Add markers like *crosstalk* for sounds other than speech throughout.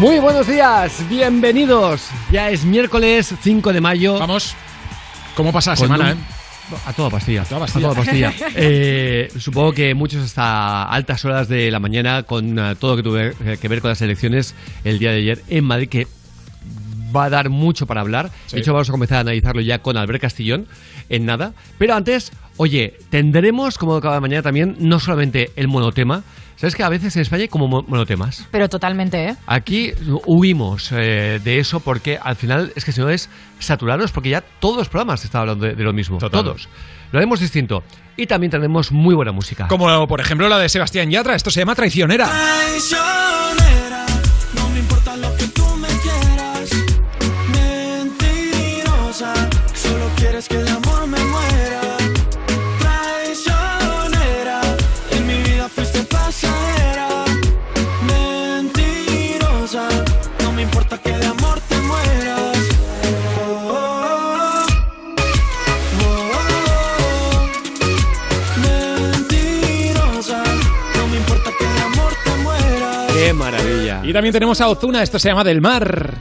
Muy buenos días, bienvenidos. Ya es miércoles 5 de mayo. Vamos. ¿Cómo pasa la Con semana, un- eh? A toda pastilla. toda pastilla. A toda pastilla. *laughs* Eh, supongo que muchos hasta altas horas de la mañana con eh, todo lo que tuve eh, que ver con las elecciones el día de ayer en Madrid, que va a dar mucho para hablar. Sí. De hecho, vamos a comenzar a analizarlo ya con Albert Castillón en nada. Pero antes, oye, tendremos como cada mañana también no solamente el monotema. ¿Sabes que a veces en España hay como mo- monotemas? Pero totalmente, ¿eh? Aquí huimos eh, de eso porque al final es que si no es saturarnos porque ya todos los programas están hablando de, de lo mismo. Total. Todos. Lo haremos distinto. Y también tenemos muy buena música. Como por ejemplo la de Sebastián Yatra, esto se llama Traicionera. Traicionera, no me importa lo Y también tenemos a Ozuna, esto se llama Del Mar.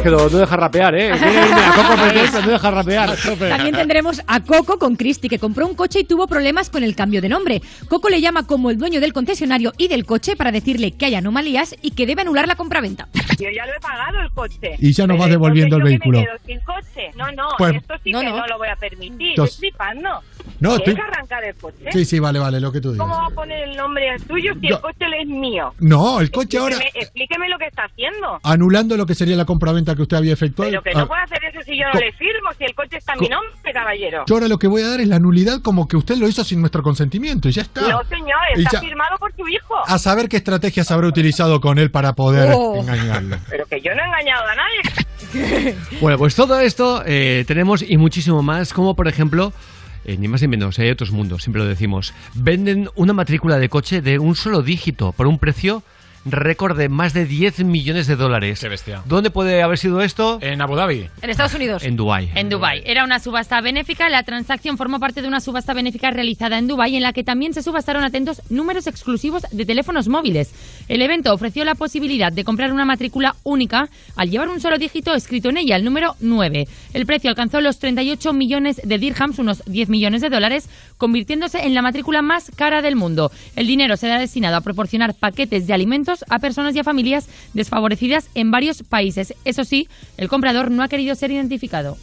Es que no, no deja rapear, ¿eh? A Coco no deja rapear. También tendremos a Coco con Cristi, que compró un coche y tuvo problemas con el cambio de nombre. Coco le llama como el dueño del concesionario y del coche para decirle que hay anomalías y que debe anular la compraventa. Yo ya lo he pagado el coche. Y ya no Pero vas devolviendo entonces el vehículo. Sin coche. No, no, Pues- esto sí No, que no. no. lo voy a permitir. Yo- Estoy flipando. No, ¿Quieres estoy- arrancar el coche? Sí, sí, vale, vale, lo que tú digas. ¿Cómo va a poner el nombre tuyo si Yo- el coche es mío? No, el coche ahora Explíqueme, explíqueme lo que está haciendo. anulando lo que sería la compraventa que usted había efectuado. Pero que Ah, no puede hacer eso si yo no le firmo, si el coche está en mi nombre, caballero. Yo ahora lo que voy a dar es la nulidad como que usted lo hizo sin nuestro consentimiento y ya está. No, señor, está ya- firmado por su hijo. A saber qué estrategias habrá utilizado con él para poder Oh. engañarlo. Pero que yo no he engañado a nadie. *laughs* Bueno, pues todo esto eh, tenemos y muchísimo más, como por ejemplo, eh, ni más ni menos, hay otros mundos, siempre lo decimos. Venden una matrícula de coche de un solo dígito por un precio récord de más de 10 millones de dólares. Qué bestia. ¿Dónde puede haber sido esto? En Abu Dhabi. En Estados Unidos. En Dubái. En Dubai. Era una subasta benéfica. La transacción formó parte de una subasta benéfica realizada en Dubai en la que también se subastaron atentos números exclusivos de teléfonos móviles. El evento ofreció la posibilidad de comprar una matrícula única al llevar un solo dígito escrito en ella, el número 9. El precio alcanzó los 38 millones de dirhams, unos 10 millones de dólares, convirtiéndose en la matrícula más cara del mundo. El dinero será destinado a proporcionar paquetes de alimentos a personas y a familias desfavorecidas en varios países. Eso sí, el comprador no ha querido ser identificado.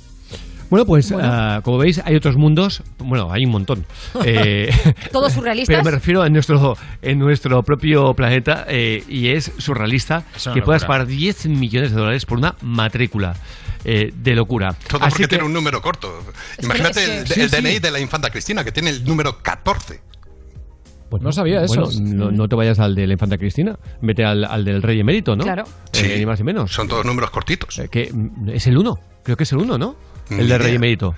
Bueno, pues ah, como veis hay otros mundos, bueno, hay un montón. *laughs* Eh, *laughs* Todos surrealistas. Pero me refiero en nuestro, en nuestro propio planeta eh, y es surrealista que puedas pagar 10 millones de dólares por una matrícula. eh, de locura. Todo Así porque que- tiene un número corto. Imagínate es que- el, Sí, el sí. DNI de la infanta Cristina, que tiene el número 14. Pues No sabía eso. Bueno, no, no te vayas al de la infanta Cristina, vete al, al del rey emérito, ¿no? Claro. Eh, Sí. ni más ni menos. Son todos números cortitos. Eh, que mm, es el uno, creo que es el uno, ¿no? Ni El del rey emérito.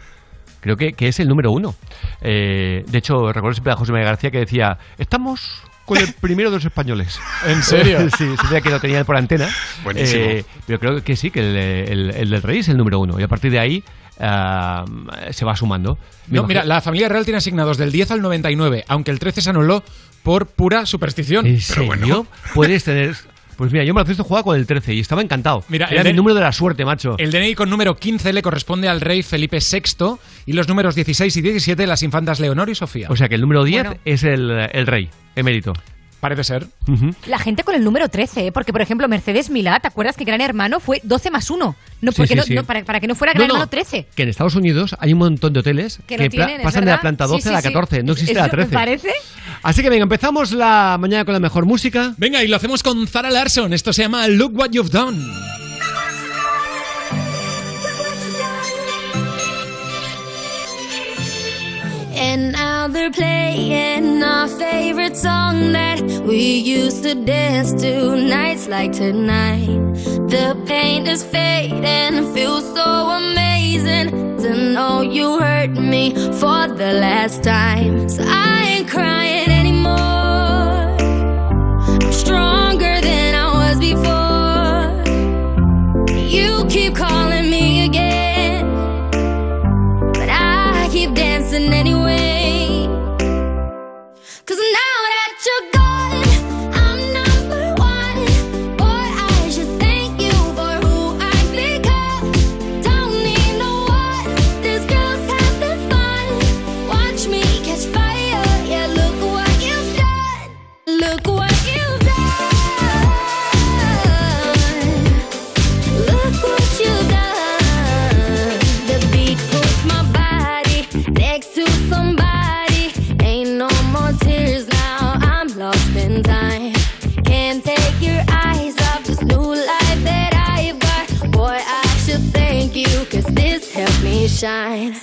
Creo que, que es el número uno. Eh, de hecho, recuerdo siempre a José María García que decía, estamos con el *laughs* primero de los españoles. ¿En serio? *laughs* sí, sabía que lo tenían por antena. Buenísimo. Eh, pero creo que sí, que el, el- el del rey es el número uno. Y a partir de ahí ah, se va sumando. No, mira, la familia real tiene asignados del 10 al 99, aunque el 13 se anuló por pura superstición. ¿En serio? Puedes tener... Pues mira, yo me lo jugaba con el 13 y estaba encantado. Mira, Era el el número de la suerte, macho. El DNI con número 15 le corresponde al rey Felipe VI y los números 16 y 17 las infantas Leonor y Sofía. O sea que el número 10 Bueno. es el, el rey, emérito. Parece ser. La gente con el número 13, ¿eh? porque por ejemplo Mercedes Milá, ¿te acuerdas que Gran Hermano fue 12 más 1? No, Sí, porque sí, no- sí. no, para, para que no fuera Gran no, Hermano 13. Que en Estados Unidos hay un montón de hoteles Que que, tienen, ¿es pasan de la planta Sí, 12 a sí, la sí. 14, no existe Eso la me 13. parece. Así que venga, empezamos la mañana con la mejor música. Venga, y lo hacemos con Zara Larson. Esto se llama Look What You've Done. And now they're playing our favorite song that we used to dance to nights like tonight. The pain is fading, feels so amazing to know you hurt me for the last time. So I ain't crying anymore. I'm stronger than I was before. You keep calling me again. But I keep dancing anyway. Shine.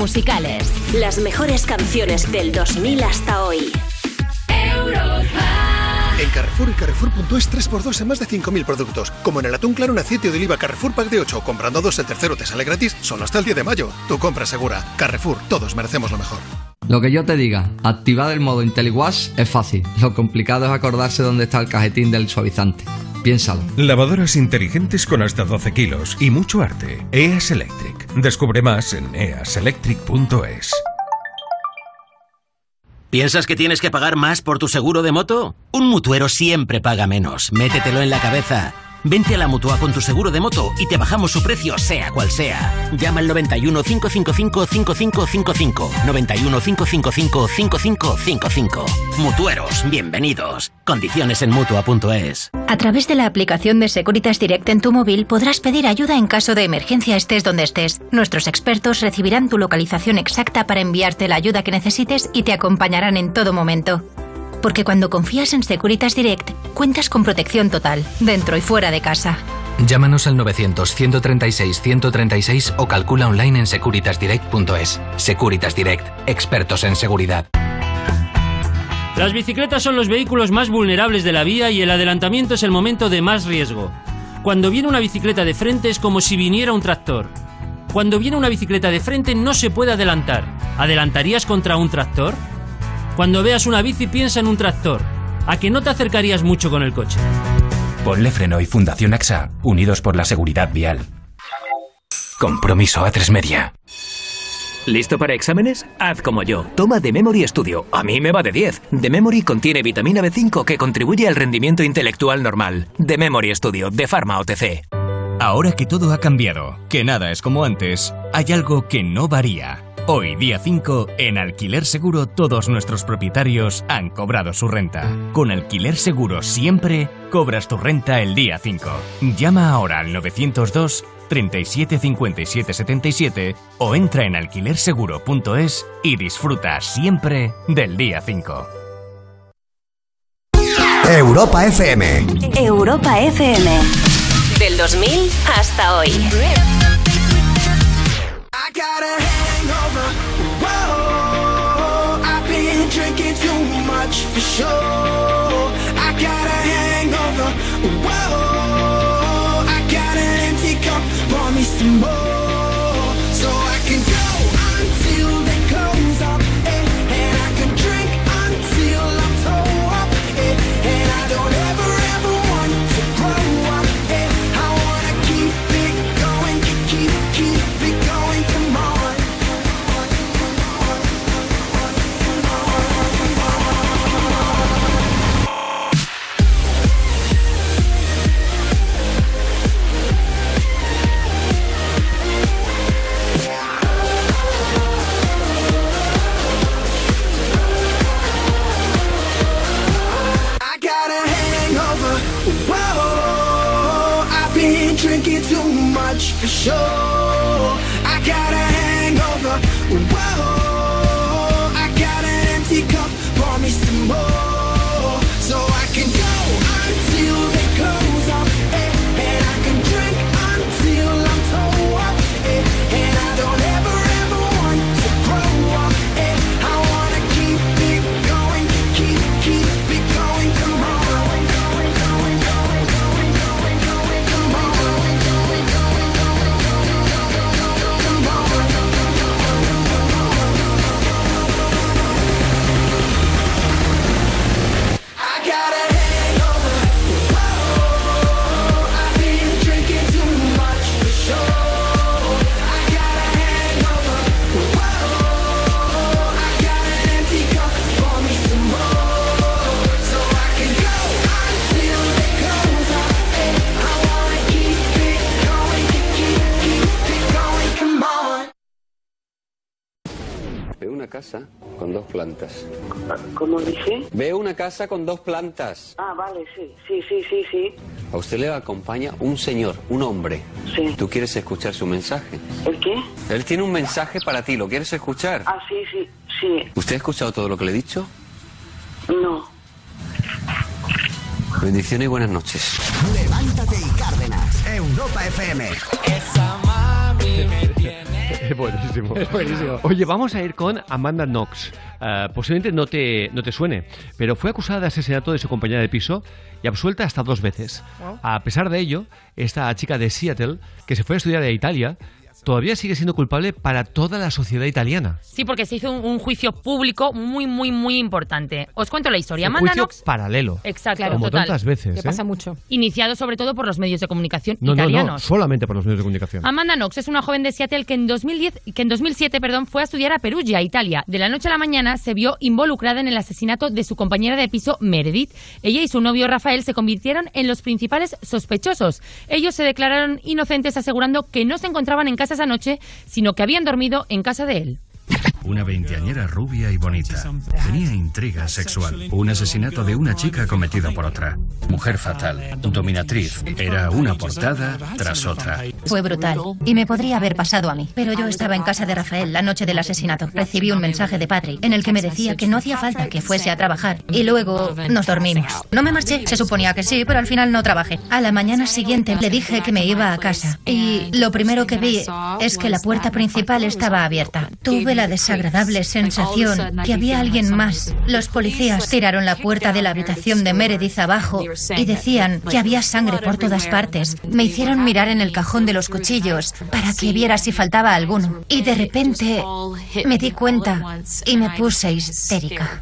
Musicales. Las mejores canciones del 2000 hasta hoy. En Carrefour y Carrefour.es 3x2 en más de 5.000 productos. Como en el atún claro en aceite de oliva Carrefour Pack de 8. Comprando dos, el tercero te sale gratis solo hasta el 10 de mayo. Tu compra es segura. Carrefour, todos merecemos lo mejor. Lo que yo te diga, activar el modo IntelliWash es fácil. Lo complicado es acordarse dónde está el cajetín del suavizante. Piénsalo. Lavadoras inteligentes con hasta 12 kilos y mucho arte. EAS Electric. Descubre más en easelectric.es. ¿Piensas que tienes que pagar más por tu seguro de moto? Un mutuero siempre paga menos. Métetelo en la cabeza. Vente a la mutua con tu seguro de moto y te bajamos su precio, sea cual sea. Llama al 91 555 5555. 91 555 5555. Mutueros, bienvenidos. Condiciones en mutua.es. A través de la aplicación de Securitas Direct en tu móvil podrás pedir ayuda en caso de emergencia estés donde estés. Nuestros expertos recibirán tu localización exacta para enviarte la ayuda que necesites y te acompañarán en todo momento. Porque cuando confías en Securitas Direct, cuentas con protección total, dentro y fuera de casa. Llámanos al 900-136-136 o calcula online en securitasdirect.es. Securitas Direct, expertos en seguridad. Las bicicletas son los vehículos más vulnerables de la vía y el adelantamiento es el momento de más riesgo. Cuando viene una bicicleta de frente es como si viniera un tractor. Cuando viene una bicicleta de frente no se puede adelantar. ¿Adelantarías contra un tractor? Cuando veas una bici piensa en un tractor. ¿A que no te acercarías mucho con el coche? Ponle Freno y Fundación AXA, unidos por la seguridad vial. Compromiso a tres media. ¿Listo para exámenes? Haz como yo. Toma The Memory Studio. A mí me va de 10. The Memory contiene vitamina B5 que contribuye al rendimiento intelectual normal. The Memory Studio de Pharma OTC. Ahora que todo ha cambiado, que nada es como antes, hay algo que no varía. Hoy, día 5, en Alquiler Seguro todos nuestros propietarios han cobrado su renta. Con Alquiler Seguro siempre cobras tu renta el día 5. Llama ahora al 902 37 57 77 o entra en alquilerseguro.es y disfruta siempre del día 5. Europa FM. Europa FM. Del 2000 hasta hoy. Hangover. Whoa, I've been drinking too much for sure. I got a hangover. Whoa, I got an empty cup. Pour me some more, drinking too much for sure. I got a hangover. Whoa, plantas. ¿Cómo dice? Veo una casa con dos plantas. Ah, vale, sí, sí, sí, sí, sí. A usted le acompaña un señor, un hombre. Sí. ¿Tú quieres escuchar su mensaje? ¿El qué? Él tiene un mensaje para ti, ¿lo quieres escuchar? Ah, sí, sí, sí. ¿Usted ha escuchado todo lo que le he dicho? No. Bendiciones y buenas noches. Levántate y Cárdenas. Europa FM. Es *laughs* buenísimo. Es buenísimo. Oye, vamos a ir con Amanda Knox. Ah, posiblemente no te, no te suene, pero fue acusada de asesinato de su compañera de piso y absuelta hasta dos veces. A pesar de ello, esta chica de Seattle, que se fue a estudiar a Italia, todavía sigue siendo culpable para toda la sociedad italiana. Sí, porque se hizo un, un juicio público muy, muy, muy importante. Os cuento la historia. Un Amanda juicio Knox. paralelo. Exacto, Como total. tantas veces. ¿eh? mucho. Iniciado sobre todo por los medios de comunicación No, no, no, italianos. solamente por los medios de comunicación. Amanda Knox es una joven de Seattle que en 2010, que en 2007, perdón, fue a estudiar a Perugia, Italia. De la noche a la mañana se vio involucrada en el asesinato de su compañera de piso Meredith. Ella y su novio Rafael se convirtieron en los principales sospechosos. Ellos se declararon inocentes asegurando que no se encontraban en casa esa noche, sino que habían dormido en casa de él. Una veinteañera rubia y bonita. Tenía intriga sexual. Un asesinato de una chica cometido por otra. Mujer fatal. Dominatriz. Era una portada tras otra. Fue brutal y me podría haber pasado a mí. Pero yo estaba en casa de Rafael la noche del asesinato. Recibí un mensaje de Patrick en el que me decía que no hacía falta que fuese a trabajar. Y luego nos dormimos. No me marché. Se suponía que sí, pero al final no trabajé. A la mañana siguiente le dije que me iba a casa. Y lo primero que vi es que la puerta principal estaba abierta. Tuve la desagradable sensación que había alguien más. Los policías tiraron la puerta de la habitación de Meredith abajo y decían que había sangre por todas partes. Me hicieron mirar en el cajón de los cuchillos para que viera si faltaba alguno. Y de repente me di cuenta y me puse histérica.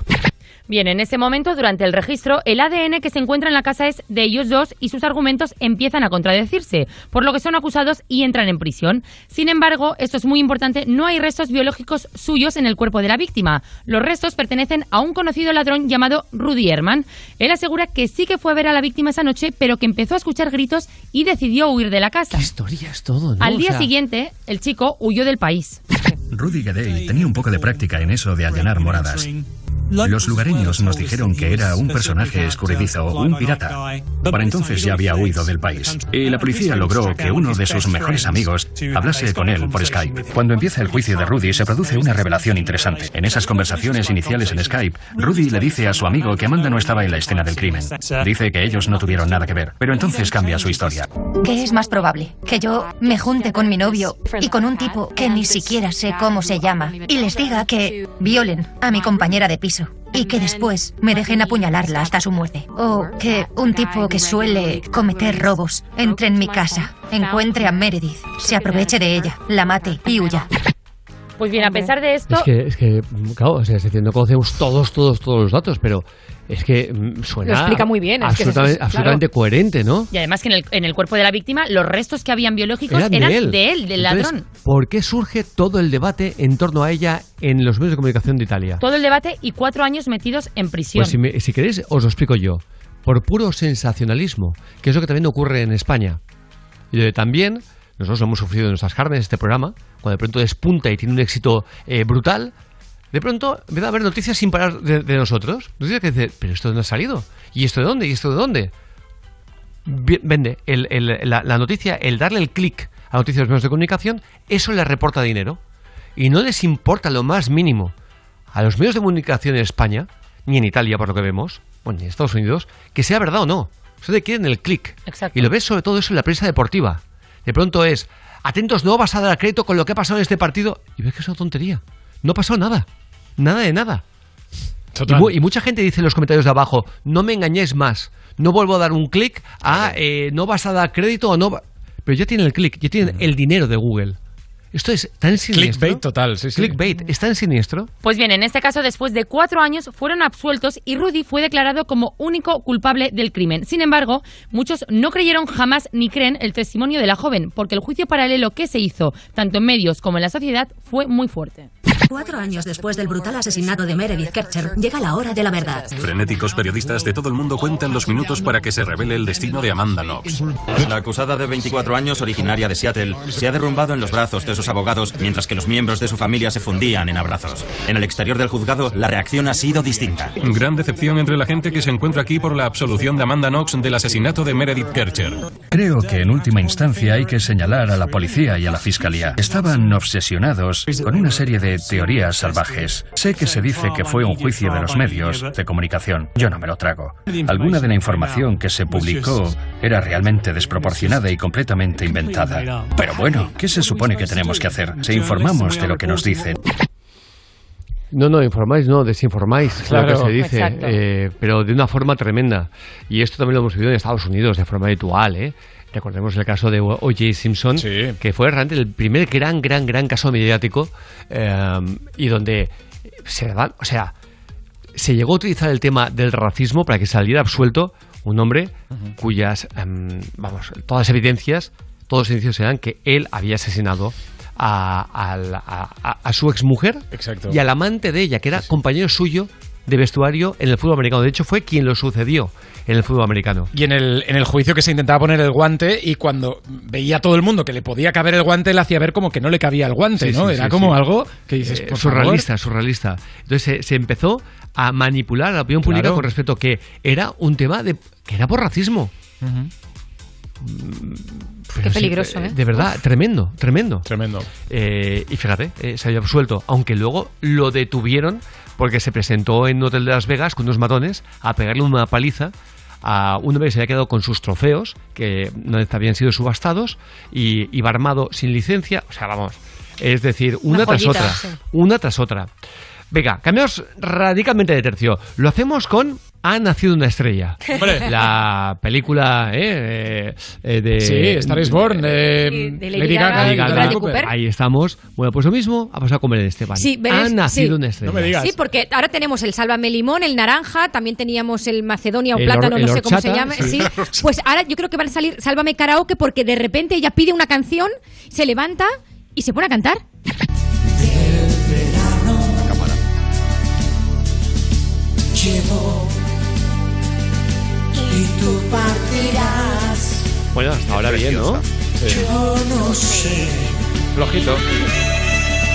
Bien, en ese momento, durante el registro, el ADN que se encuentra en la casa es de ellos dos y sus argumentos empiezan a contradecirse, por lo que son acusados y entran en prisión. Sin embargo, esto es muy importante, no hay restos biológicos suyos en el cuerpo de la víctima. Los restos pertenecen a un conocido ladrón llamado Rudy Herman. Él asegura que sí que fue a ver a la víctima esa noche, pero que empezó a escuchar gritos y decidió huir de la casa. Historia es todo, ¿no? Al O día sea, siguiente, el chico huyó del país. Rudy Gadey tenía un poco de práctica en eso de allanar moradas. Los lugareños nos dijeron que era un personaje escurridizo, un pirata. Para entonces ya había huido del país. Y la policía logró que uno de sus mejores amigos hablase con él por Skype. Cuando empieza el juicio de Rudy se produce una revelación interesante. En esas conversaciones iniciales en Skype, Rudy le dice a su amigo que Amanda no estaba en la escena del crimen. Dice que ellos no tuvieron nada que ver, pero entonces cambia su historia. ¿Qué es más probable? Que yo me junte con mi novio y con un tipo que ni siquiera sé cómo se llama y les diga que violen a mi compañera de piso y que después me dejen apuñalarla hasta su muerte. O que un tipo que suele cometer robos entre en mi casa, encuentre a Meredith, se aproveche de ella, la mate y huya. Pues bien, a pesar de esto, Es que, es que, claro, o sea, es decir, no conocemos todos, todos, todos los datos, pero es que mm, suena Lo explica muy bien, es que es- absolutamente, claro. absolutamente coherente, ¿no? y además que en el, en el cuerpo de la víctima, los restos que habían biológicos Eran eran, de él. de él, del Entonces, ladrón. ¿Por qué surge todo el debate en torno a ella en los medios de comunicación de Italia? Todo el debate y cuatro años metidos en prisión. Pues si, me- si queréis, os lo explico yo. Por puro sensacionalismo, que es lo que también ocurre en España. Y también, nosotros lo hemos sufrido en nuestras carnes este programa, cuando de pronto despunta y tiene un éxito eh, brutal, de pronto empieza a haber noticias sin parar de, de nosotros. Noticias que dicen, ¿pero esto de dónde ha salido? ¿Y esto de dónde? ¿Y esto de dónde? Vende, el- el- la, la noticia, el darle el clic a noticias de los medios de comunicación, eso le reporta dinero. Y no les importa lo más mínimo a los medios de comunicación en España, ni en Italia, por lo que vemos, o ni en Estados Unidos, que sea verdad o no. Ustedes quieren el clic. Y lo ves sobre todo eso en la prensa deportiva. De pronto es, atentos, no vas a dar crédito con lo que ha pasado en este partido. Y ves que es una tontería. No ha pasado nada. Nada de nada. Y, mu- y mucha gente dice en los comentarios de abajo, no me engañéis más. No vuelvo a dar un clic a eh, no vas a dar crédito o no... va-". Pero ya tienen el clic, ya tienen el dinero de Google. Esto es tan siniestro. Clickbait total, sí, sí. Clickbait, es tan siniestro. Pues bien, en este caso, después de cuatro años, fueron absueltos y Rudy fue declarado como único culpable del crimen. Sin embargo, muchos no creyeron jamás ni creen el testimonio de la joven, porque el juicio paralelo que se hizo, tanto en medios como en la sociedad, fue muy fuerte. Cuatro años después del brutal asesinato de Meredith Kercher, llega la hora de la verdad. Frenéticos periodistas de todo el mundo cuentan los minutos para que se revele el destino de Amanda Knox. La acusada de 24 años, originaria de Seattle, se ha derrumbado en los brazos de sus abogados mientras que los miembros de su familia se fundían en abrazos. En el exterior del juzgado, la reacción ha sido distinta. Gran decepción entre la gente que se encuentra aquí por la absolución de Amanda Knox del asesinato de Meredith Kercher. Creo que en última instancia hay que señalar a la policía y a la fiscalía. Estaban obsesionados con una serie de teorías salvajes. Sé que se dice que fue un juicio de los medios de comunicación. Yo no me lo trago. Alguna de la información que se publicó era realmente desproporcionada y completamente inventada. Pero bueno, ¿qué se supone que tenemos que hacer? Si informamos de lo que nos dicen. No, no, informáis, no, desinformáis, Claro. lo que se dice, eh, pero de una forma tremenda. Y esto también lo hemos vivido en Estados Unidos de forma habitual, ¿eh? Recordemos el caso de O.J. Simpson, que fue realmente el primer gran, gran, gran caso mediático eh, y donde se o sea, se llegó a utilizar el tema del racismo para que saliera absuelto un hombre cuyas, em, vamos, todas las evidencias, todos los indicios eran que él había asesinado a su exmujer Exacto. y al amante de ella, que era compañero suyo de vestuario en el fútbol americano. De hecho, fue quien lo sucedió en el fútbol americano. Y en el, en el juicio que se intentaba poner el guante y cuando veía a todo el mundo que le podía caber el guante, le hacía ver como que no le cabía el guante, Sí, ¿no? sí, Era sí, como sí. algo que dices, Eh, por surrealista, surrealista. Entonces se, se empezó a manipular a la opinión pública Claro. con respecto a que era un tema de que era por racismo. Pero Qué sí, peligroso, ¿eh? De verdad, tremendo, tremendo. Tremendo. Eh, y fíjate, eh, se había absuelto, aunque luego lo detuvieron porque se presentó en un hotel de Las Vegas con unos matones a pegarle una paliza a un hombre que se había quedado con sus trofeos, que no habían sido subastados, y iba armado sin licencia. O sea, vamos, es decir, una, Una tras otra. sí. Una tras otra. Venga, cambiamos radicalmente de tercio. Lo hacemos con Ha nacido una estrella. Hombre. La película eh, eh, de. Sí, Star is Born, de, de Lady Gaga y Bradley Cooper. Ahí estamos. Bueno, pues lo mismo ha pasado con Belén Esteban. Sí, Belén- ha nacido sí. una estrella. Sí, porque ahora tenemos el Sálvame Limón, el naranja, también teníamos el Macedonia o El plátano, no sé cómo se llama. sí. Sí. Pues ahora yo creo que van a salir Sálvame Karaoke porque de repente ella pide una canción, se levanta y se pone a cantar. Llevo y tú partirás. Bueno, hasta ahora bien, ¿no? Yo no sé Flojito.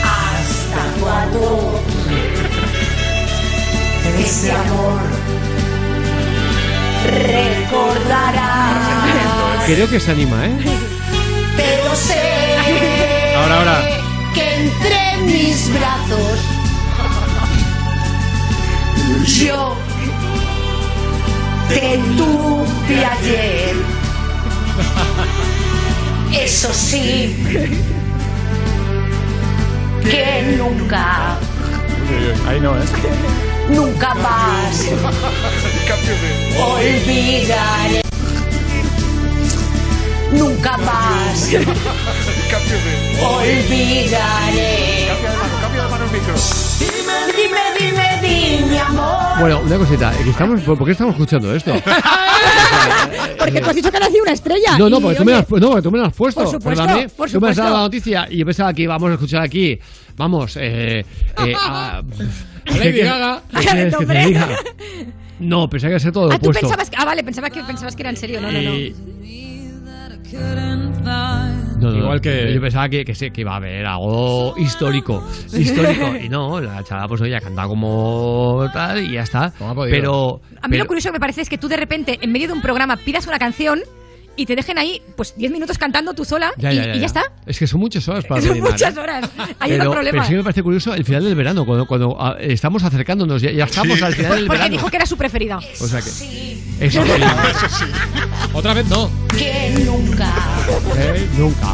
hasta cuándo ese amor recordarás. Creo que se anima, ¿eh? Pero sé Ahora, ahora. que entre mis brazos yo te tuve ayer. Eso sí, que nunca, Ahí no, ¿eh? nunca más olvidaré. Nunca más olvidaré. Dime, dime, dime, dime, amor. Bueno, una cosita. Estamos, ¿Por qué estamos escuchando esto? *laughs* Porque tú has dicho que ha nacido una estrella. No, no, y, porque tú me, lo oye, has, no, porque tú me lo has puesto. Por supuesto, por Tú me has dado supuesto. la noticia y yo pensaba que íbamos a escuchar aquí. Vamos, eh. eh *laughs* a, Lady Gaga. ¿Qué quieres que te Hombre. diga? No, pensaba que iba a ser todo lo Ah, tú opuesto. pensabas que, ah, vale, pensaba que, pensabas que era en serio. No, no, no. Eh, No, no, Igual que- Yo pensaba que, que, sí, que iba a haber algo histórico. *laughs* Histórico. Y no, la chavala, pues oye, ha cantado como tal y ya está. Pero. A mí pero- lo curioso que me parece es que tú de repente, en medio de un programa, pidas una canción y te dejen ahí, pues 10 minutos cantando tú sola Ya, y, ya, ya, y ya está. Es que son muchas horas para *laughs* Son muchas ¿eh? horas. Hay pero, otro problema. pero sí me parece curioso el final del verano, cuando, cuando ah, estamos acercándonos, ya, ya estamos al final del Porque verano. dijo que era su preferida. O sea que. Eso *laughs* Otra vez no. Que nunca, Eh, Nunca.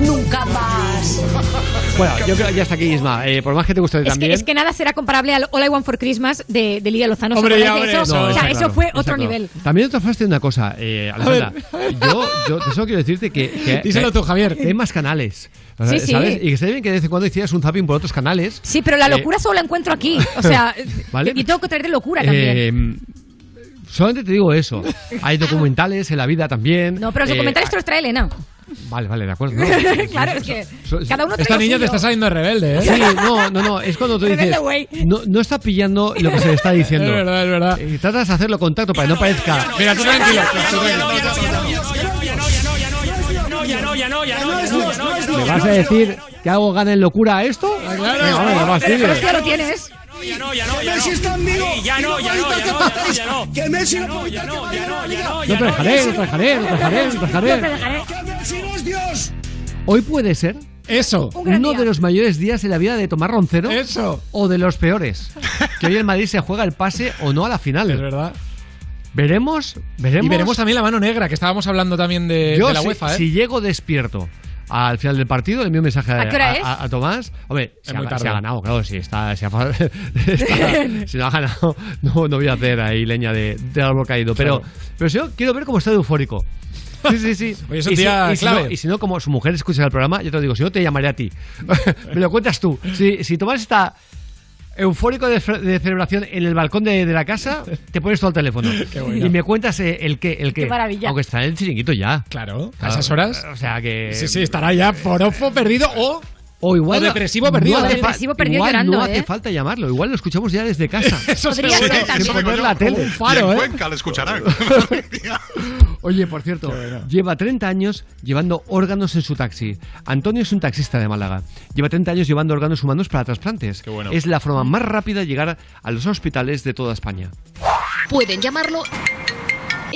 Nunca más. Bueno, yo creo que ya está aquí, Isma. Eh, por más que te guste Es que, también. es que nada será comparable al All I Want for Christmas de, de Lidia Lozano. ¿Os Hombre, ya, hombre, eso? no, o sea, está eso claro, fue otro claro. nivel. También te afaste de una cosa, eh, Alejandra. Yo, yo te solo quiero decirte que. que *laughs* Díselo que- tú, Javier. Que hay más canales. Sí, sí. ¿Sabes? Y que está bien que de vez en cuando hicieras un zapping por otros canales. Sí, pero la Eh, locura solo la encuentro aquí. O sea, *laughs* ¿Vale? y tengo que traer de locura también. Eh, solamente te digo eso. Hay documentales en la vida también. no, pero los Eh, documentales te los trae Elena. Vale, vale, de acuerdo. ¿no? claro, es que So- cada uno Esta lo niña te está saliendo de rebelde, ¿eh? Sí, no, no, no. Es cuando tú dices. No, no está pillando lo que se le está diciendo. Es verdad, es verdad. Eh, tratas de hacerlo contacto para que no parezca. Mira, tú tranquilo. ¿Me vas a decir que hago gana en locura a esto? claro. Fastidies. Pero es que ya lo tienes. Que Messi está en vivo. ya no, ya no, ya no, ya no, ya no. Que Messi no puede ya estar no, ya no, ya no, No te dejaré, no te dejaré, no te dejaré, no te No dejaré. Que Messi no es Dios. Hoy puede ser Eso. Un uno día. de los mayores días en la vida de Tomás Roncero Eso. o de los peores. *laughs* Que hoy el Madrid se juega el pase o no a la Es final. verdad. Veremos, veremos. Y veremos también la mano negra, que estábamos hablando también de, Yo, de la si, UEFA, ¿eh? si llego despierto al final del partido, le envío un mensaje a, Tomás. Hombre, se muy ha, tarde. se ha ganado, claro, si está, si, ha- *laughs* está- si no ha ganado, no, no voy a hacer ahí leña de, de árbol caído. Pero, Claro. pero sí, quiero ver cómo está de eufórico. Sí, sí, sí. Hoy es un y, si, día y si no, clave. y si no, como su mujer escucha el programa, yo te lo digo, si no te llamaré a ti. *laughs* Me lo cuentas tú. Si, si Tomás está eufórico de, celebración en el balcón de, de la casa, *laughs* te pones todo al teléfono. bueno. Y me cuentas eh, el qué, el qué. Qué maravilla. Aunque está en el chiringuito ya. Claro, a esas horas. O sea que. Sí, sí, estará ya forofo perdido o O igual. O depresivo perdido, ¿eh? fa- Depresivo perdido igual llorando, no hace ¿eh? falta llamarlo. Igual lo escuchamos ya desde casa. *laughs* Eso Podría ser también. Poner la tele. Un faro, y en ¿eh? Cuenca le escucharán. *laughs* Oye, por cierto, lleva 30 años llevando órganos en su taxi. Antonio es un taxista de Málaga. Lleva 30 años llevando órganos humanos para trasplantes. Qué bueno. Es la forma más rápida de llegar a los hospitales de toda España. Pueden llamarlo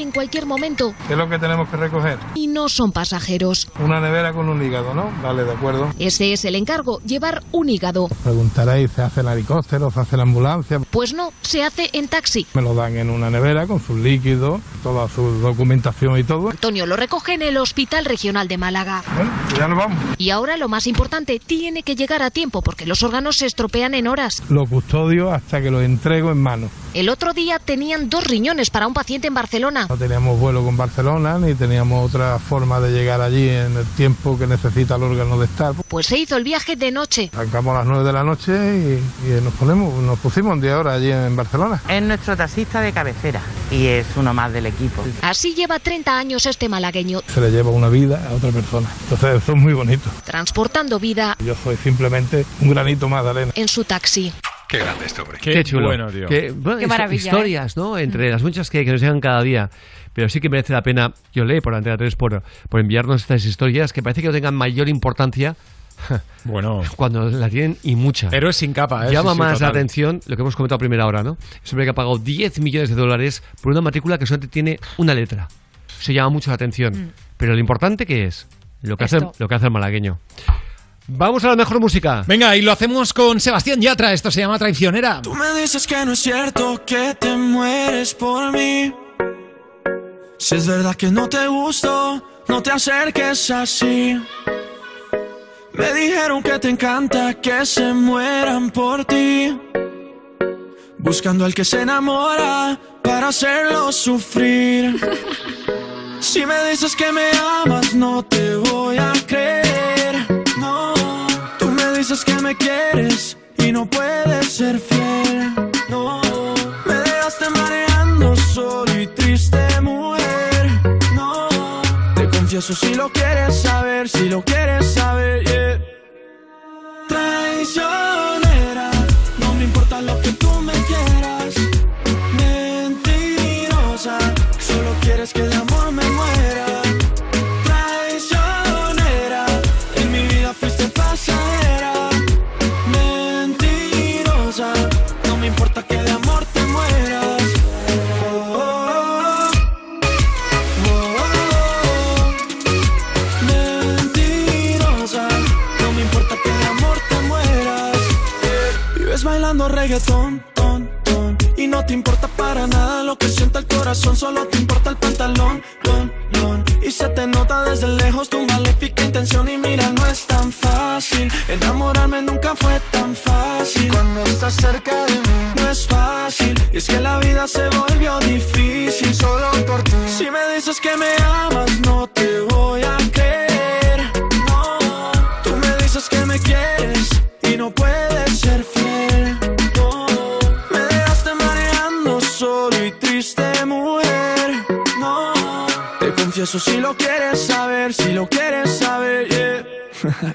en cualquier momento ¿Qué es lo que tenemos que recoger? y no son pasajeros. Una nevera con un hígado, ¿no? Vale, de acuerdo. Ese es el encargo, llevar un hígado. Preguntaréis, ¿se hace en helicóptero? ¿Se hace en ambulancia? Pues no, se hace en taxi. Me lo dan en una nevera con sus líquidos, toda su documentación y todo. Antonio lo recoge en el Hospital Regional de Málaga. Bueno, pues ya nos vamos. Y ahora lo más importante, tiene que llegar a tiempo porque los órganos se estropean en horas. Lo custodio hasta que lo entrego en mano. El otro día tenían dos riñones para un paciente en Barcelona. No teníamos vuelo con Barcelona ni teníamos otra forma de llegar allí en el tiempo que necesita el órgano de estar. Pues se hizo el viaje de noche. Arrancamos a las 9 de la noche y, y nos ponemos, nos pusimos un día ahora allí en Barcelona. Es nuestro taxista de cabecera y es uno más del equipo. Así lleva 30 años este malagueño, Se le lleva una vida a otra persona. Entonces eso es muy bonito. transportando vida Yo soy simplemente un granito más de arena. en su taxi. Qué grande este hombre. Qué, chulo. bueno, tío. Qué, bueno, Qué maravilla, Historias, ¿no? Entre las muchas que, que nos llegan cada día. Pero sí que merece la pena, yo leí por Antena 3 por, por enviarnos estas historias que parece que no tengan mayor importancia *laughs* Bueno. cuando la tienen y mucha. Héroes sin capa, ¿eh? Llama Sí, sí, más la total. atención lo que hemos comentado a primera hora, ¿no? Es hombre que ha pagado 10 millones de dólares por una matrícula que solamente tiene una letra. Se llama mucho la atención. Pero lo importante que es, lo que, hace, lo que hace el malagueño. Vamos a la mejor música. Venga, y lo hacemos con Sebastián Yatra. Esto se llama Traicionera. Tú me dices que no es cierto que te mueres por mí. Si es verdad que no te gusto, no te acerques así. Me dijeron que te encanta que se mueran por ti. Buscando al que se enamora para hacerlo sufrir. *laughs* Si me dices que me amas, no te voy a creer. Dices que me quieres y no puedes ser fiel. No, me dejaste mareando solo y triste, mujer. No, te confieso si lo quieres saber, si lo quieres saber. yeah. Traicionera, no me importa lo que tú me quieras. Mentirosa, solo quieres que Bailando reggaetón, ton, ton, y no te importa para nada lo que sienta el corazón, solo te importa el pantalón, lon, lon. Y se te nota desde lejos tu maléfica intención y mira, no es tan fácil. Enamorarme nunca fue tan fácil. Cuando estás cerca de mí, no es fácil. Y es que la vida se volvió difícil solo por ti. Si me dices que me confieso si lo quieres saber, si lo quieres saber, yeah. *laughs*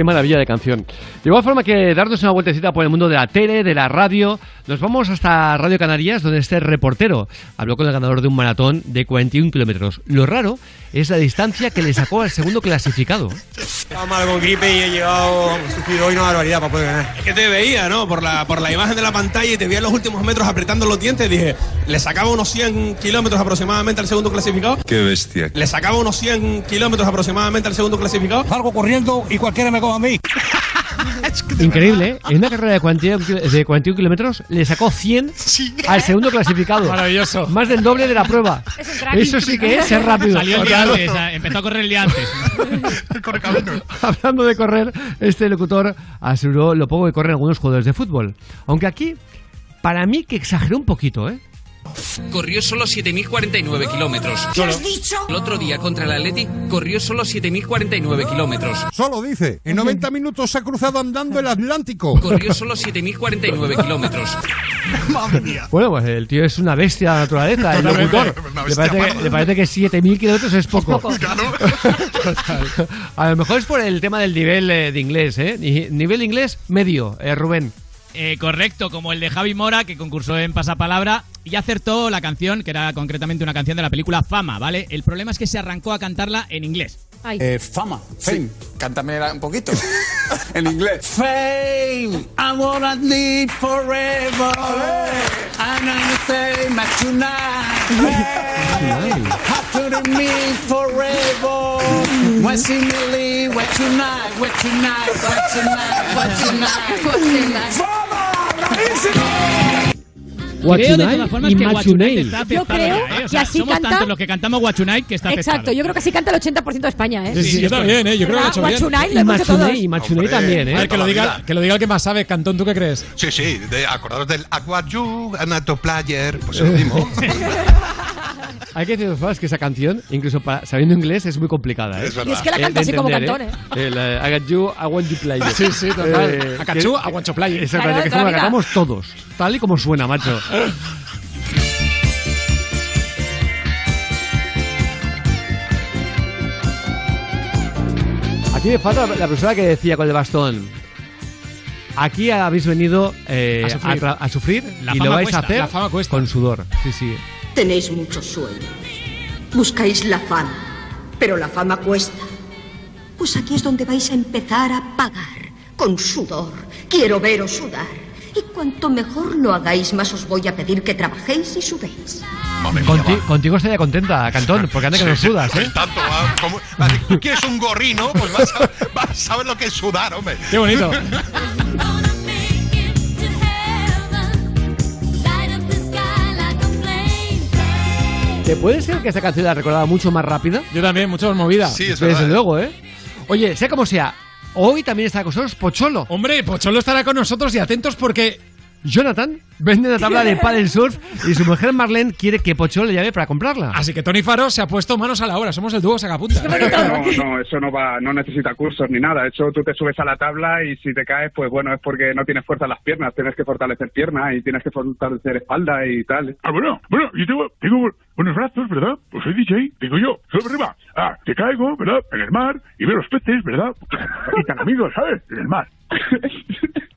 Qué maravilla de canción. De igual forma que darnos una vueltecita por el mundo de la tele, de la radio, nos vamos hasta Radio Canarias, donde este reportero habló con el ganador de un maratón de 41 kilómetros. Lo raro es la distancia que le sacó al segundo clasificado. Estaba mal con gripe y he llegado, he sufrido hoy una barbaridad para poder ganar. Es que te veía, ¿no? Por la, por la imagen de la pantalla y te veía en los últimos metros apretando los dientes. Dije, le sacaba unos 100 kilómetros aproximadamente al segundo clasificado. Qué bestia. Le sacaba unos 100 kilómetros aproximadamente al segundo clasificado. Salgo corriendo y cualquiera me come a mí. *laughs* Increíble, ¿eh? En una carrera de 41, kil- de 41 kilómetros le sacó 100 al segundo clasificado. Maravilloso. Más del doble de la prueba. Eso sí que es ser rápido. Salió el día antes, empezó a correr el día antes. *laughs* Hablando de correr, este locutor aseguró lo poco que corren algunos jugadores de fútbol. Aunque aquí, para mí que exageró un poquito, ¿eh? Corrió solo 7.049 kilómetros. ¿Qué has dicho? El otro día contra el Atleti corrió solo 7.049 kilómetros. Solo dice, en 90 minutos se ha cruzado andando el Atlántico. Corrió solo 7.049 kilómetros. *laughs* Bueno, pues el tío es una bestia de la naturaleza, el locutor. Le parece, que, le parece que 7.000 kilómetros es poco. *laughs* *laughs* A lo mejor es por el tema del nivel eh, de inglés, ¿eh? Ni- Nivel inglés medio, eh, Rubén. Eh, correcto, como el de Javi Mora, que concursó en Pasapalabra y acertó la canción, que era concretamente una canción de la película Fama, ¿vale? El problema es que se arrancó a cantarla en inglés. Eh, fama, fame. Cántame un poquito. *laughs* en inglés. Fame, I wanna live forever. And I'm fame at tonight. *laughs* After me forever. What's in me live, what tonight, what tonight, what tonight, what tonight, what tonight. Bravísimo. What creo de todas formas y que What Guachunay está Yo creo ¿eh? O que sea, así somos canta- tantos los que cantamos Guachunay que está Exacto, yo creo que así canta el 80% de España, ¿eh? Sí, sí, yo también, ¿eh? Yo creo que lo he hecho bien. Guachunay, lo Y hemos hecho Machunay, todos. y Machunay también, ¿eh? A ver, que lo, diga, que lo diga el que más sabe. Cantón, ¿tú qué crees? Sí, sí, de, acordaros del Aquaju, Anato Player, pues lo *laughs* mismo. *laughs* Hay que decir que esa canción, incluso para, sabiendo inglés, es muy complicada. ¿eh? Es verdad. Y es que la Eh, canta así como cantón, El, eh, I got you, I want you play. Sí, sí, total. Eh, A cachú, que- a guancho play. Exactamente, Claro, que es toda como la la cantamos todos, tal y como suena, macho. Aquí me falta la persona que decía con el bastón. Aquí habéis venido eh, A a, sufrir. tra- a sufrir La y fama lo vais cuesta, a hacer la fama cuesta. con sudor. Sí, sí. Tenéis mucho sueño. Buscáis la fama. Pero la fama cuesta. Pues aquí es donde vais a empezar a pagar. Con sudor. Quiero veros sudar. Y cuanto mejor lo hagáis, más os voy a pedir que trabajéis y sudéis. Conti- contigo estaría contenta, Cantón, porque anda que no sudas, ¿eh? Tanto, va, como- tú quieres un gorrino, pues vas a, *laughs* vas a saber lo que es sudar, hombre. Qué bonito. *laughs* ¿Te puede ser que esta canción la recordaba mucho más rápida? Yo también, mucho más movida. Sí, es Desde verdad. luego, ¿eh? Oye, sea como sea, hoy también está con nosotros Pocholo. Hombre, Pocholo estará con nosotros y atentos porque Jonathan vende una tabla de paddle surf y su mujer Marlene quiere que Pocholo le llame para comprarla. Así que Tony Faro se ha puesto manos a la obra. Somos el dúo sacapunta. No, no, eso no va, no necesita cursos ni nada. De hecho, tú te subes a la tabla y si te caes, pues bueno, es porque no tienes fuerza en las piernas. Tienes que fortalecer piernas y tienes que fortalecer espalda y tal. Ah, bueno, bueno, yo tengo, tengo buenos brazos, ¿verdad? Pues soy DJ, digo yo, solo arriba. Ah, te caigo, ¿verdad? En el mar y veo los peces, ¿verdad? Y tan amigos, ¿sabes? En el mar.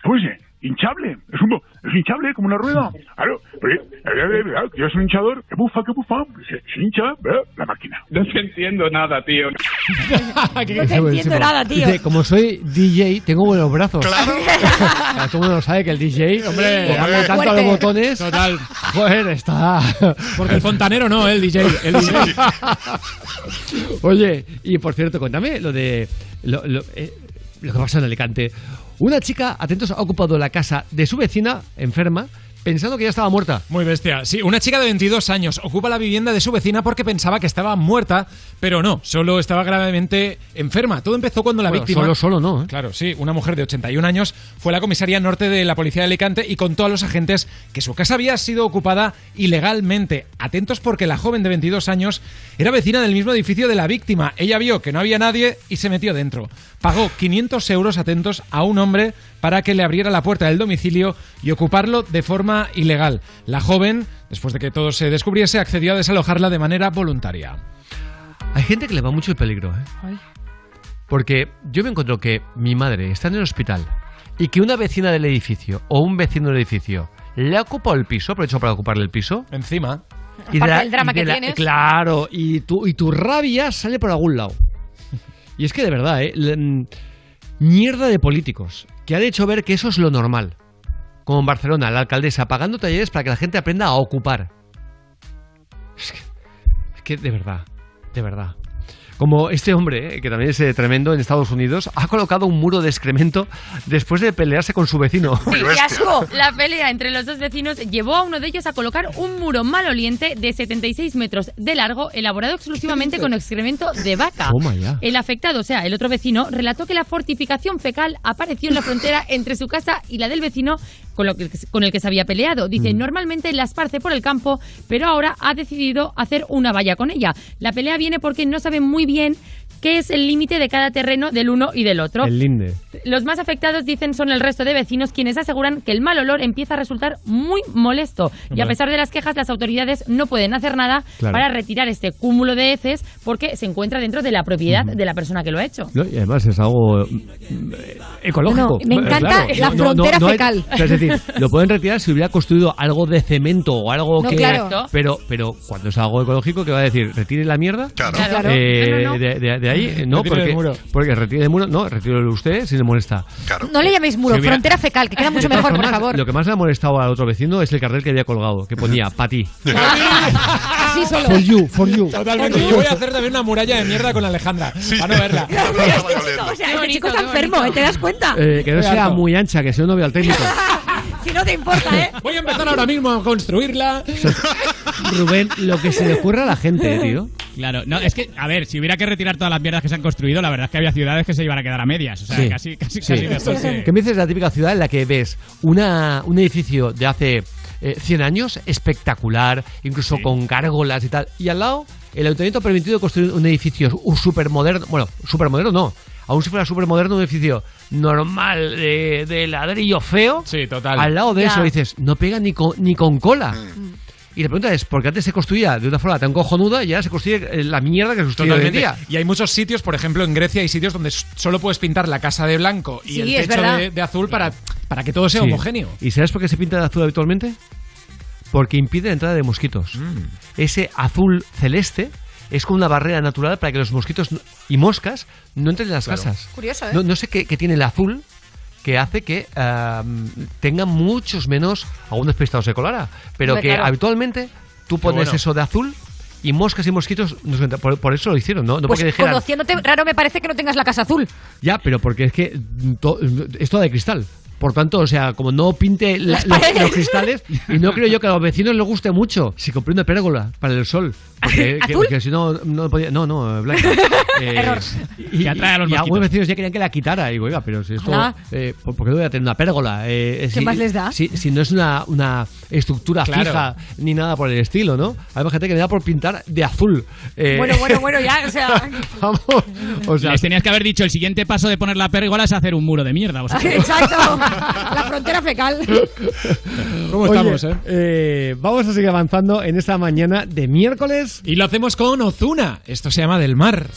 ¿Cómo dice? Hinchable, es un es hinchable como una rueda. Claro, pero, eh, eh, ¿verdad? Yo soy un hinchador, que bufa, que bufa, se, se hincha, ¿verdad? La máquina. No te entiendo nada, tío. *laughs* No te entiendo nada, tío. Dice, como soy DJ, tengo buenos brazos. Claro. Todo el mundo sabe que el DJ, Hombre, hombre. tanto a los botones. Total. Joder, está. Porque el fontanero no, el DJ. El DJ. Oye, y por cierto, cuéntame lo de. Lo, lo, eh, lo que pasó en Alicante. Una chica, atentos, ha ocupado la casa de su vecina, enferma, pensando que ya estaba muerta. Muy bestia. Sí, una chica de 22 años ocupa la vivienda de su vecina porque pensaba que estaba muerta, pero no, solo estaba gravemente enferma. Todo empezó cuando la Bueno, víctima... solo, solo no, ¿eh? Claro, sí, una mujer de 81 años fue a la comisaría norte de la policía de Alicante y contó a los agentes que su casa había sido ocupada ilegalmente. Atentos porque la joven de 22 años era vecina del mismo edificio de la víctima. Ella vio que no había nadie y se metió dentro. Pagó 500 euros, atentos, a un hombre para que le abriera la puerta del domicilio y ocuparlo de forma ilegal. La joven, después de que todo se descubriese, accedió a desalojarla de manera voluntaria. Hay gente que le va mucho el peligro, ¿eh? Porque yo me encuentro que mi madre está en el hospital y que una vecina del edificio o un vecino del edificio le ha ocupado el piso, aprovecho para ocuparle el piso. Encima. Y la- del drama y de que la- tienes. Claro, y tu, y tu rabia sale por algún lado. *laughs* Y es que de verdad, ¿eh? Mierda de políticos, que han hecho ver que eso es lo normal. Como en Barcelona, la alcaldesa pagando talleres para que la gente aprenda a ocupar. Es que, es que de verdad, de verdad. Como este hombre, eh, que también es eh, tremendo en Estados Unidos, ha colocado un muro de excremento después de pelearse con su vecino. Sí, qué asco. La pelea entre los dos vecinos llevó a uno de ellos a colocar un muro maloliente de 76 metros de largo, elaborado exclusivamente con excremento de vaca. Toma ya. El afectado, o sea, el otro vecino, relató que la fortificación fecal apareció en la frontera entre su casa y la del vecino con, lo que- con el que se había peleado. Dice, normalmente la esparce por el campo, pero ahora ha decidido hacer una valla con ella. La pelea viene porque no sabe muy bien qué es el límite de cada terreno del uno y del otro. El linde. Los más afectados dicen son el resto de vecinos quienes aseguran que el mal olor empieza a resultar muy molesto y a pesar de las quejas las autoridades no pueden hacer nada Claro. para retirar este cúmulo de heces porque se encuentra dentro de la propiedad de la persona que lo ha hecho. No, y además es algo mm, ecológico. No, me Eh, encanta la frontera hay- fecal. es decir, lo pueden retirar si hubiera construido algo de cemento o algo No, que. claro. Pero, pero cuando es algo ecológico, ¿qué va a decir? ¿Retire la mierda? Claro. Claro. Eh, No, no, no. De, de- de ahí, *laughs* no, porque, muro. porque del muro, no, retírelo usted si le molesta. No le llaméis muro, frontera fecal, que queda mucho mejor, por favor. Lo que más le ha molestado al otro vecino es el cartel que había colgado, que ponía pa' ti. *laughs* Así *laughs* solo. For you, for you. Totalmente. Yo voy a hacer también una muralla de mierda con Alejandra. Para no verla. O sea, este chico está enfermo, ¿eh? ¿te das cuenta? Eh, que no sea muy ancha, que si no, no veo al técnico. No te importa, ¿eh? *laughs* Voy a empezar ahora mismo a construirla. *laughs* Rubén, lo que se le ocurre a la gente, tío. Claro, no, es que, a ver, si hubiera que retirar todas las mierdas que se han construido, la verdad es que había ciudades que se iban a quedar a medias. O sea, Sí. casi, casi, Sí. casi. ¿Qué me dices de la típica ciudad en la que ves una, un edificio de hace eh, 100 años espectacular, incluso con gárgolas y tal, y al lado el ayuntamiento ha permitido construir un edificio súper moderno, bueno, súper moderno no, aún si fuera súper moderno, un edificio normal de, de ladrillo feo, Sí, total. al lado de Ya. eso dices, no pega ni con, ni con cola. Mm. Y la pregunta es, ¿por qué antes se construía de una forma tan cojonuda y ahora se construye eh, la mierda que se construye hoy en día? Y hay muchos sitios, por ejemplo, en Grecia hay sitios donde solo puedes pintar la casa de blanco y Sí, el techo de, de azul para, para que todo sea Sí. homogéneo. ¿Y sabes por qué se pinta de azul habitualmente? Porque impide la entrada de mosquitos. Mm. Ese azul celeste es como una barrera natural para que los mosquitos y moscas no entren en las Claro. casas. Curioso, ¿eh? No, no sé qué, qué tiene el azul que hace que tengan muchos menos, algún despistado se colará, pero que claro. habitualmente tú pones bueno. eso de azul y moscas y mosquitos, no se entran. por, por eso lo hicieron, ¿no? No Pues porque dijeran, conociéndote, raro me parece que no tengas la casa azul. ya, pero porque es que to- es toda de cristal. Por tanto, o sea, como no pinte la- los, cristales, y no creo yo que a los vecinos les guste mucho. Si compré una pérgola para el sol. Porque, *laughs* si no, no podía. No, no, blanca. *laughs* Eh, Error. Y, Que atrae a los y algunos vecinos ya querían que la quitara. Y digo, oiga, pero si esto. Eh, ¿Por qué no voy a tener una pérgola? Eh, ¿Qué más les da? Si, si no es una, una estructura Claro. fija ni nada por el estilo, ¿no? Hay gente que me da por pintar de azul. Eh, Bueno, bueno, bueno, ya, o sea. *laughs* Vamos. O sea, Les tenías que haber dicho, el siguiente paso de poner la pérgola es hacer un muro de mierda. vosotros. Exacto. La frontera fecal. ¿Cómo Oye, estamos, eh? eh, Vamos a seguir avanzando en esta mañana de miércoles. Y lo hacemos con Ozuna. Esto se llama Del Mar.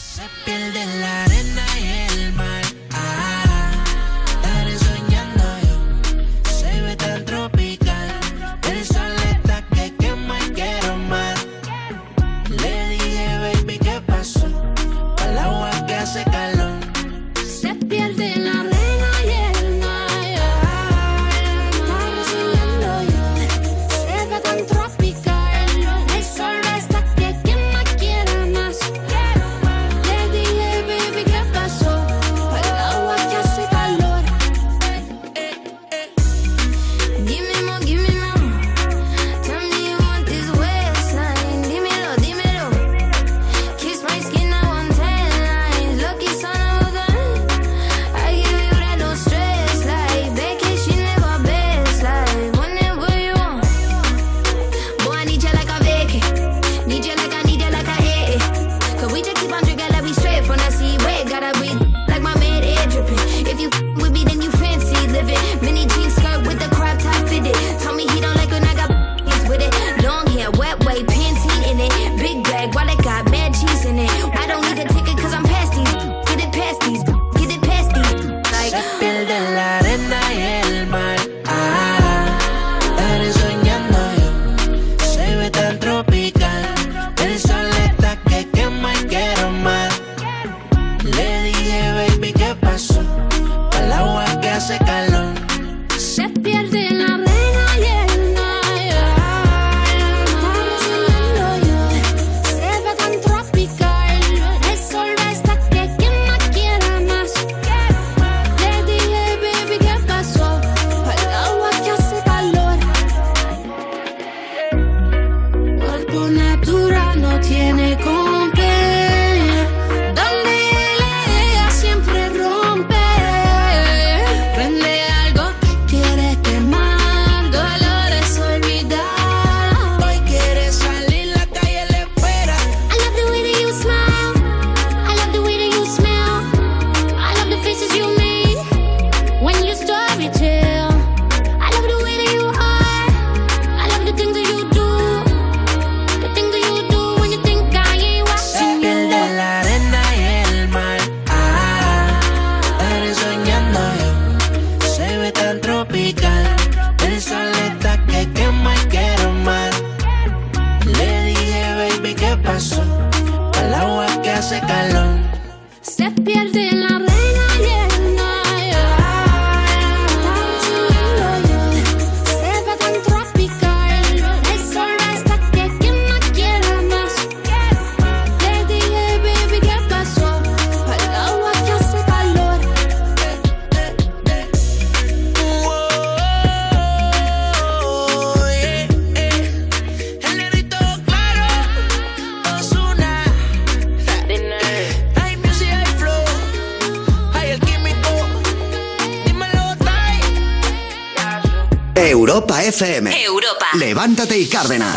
Cárdenas.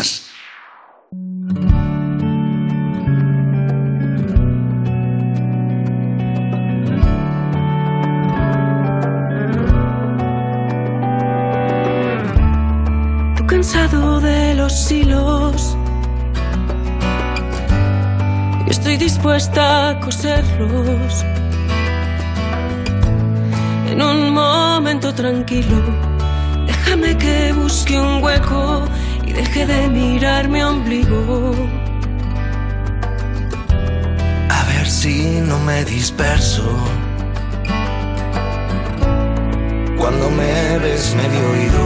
Mirar mi ombligo. A ver si no me disperso. Cuando me ves medio oído,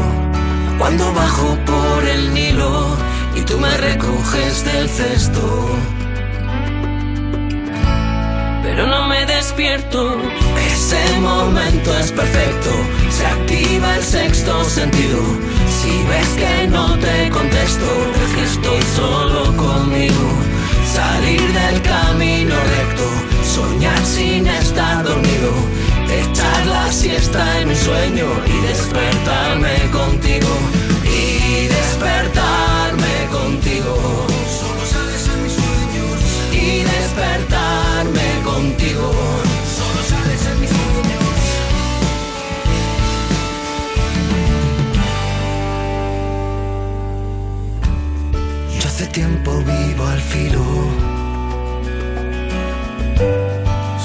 Cuando bajo por el Nilo y tú me recoges del cesto. Pero no me despierto, ese momento es perfecto. Se activa el sexto sentido. Si ves que no te contesto, es que estoy solo conmigo. Salir del camino recto, soñar sin estar dormido. Echar la siesta en un sueño y despertarme contigo. Y despertarme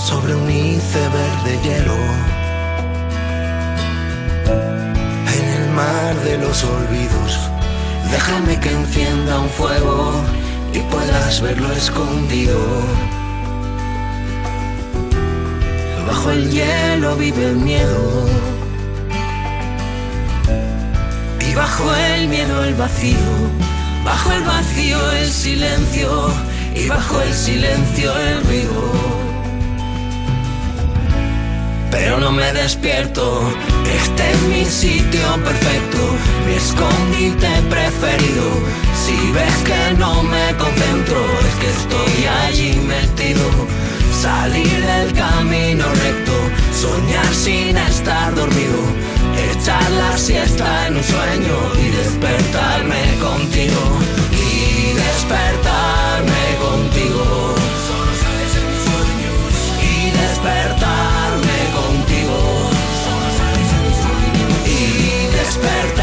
Sobre un iceberg de hielo. En el mar de los olvidos. Déjame que encienda un fuego y puedas verlo escondido. Bajo el hielo vive el miedo. Y bajo el miedo el vacío. Bajo el vacío el silencio. Y bajo el silencio el ruido. Pero no me despierto. Este es mi sitio perfecto, mi escondite preferido. Si ves que no me concentro, es que estoy allí metido. Salir del camino recto, soñar sin estar dormido. Echar la siesta en un sueño y despertarme contigo. Y despertarme contigo. Solo sales en mis sueños. Y despertarme contigo. Solo sales en mis sueños. Y despertarme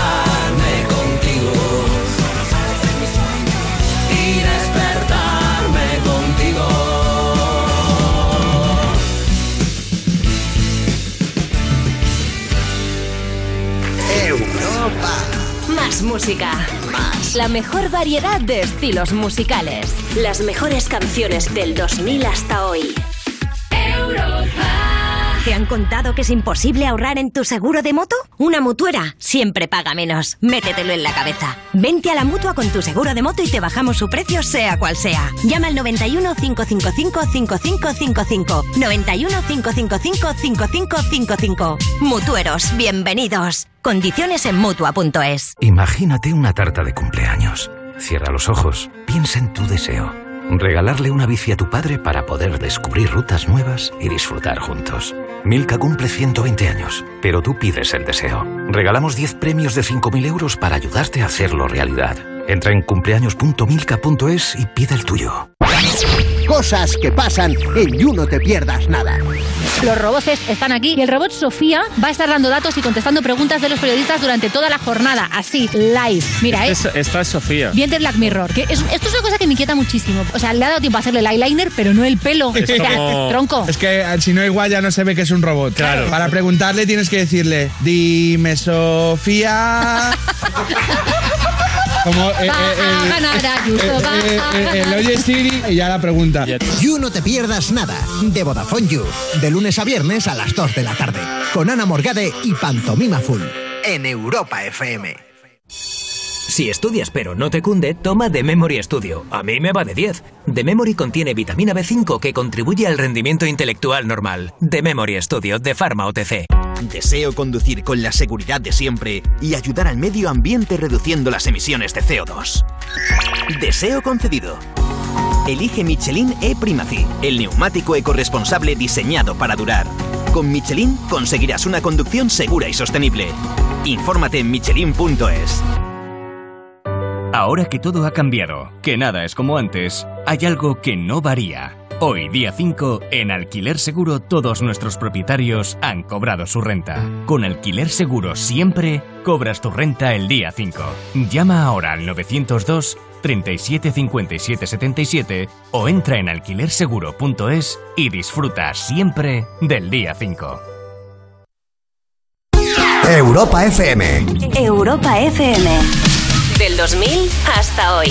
Más música. La mejor variedad de estilos musicales. Las mejores canciones del 2000 hasta hoy. ¿Te han contado que es imposible ahorrar en tu seguro de moto? Una mutuera siempre paga menos. Métetelo en la cabeza. Vente a la mutua con tu seguro de moto y te bajamos su precio, sea cual sea. Llama al 91 555 5555. 91 555 5555. Mutueros, bienvenidos. Condiciones en mutua.es. Imagínate una tarta de cumpleaños. Cierra los ojos, piensa en tu deseo. Regalarle una bici a tu padre para poder descubrir rutas nuevas y disfrutar juntos. Milka cumple 120 años, pero tú pides el deseo. Regalamos 10 premios de 5.000 euros para ayudarte a hacerlo realidad. Entra en cumpleaños.milka.es y pide el tuyo. Cosas que pasan en You No Te Pierdas Nada. Los robots están aquí y el robot Sofía va a estar dando datos y contestando preguntas de los periodistas durante toda la jornada, así, live. Mira, es Es- esta es Sofía. bien de Black Mirror. Que es- esto es una cosa que me inquieta muchísimo. O sea, le ha dado tiempo a hacerle el eyeliner, pero no el pelo. Es O sea, como- *laughs* tronco. Es que eh, si no igual ya no se ve que es un robot. Claro. Para preguntarle tienes que decirle, dime Sofía. *laughs* Como eh, eh, el, eh, eh, el oye Siri y ya la pregunta. You No Te Pierdas Nada, de Vodafone You, de lunes a viernes a las 2 de la tarde, con Ana Morgade y Pantomima Full, en Europa FM. Si estudias pero no te cunde, toma The Memory Studio. A mí me va de 10. The Memory contiene vitamina B5 que contribuye al rendimiento intelectual normal. The Memory Studio de Pharma OTC. Deseo conducir con la seguridad de siempre y ayudar al medio ambiente reduciendo las emisiones de CO2. Deseo concedido. Elige Michelin E-Primacy, el neumático ecorresponsable diseñado para durar. Con Michelin conseguirás una conducción segura y sostenible. Infórmate en michelin.es. Ahora que todo ha cambiado, que nada es como antes, hay algo que no varía. Hoy, día 5, en Alquiler Seguro todos nuestros propietarios han cobrado su renta. Con Alquiler Seguro siempre cobras tu renta el día 5. Llama ahora al 902 37 57 77 o entra en alquilerseguro.es y disfruta siempre del día 5. Europa FM. Europa FM. Del 2000 hasta hoy.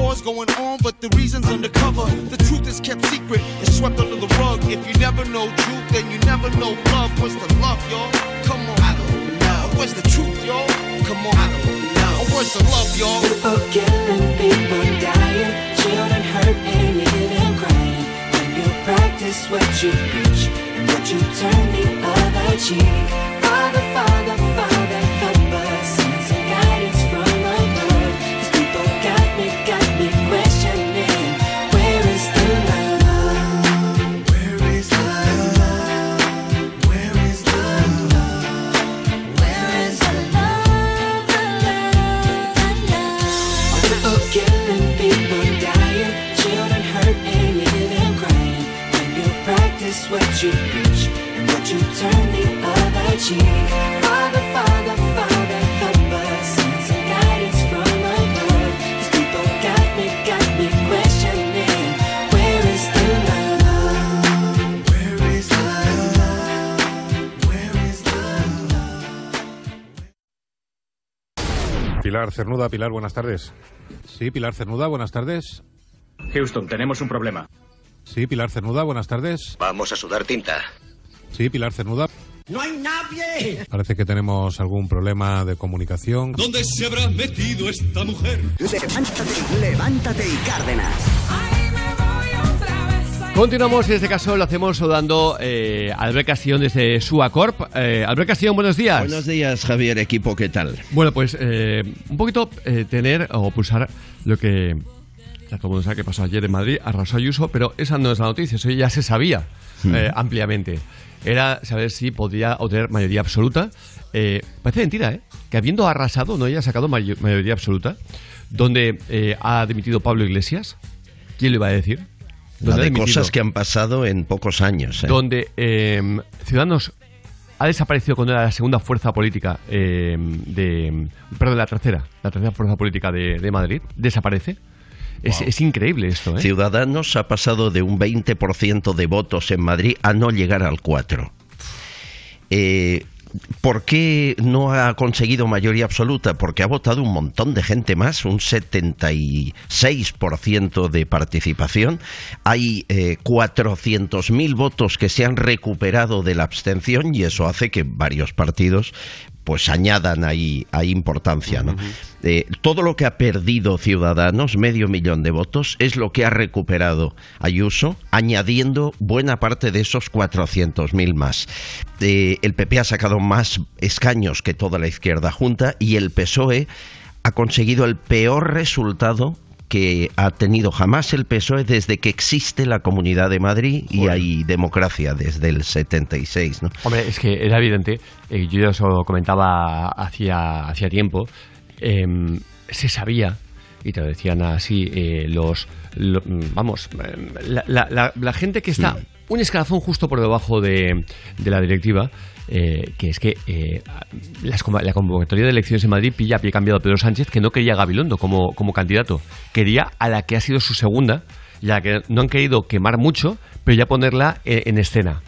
War's going on, but the reason's undercover. The truth is kept secret, it's swept under the rug. If you never know truth, then you never know love. Where's the love, y'all? Come on. I don't know. Where's the truth, y'all? Come on. I don't know. Where's the love, y'all? People killing, people dying, children hurt and you crying. When you practice what you preach and what you turn the other cheek. Pilar Cernuda, Pilar, buenas tardes. Sí, Pilar Cernuda, buenas tardes. Houston, tenemos un problema. Sí, Pilar Cernuda, buenas tardes. Vamos a sudar tinta. Sí, Pilar Cernuda. ¡No hay nadie! Parece que tenemos algún problema de comunicación. ¿Dónde se habrá metido esta mujer? Levántate, levántate y Cárdenas. Continuamos y en este caso lo hacemos saludando eh, a Albert Castillón desde Suacorp. Eh, Albert Castillón, buenos días. Buenos días, Javier, equipo, ¿qué tal? Bueno, pues eh, un poquito eh, tener o pulsar lo que ya todo el mundo sabe que pasó ayer en Madrid, arrasó Ayuso, pero esa no es la noticia, eso ya se sabía Hmm. eh, ampliamente. Era saber si podía obtener mayoría absoluta. Eh, parece mentira, ¿eh? Que habiendo arrasado no haya sacado mayo- mayoría absoluta, donde eh, ha dimitido Pablo Iglesias. ¿Quién lo iba a decir? La de cosas que han pasado en pocos años. ¿eh? donde eh, Ciudadanos ha desaparecido cuando era la segunda fuerza política eh, de... Perdón, la tercera, la tercera fuerza política de, de Madrid, desaparece. Es, es increíble esto, ¿eh? Ciudadanos ha pasado de un 20% de votos en Madrid a no llegar al 4%. Eh, ¿Por qué no ha conseguido mayoría absoluta? Porque ha votado un montón de gente más, un 76% de participación. Hay eh, 400.000 votos que se han recuperado de la abstención y eso hace que varios partidos pues añadan ahí, ahí importancia. ¿no? Eh, todo lo que ha perdido Ciudadanos, medio millón de votos, es lo que ha recuperado Ayuso, añadiendo buena parte de esos 400.000 más. Eh, el PP ha sacado más escaños que toda la izquierda junta y el PSOE ha conseguido el peor resultado que ha tenido jamás el PSOE desde que existe la Comunidad de Madrid y hay democracia desde el 76. ¿no? Hombre, es que era evidente, eh, yo ya os lo comentaba hacía, hacía tiempo, em, se sabía, y te lo decían así, eh, los, lo- vamos, em, la, la- la- la gente que está un escalafón justo por debajo de, de la directiva, eh, que es que eh, las la convocatoria de elecciones en Madrid pilla a cambiado a Pedro Sánchez, que no quería a Gabilondo como, como candidato, quería a la que ha sido su segunda, y a la que no han querido quemar mucho, pero ya ponerla eh, en escena.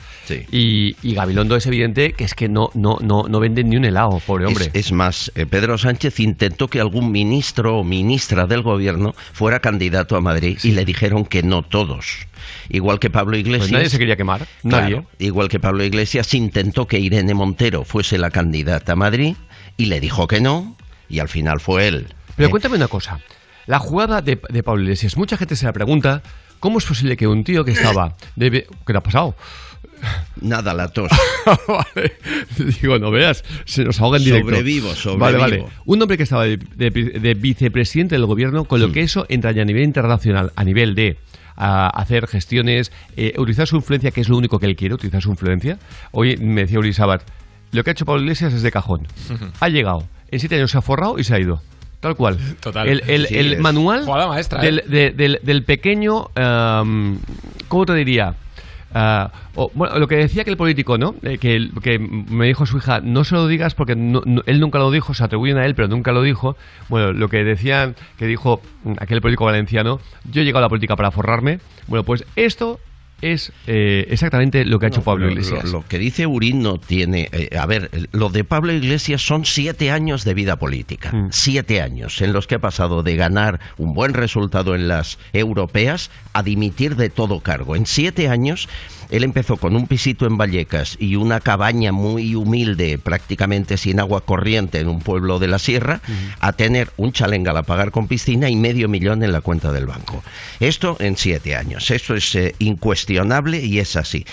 Y, y Gabilondo es evidente que es que no, no, no, no vende ni un helado, pobre hombre. Es, es más, eh, Pedro Sánchez intentó que algún ministro o ministra del gobierno fuera candidato a Madrid y le dijeron que no todos. Igual que Pablo Iglesias. Pues nadie se quería quemar, nadie. Claro, igual que Pablo Iglesias intentó que Irene Montero fuese la candidata a Madrid y le dijo que no y al final fue él. Pero cuéntame una cosa. La jugada de, de Pablo Iglesias, mucha gente se la pregunta, ¿cómo es posible que un tío que estaba... De, ¿Qué le ha pasado? Nada, la tos. *laughs* vale. Digo, no veas, se nos ahoga en directo. Sobrevivo, Vale, sobrevivo. vale. Un hombre que estaba de, de- de vicepresidente del gobierno, con Mm. lo que eso entra ya a nivel internacional, a nivel de a hacer gestiones, eh, utilizar su influencia, que es lo único que él quiere, utilizar su influencia. Hoy me decía Uri Sabat, lo que ha hecho Pablo Iglesias es de cajón. Ha llegado, en siete años se ha forrado y se ha ido. Tal cual. Total. El, el- Sí, el es manual jugada maestra, del, ¿eh? de- del, del pequeño, am, ¿cómo te diría? O, bueno, lo que decía que el político, ¿no? Eh, que, el- que me dijo su hija, no se lo digas porque no- no- él nunca lo dijo, se atribuyen a él, pero nunca lo dijo. Bueno, lo que decían, que dijo aquel político valenciano, yo he llegado a la política para forrarme. Bueno, pues esto es eh, exactamente lo que ha hecho Pablo Lo- Iglesias. Lo, lo que dice Urín no tiene. eh, a ver, lo de Pablo Iglesias son siete años de vida política. Mm. Siete años en los que ha pasado de ganar un buen resultado en las europeas a dimitir de todo cargo. En siete años. Él empezó con un pisito en Vallecas y una cabaña muy humilde, prácticamente sin agua corriente en un pueblo de la sierra, a tener un chalengal a pagar con piscina y medio millón en la cuenta del banco. Esto en siete años. Eso es eh, incuestionable y es así.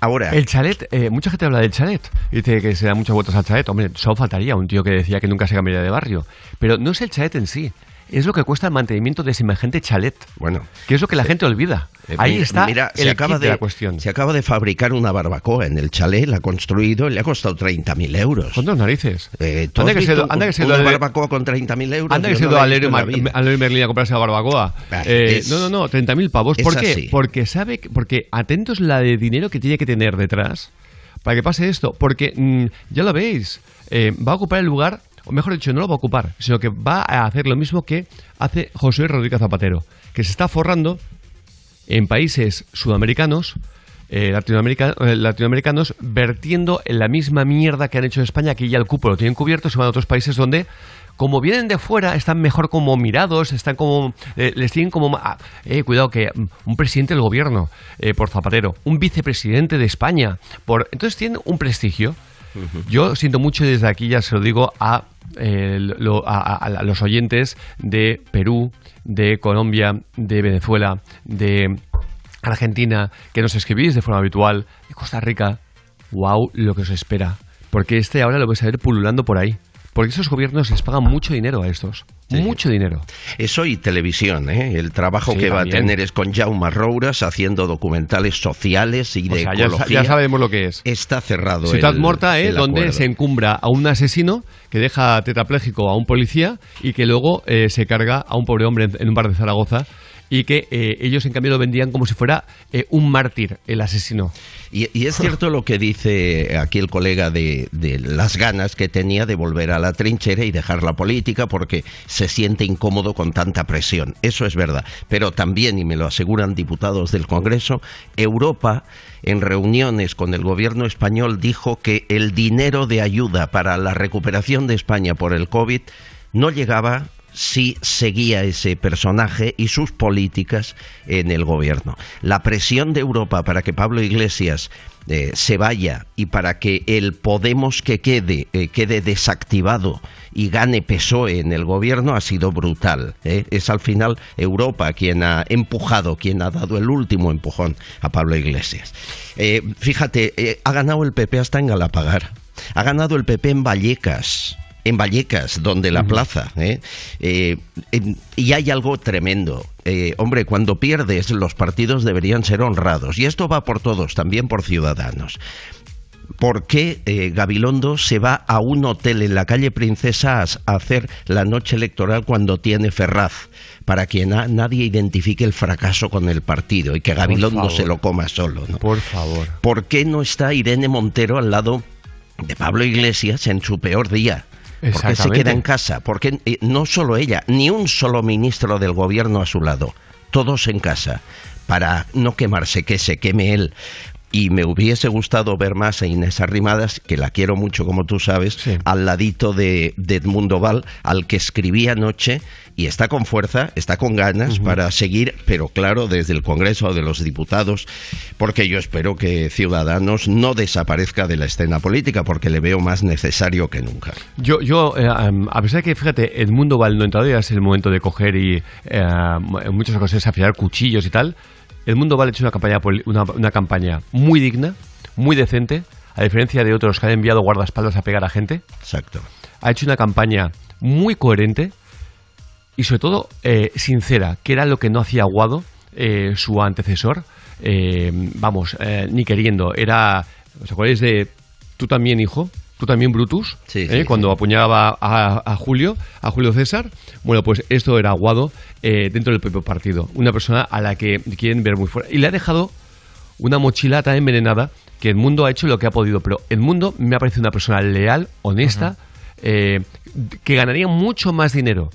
Ahora, El chalet, eh, mucha gente habla del chalet y dice que se da muchas vueltas al chalet. Hombre, solo faltaría un tío que decía que nunca se cambiaría de barrio. Pero no es el chalet en sí, es lo que cuesta el mantenimiento de semejante chalet. Bueno. Que es lo que la gente olvida. Eh, Ahí está mira, el se acaba de, de la cuestión. Se acaba de fabricar una barbacoa en el chalet, la ha construido y le ha costado 30.000 euros. ¿Cuántas narices? Eh, ¿tú Anda que se do- anda que se una do- barbacoa con 30.000 euros? Anda que se no a comprarse la barbacoa. Ah, Eh, es- no, no, no, 30.000 pavos. ¿Por qué? así. Porque sabe, que- porque atentos la de dinero que tiene que tener detrás para que pase esto. Porque mm, ya lo veis, eh, va a ocupar el lugar, o mejor dicho, no lo va a ocupar, sino que va a hacer lo mismo que hace José Rodríguez Zapatero, que se está forrando en países sudamericanos, eh, latinoamerica- eh, latinoamericanos, vertiendo en la misma mierda que han hecho en España, que ya el cupo lo tienen cubierto, se van a otros países donde como vienen de fuera, están mejor como mirados, están como eh, les tienen como ah, eh, cuidado que mm, un presidente del gobierno eh, por Zapatero, un vicepresidente de España por entonces tienen un prestigio. Yo siento mucho y desde aquí ya se lo digo a, eh, lo- a- a- los oyentes de Perú, de Colombia, de Venezuela, de Argentina, que nos escribís de forma habitual, de Costa Rica. Wow, lo que os espera. Porque este ahora lo vais a ver pululando por ahí. Porque esos gobiernos les pagan mucho dinero a estos. Mucho dinero. Eso y televisión, ¿eh? El trabajo Sí, que va a tener es con Jaume Rouras haciendo documentales sociales y O de sea, ecología. ya sabemos lo que es. Está cerrado Ciudad el- Morta, ¿eh? donde acuerdo. se encumbra a un asesino que deja tetrapléjico a un policía y que luego eh, se carga a un pobre hombre en, en un bar de Zaragoza y que eh, ellos en cambio lo vendían como si fuera eh, un mártir, el asesino. Y, y es cierto lo que dice aquí el colega de, de las ganas que tenía de volver a la trinchera y dejar la política porque se siente incómodo con tanta presión. Eso es verdad. Pero también, y me lo aseguran diputados del Congreso, Europa en reuniones con el gobierno español dijo que el dinero de ayuda para la recuperación de España por el COVID no llegaba si seguía ese personaje y sus políticas en el gobierno. La presión de Europa para que Pablo Iglesias eh, se vaya y para que el Podemos que quede eh, quede desactivado y gane PSOE en el gobierno ha sido brutal. ¿eh? Es al final Europa quien ha empujado, quien ha dado el último empujón a Pablo Iglesias. Fíjate, ha ganado el PP hasta en Galapagar. Ha ganado el PP en Vallecas en Vallecas, donde la plaza. ¿eh? Eh, y hay algo tremendo. Eh, hombre, cuando pierdes, los partidos deberían ser honrados. Y esto va por todos, también por ciudadanos. ¿Por qué eh, Gabilondo se va a un hotel en la calle Princesa a, hacer la noche electoral cuando tiene Ferraz? Para que na- nadie identifique el fracaso con el partido y que Gabilondo se lo coma solo. ¿no? Por favor. ¿Por qué no está Irene Montero al lado de Pablo Iglesias en su peor día? ¿Por qué se queda en casa? Porque eh, no solo ella, ni un solo ministro del gobierno a su lado, todos en casa, para no quemarse, que se queme él. Y me hubiese gustado ver más a Inés Arrimadas, que la quiero mucho, como tú sabes, al ladito de, de Edmundo Val, al que escribí anoche, y está con fuerza, está con ganas para seguir, pero claro, desde el Congreso de los Diputados, porque yo espero que Ciudadanos no desaparezca de la escena política, porque le veo más necesario que nunca. Yo, yo eh, a pesar de que, fíjate, el mundo va entrado, ya es el momento de coger y eh, en muchas ocasiones afilar cuchillos y tal. El mundo vale ha hecho una campaña, una, una campaña muy digna, muy decente, a diferencia de otros que han enviado guardaespaldas a pegar a gente. Exacto. Ha hecho una campaña muy coherente y sobre todo eh, sincera, que era lo que no hacía Aguado, eh, su antecesor. Eh, vamos, eh, ni queriendo. Era, ¿os acordáis de tú también, hijo? Tú también, Brutus, Sí, ¿eh? sí, cuando apuñalaba a, a Julio, a Julio César. Bueno, pues esto era Aguado eh, dentro del propio partido. Una persona a la que quieren ver muy fuera. Y le ha dejado una mochila tan envenenada que el mundo ha hecho lo que ha podido. Pero el mundo me ha parecido una persona leal, honesta, eh, que ganaría mucho más dinero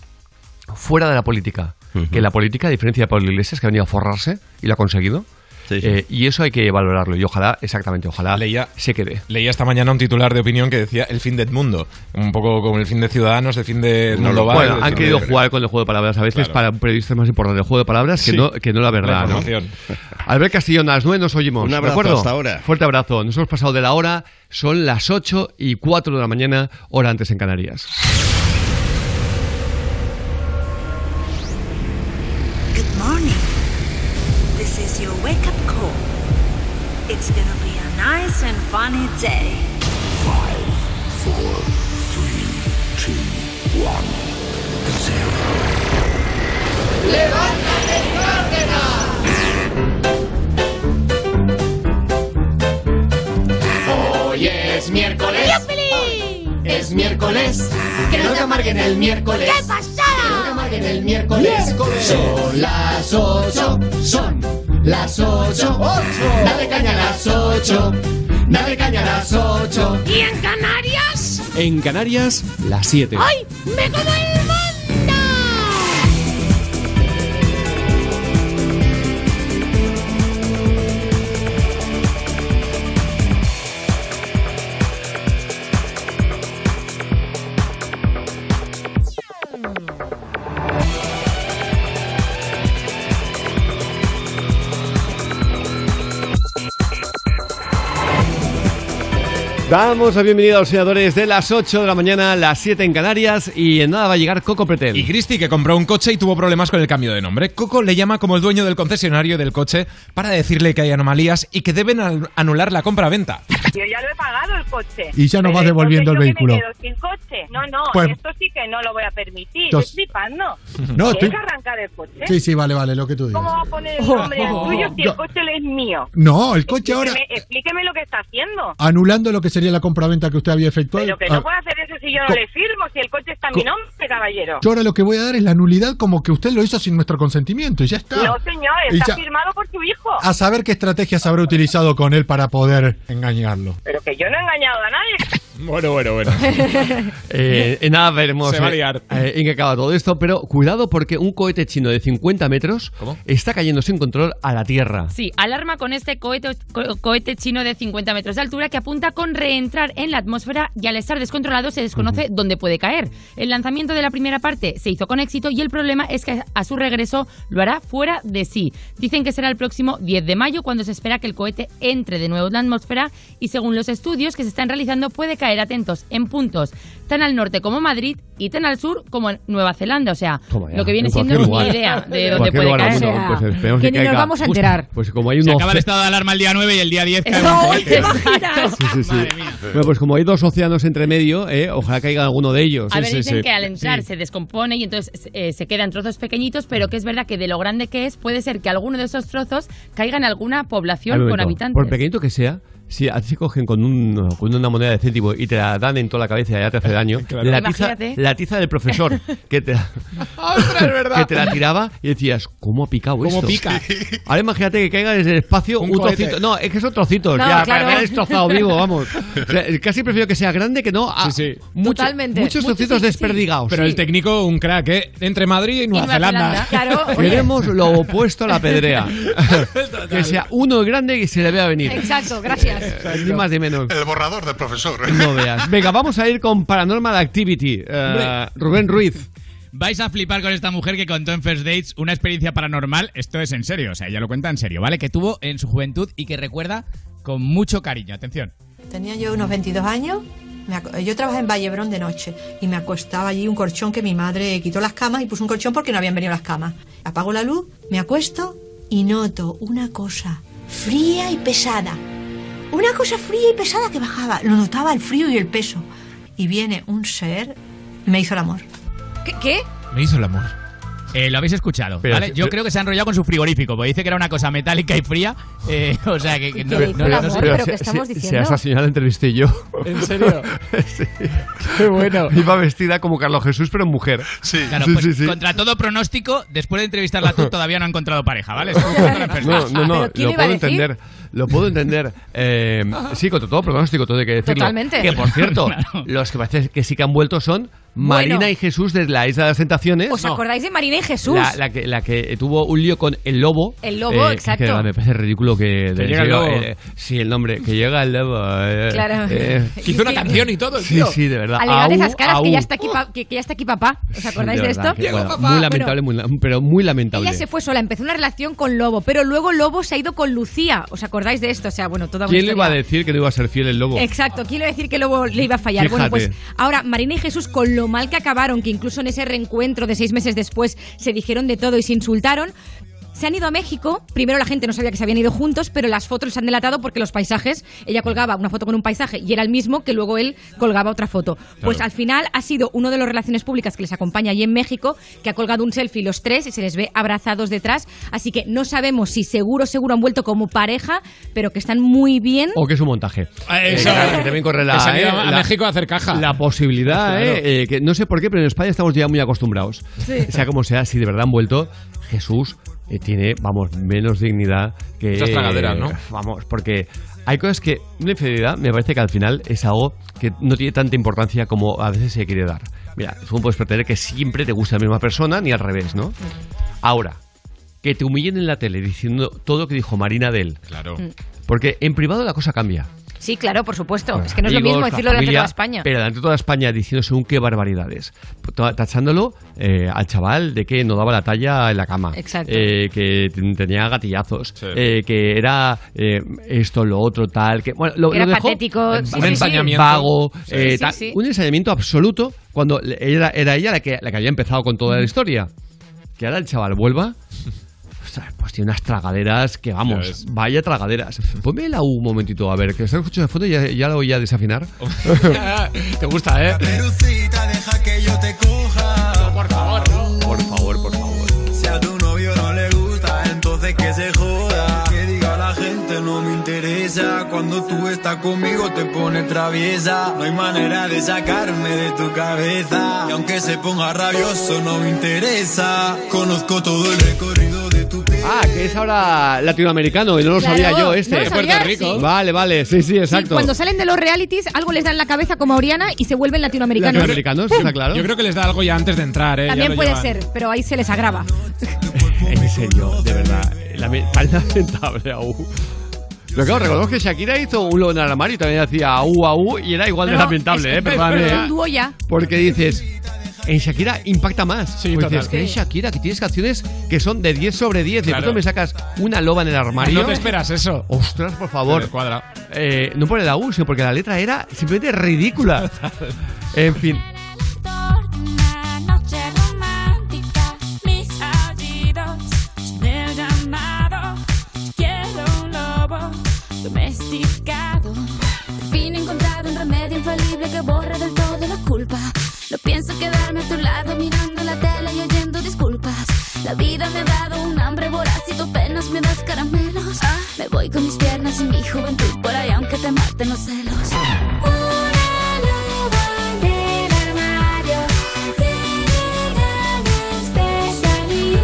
fuera de la política que en la política, a diferencia de Pablo Iglesias, que ha venido a forrarse y lo ha conseguido. Eh, y eso hay que valorarlo. Y ojalá, exactamente, ojalá se quede. Leía esta mañana un titular de opinión que decía el fin de Edmundo. Un poco como el fin de Ciudadanos, el fin de Edmundo Val, bueno, han querido de- jugar con el juego de palabras. A veces Claro. para un periodista es más importante el juego de palabras que, Sí. no, que no la verdad. La ¿no? Albert Castillón, a las 9 nos oímos. Un ¿de abrazo, acuerdo? hasta ahora. Fuerte abrazo. Nos hemos pasado de la hora. Son las 8 y 4 de la mañana, hora antes en Canarias. It's gonna be a nice and funny day. Five, four, three, two, one, zero. ¡Levántate, Hoy es miércoles. Es miércoles. Que no te amarguen el miércoles. ¡Qué pasada! Amarguen el miércoles. Miércoles. Son las ocho. Son las ocho. Dale caña a las ocho. Dale caña a las ocho. ¿Y en Canarias? En Canarias, las 7. ¡Ay! ¡Me como el Damos la bienvenida a los senadores de las 8 de la mañana, las 7 en Canarias y en nada va a llegar Coco Pretel. Y Cristi, que compró un coche y tuvo problemas con el cambio de nombre. Coco le llama como el dueño del concesionario del coche para decirle que hay anomalías y que deben anular la compra-venta. Yo ya lo he pagado el coche. Y ya no Pero vas devolviendo el vehículo. Yo que me quedo sin coche. No, no, Pues- esto sí que no lo voy a permitir. Estoy flipando. *laughs* No, ¿Quieres estoy- arrancar el coche? Sí, sí, vale, vale, lo que tú digas. ¿Cómo va a poner el Oh, nombre al *laughs* oh, tuyo si yo- el coche es mío? No, el coche ahora Explíqueme, explíqueme lo que está haciendo. anulando lo que sería la compraventa que usted había efectuado. Pero que Ah, no puedo hacer eso si yo no le firmo, si el coche está en mi nombre, caballero. Yo ahora lo que voy a dar es la nulidad como que usted lo hizo sin nuestro consentimiento y ya está. No, señor, está ya- firmado por su hijo. A saber qué estrategias habrá utilizado con él para poder engañarlo. Pero que yo no he engañado a nadie. Bueno, bueno, bueno. *laughs* Eh, en nada veremos Se va a eh, liar. eh, en qué acaba todo esto, pero cuidado porque un cohete chino de 50 metros está cayendo sin control a la Tierra. Sí, alarma con este cohete, co- cohete chino de 50 metros de altura que apunta con reentrar en la atmósfera y al estar descontrolado se desconoce dónde puede caer. El lanzamiento de la primera parte se hizo con éxito y el problema es que a su regreso lo hará fuera de sí. Dicen que será el próximo 10 de mayo cuando se espera que el cohete entre de nuevo en la atmósfera y según los estudios que se están realizando puede caer atentos en puntos tan al norte como Madrid y tan al sur como en Nueva Zelanda. O sea, ya, lo que viene en siendo cualquier ni lugar. idea de dónde puede lugar caer. pues esperemos que ni nos vamos a enterar. Pues como hay un Se acaba el estado de alarma el día 9 y el día 10 cae No, un. ¿te? Sí, sí, sí. Bueno, pues como hay dos océanos entre medio, eh, ojalá caiga alguno de ellos. A ver, dicen que al entrar se descompone y entonces eh, se queda en trozos pequeñitos, pero que es verdad que de lo grande que es, puede ser que alguno de esos trozos caiga en alguna población con habitantes. Por pequeñito que sea, si a ti se cogen con, un, con una moneda de céntimo y te la dan en toda la cabeza y ya te hace daño, *laughs* la, tiza, la tiza del profesor que te, *laughs* que te la tiraba y decías, ¿cómo ha picado ¿Cómo esto? pica? *laughs* Ahora imagínate que caiga desde el espacio un, trocito. No, es que son trocitos. No, ya, claro. para haber destrozado vivo, vamos. O sea, casi prefiero que sea grande que no. a- mucho- Totalmente. Muchos Mucho, trocitos sí, desperdigados. Pero el técnico, un crack, ¿eh? Entre Madrid y Nueva, Nueva Zelanda. Zelanda, claro. Oye. Queremos lo opuesto a la pedrea. que sea uno grande y se le vea venir. Exacto, gracias. *laughs* Ni más ni menos. El borrador del profesor. No veas. Venga, vamos a ir con Paranormal Activity. Eh, Rubén Ruiz. Vais a flipar con esta mujer que contó en First Dates una experiencia paranormal. Esto es en serio, o sea, ella lo cuenta en serio, ¿vale? Que tuvo en su juventud y que recuerda con mucho cariño. Atención. Tenía yo unos 22 años. yo trabajaba en Vallebrón de noche y me acostaba allí un colchón que mi madre quitó las camas y puso un colchón porque no habían venido las camas. Apago la luz, me acuesto y noto una cosa fría y pesada. Una cosa fría y pesada que bajaba. Lo notaba el frío y el peso. Y viene un ser me hizo el amor. ¿Qué? qué? Me hizo el amor. Eh, lo habéis escuchado, Pero- ¿vale? Yo pero- creo que se ha enrollado con su frigorífico, porque dice que era una cosa metálica y fría. eh, o sea, que, que no, Pero- no- no sé. pero ¿qué estamos si- Si diciendo? a esa señora la entrevisté yo. ¿En serio? *laughs* Sí. Qué bueno. Iba vestida como Carlos Jesús, pero en mujer. Sí. Claro, Sí, pues sí, sí. contra todo pronóstico, después de entrevistarla tú todavía no ha encontrado pareja, ¿vale? No, no, no, ¿Pero quién lo puedo decir? entender. Lo puedo entender. Eh, sí, contra todo pronóstico, todo hay que decirlo. Totalmente. Que por cierto, *laughs* Claro. los que parece que sí que han vuelto son Marina Bueno. y Jesús de la Isla de las Tentaciones. ¿Os acordáis de Marina y Jesús? La, la que, la que tuvo un lío con el lobo. El lobo, Eh, exacto. que me parece ridículo que... de- llega el lobo. eh, sí, el nombre. Que llega el lobo. eh, Claro. eh, Hizo una canción y todo, el sí, tío. sí, de verdad. Alegar Au, esas caras que ya, está aquí pa- que, que ya está aquí papá. ¿Os acordáis Sí, de, verdad, esto? que, bueno, muy lamentable, muy pero muy lamentable. Ella se fue sola, empezó una relación con Lobo, pero luego Lobo se ha ido con Lucía. ¿Os acordáis de esto? O sea, bueno, toda una ¿Quién le iba a decir que no iba a ser fiel el lobo? Exacto, ¿quién le iba a decir que Lobo le iba a fallar? Bueno, pues ahora Marina y Jesús, con lo mal que acabaron, que incluso en ese reencuentro de seis meses después se dijeron de todo y se insultaron. Se han ido a México. Primero la gente no sabía que se habían ido juntos, pero las fotos les han delatado porque los paisajes, ella colgaba una foto con un paisaje y era el mismo que luego él colgaba otra foto. Pues al final ha sido uno de los relaciones públicas que les acompaña allí en México, que ha colgado un selfie los tres y se les ve abrazados detrás. Así que no sabemos si seguro, seguro han vuelto como pareja, pero que están muy bien. O que es un montaje. Ah, eso. Eh, que también corre la, Que se han ido eh, a la- México a hacer caja. La posibilidad, Claro. eh, eh, que no sé por qué, pero en España estamos ya muy acostumbrados. Sí. Sea como sea, si de verdad han vuelto, Jesús eh, tiene, vamos, menos dignidad que... Esas tragaderas, ¿no? Vamos, porque hay cosas que... Una infidelidad me parece que al final es algo que no tiene tanta importancia como a veces se quiere dar. Mira, tú no puedes pretender que siempre te guste la misma persona, ni al revés, ¿no? Ahora, que te humillen en la tele diciendo todo lo que dijo Marina de él. Claro. Mm. Porque en privado la cosa cambia. Sí, claro, por supuesto. Es que no es lo mismo decirlo delante de familia, toda España. Pero delante de toda España diciendo según qué barbaridades. To- Tachándolo eh, al chaval de que no daba la talla en la cama. Exacto. Eh, que ten- tenía gatillazos. eh, que era eh, esto, lo otro, tal. Que, bueno, lo, Que era lo dejó patético, sí, un sí, ensañamiento vago. Tal. Un ensañamiento absoluto cuando le- era, era ella la que, la que había empezado con toda la historia. Que ahora el chaval vuelva. Ostras, Pues tiene unas tragaderas que vamos, vaya tragaderas. Ponme la U un momentito, a ver, que está escuchando de fondo y ya, ya la voy a desafinar. *laughs* Te gusta, ¿eh? Perucita, deja que yo te coja. por favor, no. Por favor, por favor. Si a tu novio no le gusta, entonces que se joda. Que diga la gente no me interesa. Cuando tú estás conmigo te pones traviesa. No hay manera de sacarme de tu cabeza. Y aunque se ponga rabioso no me interesa. Conozco todo el recorrido. Ah, que es ahora latinoamericano y no lo Claro, sabía yo este. ¿no lo? Puerto Rico. Sí. Vale, vale, sí, sí, Sí, exacto. cuando salen de los realities, algo les da en la cabeza como a Oriana y se vuelven latinoamericanos. Latinoamericanos, está claro. Yo creo que les da algo ya antes de entrar, ¿eh? Ya También lo puede llevan. ser, pero ahí se les agrava. *laughs* En serio, de verdad. Lame- tan lamentable aún. Pero claro, recordemos que Shakira hizo un lobo en el armario y también hacía au au y era igual de No, lamentable, es- ¿eh? Perdóname. es ¿eh? un dúo ya. Porque dices, en Shakira impacta más. Sí, total. dices, que en Shakira, que tienes canciones que son de 10 sobre 10. De Claro. pronto me sacas una loba en el armario. No te esperas eso. Ostras, por favor. Se descuadra. Eh, no por el au, sino porque la letra era simplemente ridícula. en fin. Una noche romántica, mis aullidos del llamado. Quiero un lobo domesticado. Por fin he encontrado un remedio infalible que borra del todo. No pienso quedarme a tu lado mirando la tele y oyendo disculpas. La vida me ha dado un hambre voraz y tú apenas me das caramelos. Me voy con mis piernas y mi juventud por ahí, aunque te maten los celos. Salir.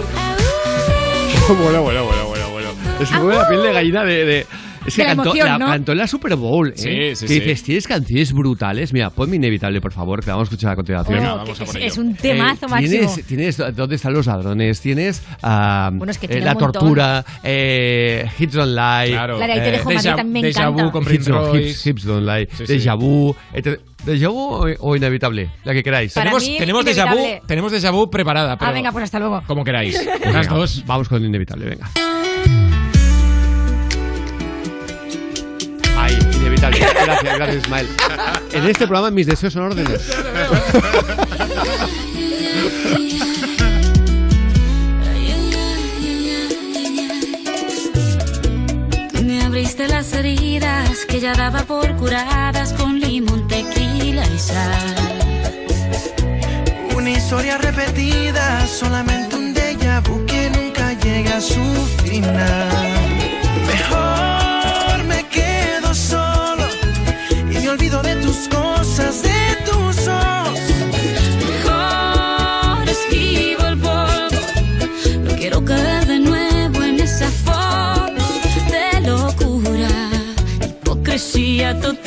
*laughs* bueno, bueno, bueno, bueno, bueno. Es pone la piel de gallina de- es que De cantó, emoción, la, ¿no? cantó en la Super Bowl, ¿eh? Sí, sí, que sí. dices, tienes canciones brutales. Mira, ponme inevitable, por favor, que la vamos a escuchar a continuación. Oh, que es, es un temazo Eh, máximo. Tienes, tienes ¿Dónde están los ladrones? Tienes ah, Bueno, es que eh, La montón. tortura, eh, Hits Don't Lie. Claro. La de Ahí te dejo, Madrid, Deja- también me Deja encanta. Vu con Hits, Prince. Hips, Hips Don't Lie. Sí, sí. Deja Vu. etc. Deja Vu o, Inevitable, la que queráis. Para Tenemos, mí, tenemos déjà vu, tenemos déjà vu preparada, pero Ah, venga, pues hasta luego. como queráis. Pues *laughs* Las venga, dos. Vamos con Inevitable, venga. Inevitable. Gracias, gracias, Ismael. En este programa mis deseos son órdenes. Me abriste las heridas que ya daba por curadas con limón, tequila y sal. Una historia repetida, solamente un déjà vu que nunca llega a su final. Olvido de tus cosas, de tus ojos. Mejor esquivo el polvo. No quiero caer de nuevo en esa foto de locura, hipocresía total.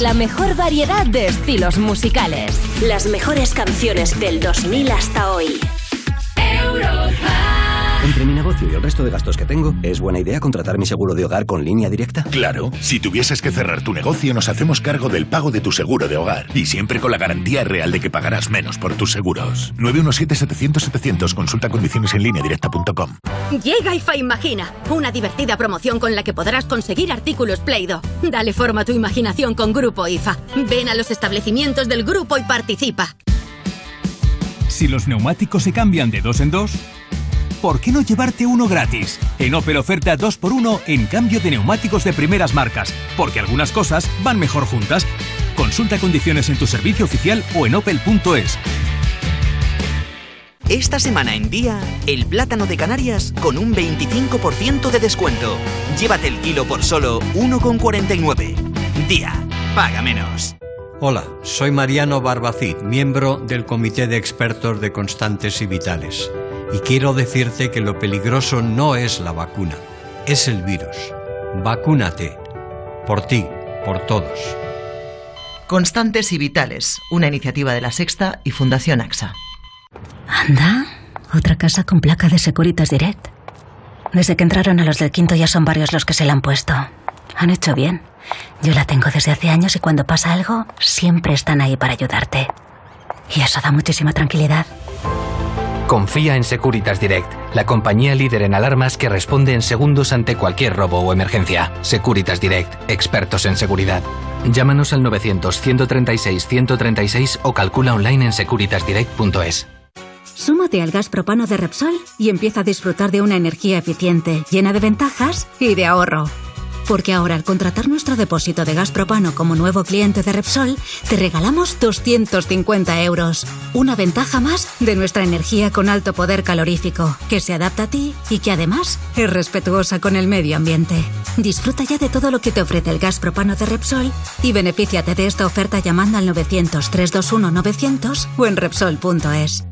La mejor variedad de estilos musicales. Las mejores canciones del 2000 hasta hoy. Entre mi negocio y el resto de gastos que tengo, ¿es buena idea contratar mi seguro de hogar con línea directa? Claro, si tuvieses que cerrar tu negocio, nos hacemos cargo del pago de tu seguro de hogar. Y siempre con la garantía real de que pagarás menos por tus seguros. 917-700-700. Consulta condiciones en línea directa.com. Llega IFA Imagina, una divertida promoción con la que podrás conseguir artículos Play-Doh. Dale forma a tu imaginación con Grupo IFA. Ven a los establecimientos del grupo y participa. Si los neumáticos se cambian de dos en dos, ¿por qué no llevarte uno gratis? En Opel oferta 2x1 en cambio de neumáticos de primeras marcas, porque algunas cosas van mejor juntas. Consulta condiciones en tu servicio oficial o en opel.es. Esta semana en Día, el plátano de Canarias con un 25% de descuento. Llévate el kilo por solo 1,49. Día, paga menos. Hola, soy Mariano Barbacid, miembro del Comité de Expertos de Constantes y Vitales. Y quiero decirte que lo peligroso no es la vacuna, es el virus. Vacúnate. Por ti, por todos. Constantes y Vitales, una iniciativa de la Sexta y Fundación AXA. Anda, otra casa con placa de Securitas Direct. Desde que entraron a los del quinto ya son varios los que se la han puesto. Han hecho bien. Yo la tengo desde hace años y cuando pasa algo, siempre están ahí para ayudarte. Y eso da muchísima tranquilidad. Confía en Securitas Direct, la compañía líder en alarmas que responde en segundos ante cualquier robo o emergencia. Securitas Direct, expertos en seguridad. Llámanos al 900-136-136 o calcula online en securitasdirect.es. Súmate al gas propano de Repsol y empieza a disfrutar de una energía eficiente, llena de ventajas y de ahorro. Porque ahora al contratar nuestro depósito de gas propano como nuevo cliente de Repsol, te regalamos 250 euros. Una ventaja más de nuestra energía con alto poder calorífico, que se adapta a ti y que además es respetuosa con el medio ambiente. Disfruta ya de todo lo que te ofrece el gas propano de Repsol y benefíciate de esta oferta llamando al 900-321-900 o en Repsol.es.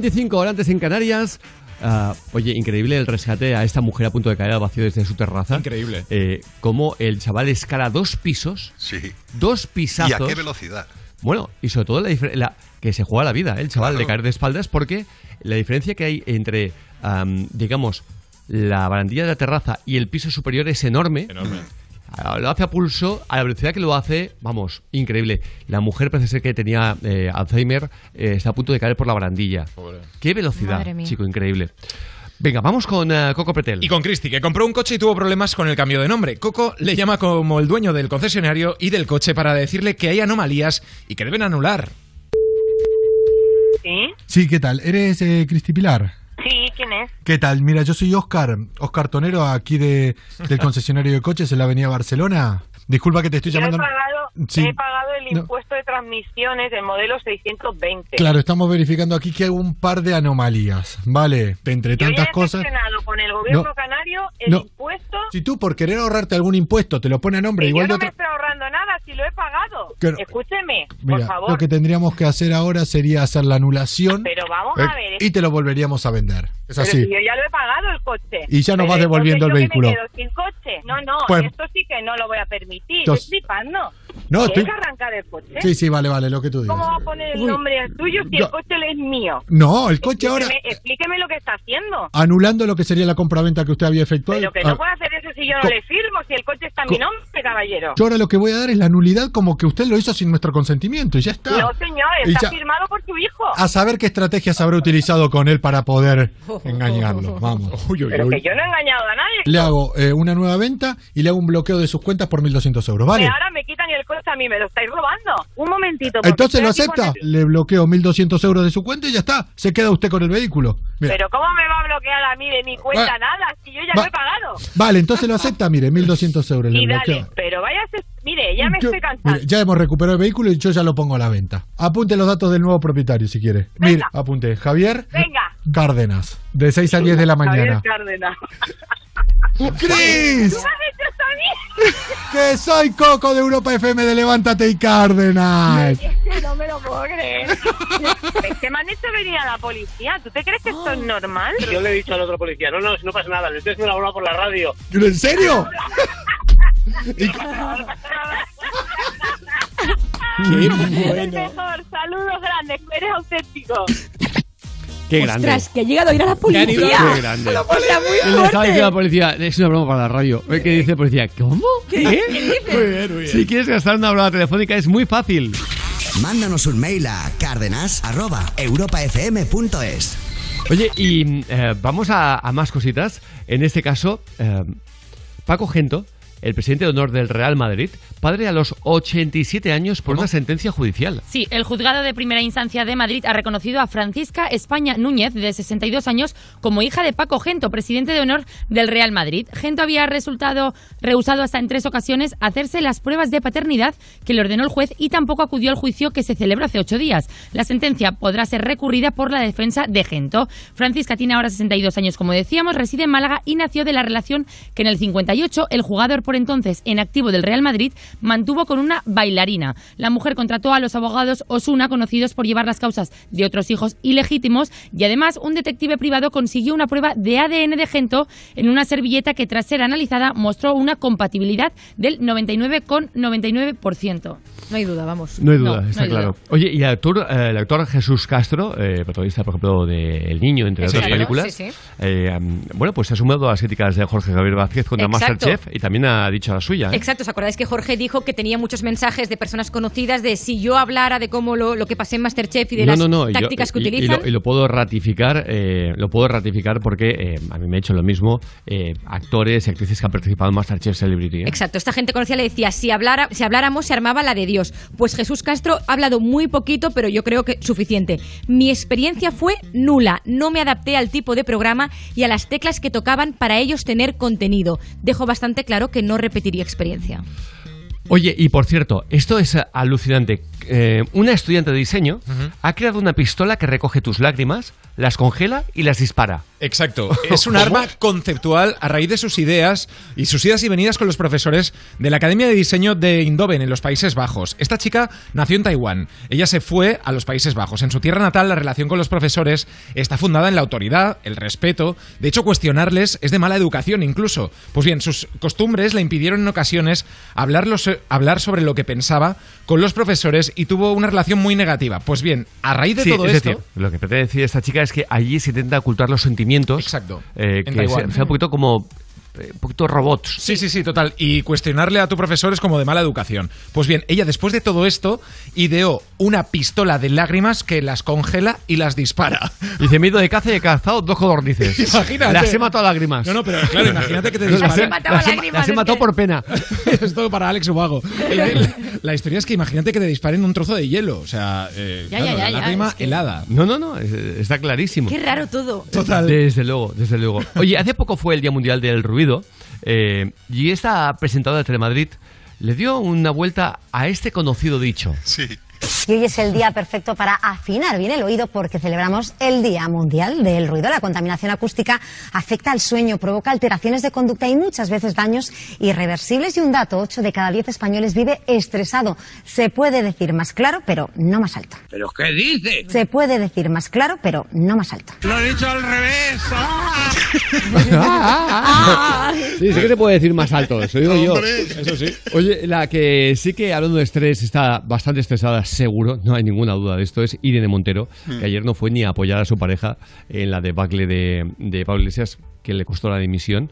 8.25 horas antes en Canarias. Ah, oye, increíble el rescate a esta mujer a punto de caer al vacío desde su terraza. Increíble. Eh, cómo el chaval escala dos pisos, Sí. dos pisazos. ¿Y a qué velocidad? Bueno, y sobre todo la, la- que se juega la vida, ¿eh? el chaval Claro. de caer de espaldas, porque la diferencia que hay entre, am, digamos, la barandilla de la terraza y el piso superior es enorme. Enorme. Lo hace a pulso, a la velocidad que lo hace, vamos, increíble. La mujer parece ser que tenía eh, Alzheimer, eh, está a punto de caer por la barandilla. Qué velocidad, chico, increíble. Venga, vamos con eh, Coco Pretel. Y con Cristi, que compró un coche y tuvo problemas con el cambio de nombre. Coco le llama como el dueño del concesionario y del coche para decirle que hay anomalías y que deben anular. ¿Sí? Sí, ¿qué tal? ¿Eres eh, Cristi Pilar? Sí, ¿quién es? ¿Qué tal? Mira, yo soy Oscar, Oscar Tonero, aquí de, del concesionario de coches en la avenida Barcelona. Disculpa que te estoy Yo he llamando. pagado, Sí. he pagado el No. impuesto de transmisiones del modelo 620. Claro, estamos verificando aquí que hay un par de anomalías, ¿vale? De entre Yo ya tantas he cosas. con el gobierno No. canario el No. impuesto Si tú por querer ahorrarte algún impuesto te lo pone a nombre igual yo de no me otro... estoy ahorrando nada si lo he pagado. Escúcheme, Mira, por favor. lo que tendríamos que hacer ahora sería hacer la anulación Pero vamos eh, a ver. y te lo volveríamos a vender. Es pero así. si yo ya lo he pagado el coche. Y ya nos vas devolviendo el yo que vehículo. me quedo sin coche. No, no, Pues- esto sí que no lo voy a permitir. Estoy flipando. No, ¿Quieres estoy- arrancar el coche? Sí, sí, vale, vale, lo que tú digas. ¿Cómo va a poner el nombre al tuyo si Yo- el coche es mío? No, el coche ahora Explíqueme, explíqueme lo que está haciendo. anulando lo que sería la compraventa que usted había efectuado. Pero que Ah, no puede hacer eso si yo no Co- le firmo, si el coche está en Co- mi nombre, caballero. Yo ahora lo que voy a dar es la nulidad como que usted lo hizo sin nuestro consentimiento y ya está. No, señor, Y está ya- firmado por su hijo. A saber qué estrategias habrá utilizado con él para poder *laughs* engañarlo. Vamos. *laughs* Pero que yo no he engañado a nadie. Le hago eh, una nueva venta y le hago un bloqueo de sus cuentas por 1.200 euros, ¿vale? Que ahora me quitan el coche a mí, me lo estáis robando. Un momentito. Entonces lo acepta, le bloqueo 1.200 euros de su cuenta y ya está. Se queda usted con el vehículo. Mira. Pero ¿cómo me va a bloquear a mí de mi cuenta Va- nada? Si yo ya va- lo he pagado. Vale, entonces lo acepta, mire, 1.200 euros. Le Y dale, bloqueo. pero váyase... Mire, ya me Yo- estoy cansando. Mire, ya hemos recuperado el vehículo y yo ya lo pongo a la venta. Apunte los datos del nuevo propietario si quiere. Mire, apunte. Javier Venga. Cárdenas, de 6 a 10 de la mañana. Javier Cárdenas. ¡Cris! *laughs* ¿Tú me has hecho esto a mí? *laughs* Que soy Coco de Europa FM de Levántate y Cárdenas. No me lo puedo creer. *laughs* Es que me han hecho venir a la policía. ¿Tú te crees que esto es normal? Yo le he dicho al otro policía, no, no, no pasa nada, le estoy haciendo una broma por la radio. ¿En serio? *laughs* ¡Qué bueno. mejor! Saludos grandes, eres auténtico. Qué grande. Ostras, que ha llegado a ir a la policía. Qué grande. La policía muy Le estaba diciendo a la fuerte. policía, es una broma para la radio. Que dice la policía, ¿cómo? ¿Qué? ¿Qué? ¿Qué dice? Muy bien, muy bien. Si quieres gastar una broma telefónica es muy fácil. Mándanos un mail a cárdenas.europafm.es. Oye, y eh, vamos a, a más cositas. En este caso, eh, Paco Gento, el presidente de honor del Real Madrid, padre a los 87 años por una sentencia judicial. Sí, el juzgado de primera instancia de Madrid ha reconocido a Francisca España Núñez, de 62 años, como hija de Paco Gento, presidente de honor del Real Madrid. Gento había resultado rehusado hasta en tres ocasiones hacerse las pruebas de paternidad que le ordenó el juez y tampoco acudió al juicio que se celebró hace ocho días. La sentencia podrá ser recurrida por la defensa de Gento. Francisca tiene ahora 62 años, como decíamos, reside en Málaga y nació de la relación que en el 58 el jugador por entonces en activo del Real Madrid mantuvo con una bailarina. La mujer contrató a los abogados Osuna, conocidos por llevar las causas de otros hijos ilegítimos, y además un detective privado consiguió una prueba de ADN de Gento en una servilleta que tras ser analizada mostró una compatibilidad del 99,99%. No hay duda, vamos. No hay duda, No, está no hay claro. duda. Oye, y el actor, eh, el actor Jesús Castro, eh, protagonista, por ejemplo, de El Niño, entre Sí, otras claro, películas, sí, sí. eh, bueno, pues se ha sumado a las críticas de Jorge Javier Vázquez contra Exacto. Masterchef y también ha dicho la suya. ¿eh? Exacto, ¿os acordáis que Jorge dijo que tenía muchos mensajes de personas conocidas de si yo hablara de cómo lo, lo que pasé en Masterchef y de no, las no, no, y yo- tácticas que y- y utilizan? lo, y lo puedo ratificar, eh, lo puedo ratificar porque eh, a mí me ha hecho lo mismo actores y actrices que han participado en Masterchef Celebrity. Exacto, esta gente conocida le decía, si, hablara, si habláramos se armaba la de Dios. Pues Jesús Castro ha hablado muy poquito, pero yo creo que suficiente. Mi experiencia fue nula, no me adapté al tipo de programa y a las teclas que tocaban para ellos tener contenido. Dejo bastante claro que no repetiría experiencia. Oye, y por cierto, esto es alucinante. Eh, una estudiante de diseño ha creado una pistola que recoge tus lágrimas, las congela y las dispara. Exacto. *laughs* Es un arma conceptual a raíz de sus ideas y sus idas y venidas con los profesores de la Academia de Diseño de Eindhoven en los Países Bajos. Esta chica nació en Taiwán. Ella se fue a los Países Bajos. En su tierra natal la relación con los profesores está fundada en la autoridad, el respeto. De hecho, cuestionarles es de mala educación incluso. Pues bien, sus costumbres le impidieron en ocasiones hablar, los- hablar sobre lo que pensaba con los profesores y tuvo una relación muy negativa. Pues bien, a raíz de Sí, todo es esto... decir, lo que pretende decir esta chica es que allí se intenta ocultar los sentimientos. Exacto. eh, que sea un poquito como. Eh, un poquito robots. Sí, sí, sí, total. Y cuestionarle a tu profesor es como de mala educación. Pues bien, ella después de todo esto ideó una pistola de lágrimas que las congela y las dispara. *laughs* Dice, me he ido de caza y he cazado dos codornices. *laughs* Imagínate. Las he matado a lágrimas. No, no, pero claro, *laughs* imagínate que te Las he- disparen. las he- las he matado por pena. es todo para Alex Ubago. La, la- la historia es que imagínate que te disparen un trozo de hielo. O sea, eh, Ya, claro, ya, ya, la ya, lágrima es que- helada. No, no, no, es- está clarísimo. Qué raro todo. Desde luego, desde luego. Oye, hace poco fue el Día Mundial del Ruido eh, y esta presentadora de Telemadrid le dio una vuelta a este conocido dicho. Sí. Y hoy es el día perfecto para afinar bien el oído porque celebramos el Día Mundial del Ruido. La contaminación acústica afecta al sueño, provoca alteraciones de conducta y muchas veces daños irreversibles. Y un dato, 8 de cada 10 españoles vive estresado. Se puede decir más claro, pero no más alto. ¿Pero qué dice? Se puede decir más claro, pero no más alto. Lo he dicho al revés. *laughs* Sí, sí que se puede decir más alto, eso digo yo. Eso sí. Oye, la que sí que hablando de estrés está bastante estresada, seguro, no hay ninguna duda de esto, es Irene Montero, Hmm. que ayer no fue ni a apoyar a su pareja en la debacle de, de Pablo Iglesias, que le costó la dimisión.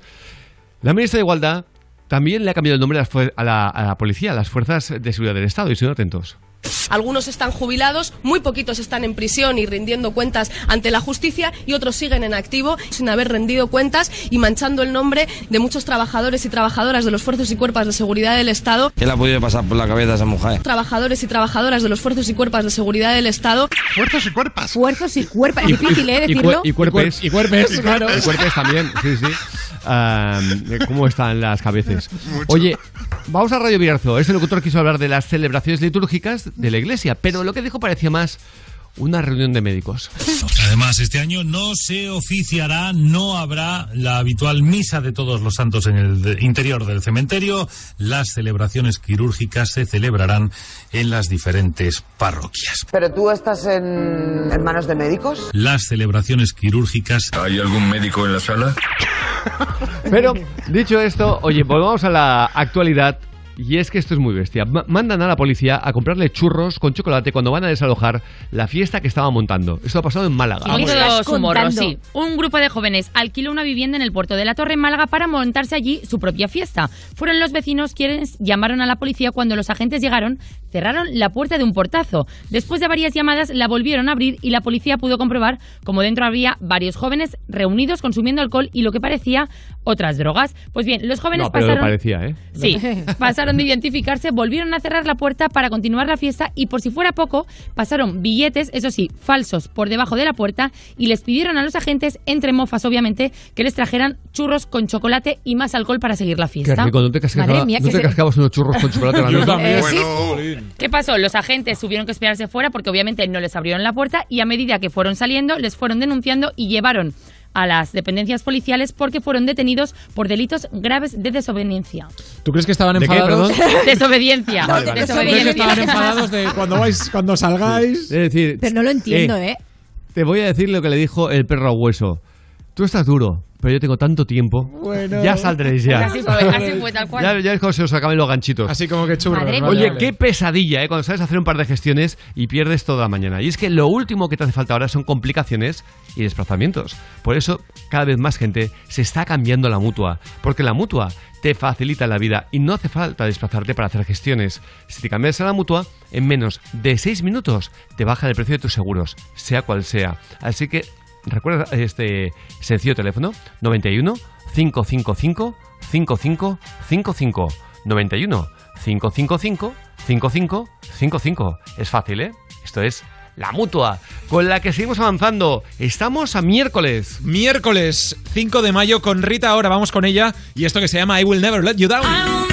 La ministra de Igualdad también le ha cambiado el nombre a, las fuer- a la, a la policía, a las fuerzas de seguridad del Estado, y son atentos. Algunos están jubilados, muy poquitos están en prisión y rindiendo cuentas ante la justicia y otros siguen en activo sin haber rendido cuentas y manchando el nombre de muchos trabajadores y trabajadoras de los fuerzos y cuerpos de seguridad del Estado. ¿Qué le ha podido pasar por la cabeza a esa mujer? Trabajadores y trabajadoras de los fuerzos y cuerpos de seguridad del Estado. Fuerzos y cuerpos. Fuerzos y cuerpos. Es difícil, ¿eh? Y, Decirlo. y cuerpes. Y cuerpes, claro. Y cuerpes también, sí, sí. Am, ¿Cómo están las cabezas? Oye, vamos a Radio Bierzo. Este locutor quiso hablar de las celebraciones litúrgicas de la iglesia, pero lo que dijo parecía más una reunión de médicos. Además, este año no se oficiará, no habrá la habitual misa de todos los santos en el interior del cementerio. Las celebraciones quirúrgicas se celebrarán en las diferentes parroquias. ¿Pero tú estás en, en manos de médicos? Las celebraciones quirúrgicas. ¿Hay algún médico en la sala? Pero, dicho esto, oye, volvamos a la actualidad. Y es que esto es muy bestia. Ma- mandan a la policía a comprarle churros con chocolate cuando van a desalojar la fiesta que estaba montando. Esto ha pasado en Málaga. Sí. Un grupo de jóvenes alquiló una vivienda en el puerto de la Torre en Málaga para montarse allí su propia fiesta. Fueron los vecinos quienes llamaron a la policía cuando los agentes llegaron, cerraron la puerta de un portazo. Después de varias llamadas la volvieron a abrir y la policía pudo comprobar como dentro había varios jóvenes reunidos consumiendo alcohol y lo que parecía otras drogas. Pues bien, los jóvenes No, pero pasaron parecía, ¿eh? Sí, *laughs* pasaron de identificarse, volvieron a cerrar la puerta para continuar la fiesta y por si fuera poco, pasaron billetes, eso sí, falsos, por debajo de la puerta y les pidieron a los agentes, entre mofas obviamente, que les trajeran churros con chocolate y más alcohol para seguir la Qué fiesta. rico, ¿no te cascabas, Madre mía, ¿no que te se- cascabas unos churros con chocolate en la *laughs* Yo mesa? también. Eh. ¿Qué pasó? Los agentes tuvieron que esperarse fuera porque obviamente no les abrieron la puerta y a medida que fueron saliendo les fueron denunciando y llevaron a las dependencias policiales porque fueron detenidos por delitos graves de desobediencia. ¿Tú crees que estaban ¿De qué, enfadados? *laughs* Desobediencia. Vale, vale. ¿Tú crees que Desobediencia. estaban enfadados de cuando vais, cuando salgáis? Es decir, Pero no lo entiendo, ¿eh? Te voy a decir lo que le dijo el perro a hueso. Tú estás duro, pero yo tengo tanto tiempo. Bueno. Ya saldréis ya. Así fue, así fue, tal cual. Ya, ya es como se os acaben los ganchitos. Así como que churros. Madre Oye, vale. qué pesadilla, ¿eh? Cuando sabes hacer un par de gestiones y pierdes toda la mañana. Y es que lo último que te hace falta ahora son complicaciones y desplazamientos. Por eso, cada vez más gente se está cambiando a la mutua. Porque la mutua te facilita la vida y no hace falta desplazarte para hacer gestiones. Si te cambias a la mutua, en menos de 6 minutos te bajan el precio de tus seguros, sea cual sea. Así que recuerda este sencillo teléfono 91 555 5555 91 555 5555. Es fácil, ¿eh? Esto es la mutua, con la que seguimos avanzando. Estamos a miércoles. Miércoles 5 de mayo con Rita ahora vamos con ella y esto que se llama I Will Never Let You Down.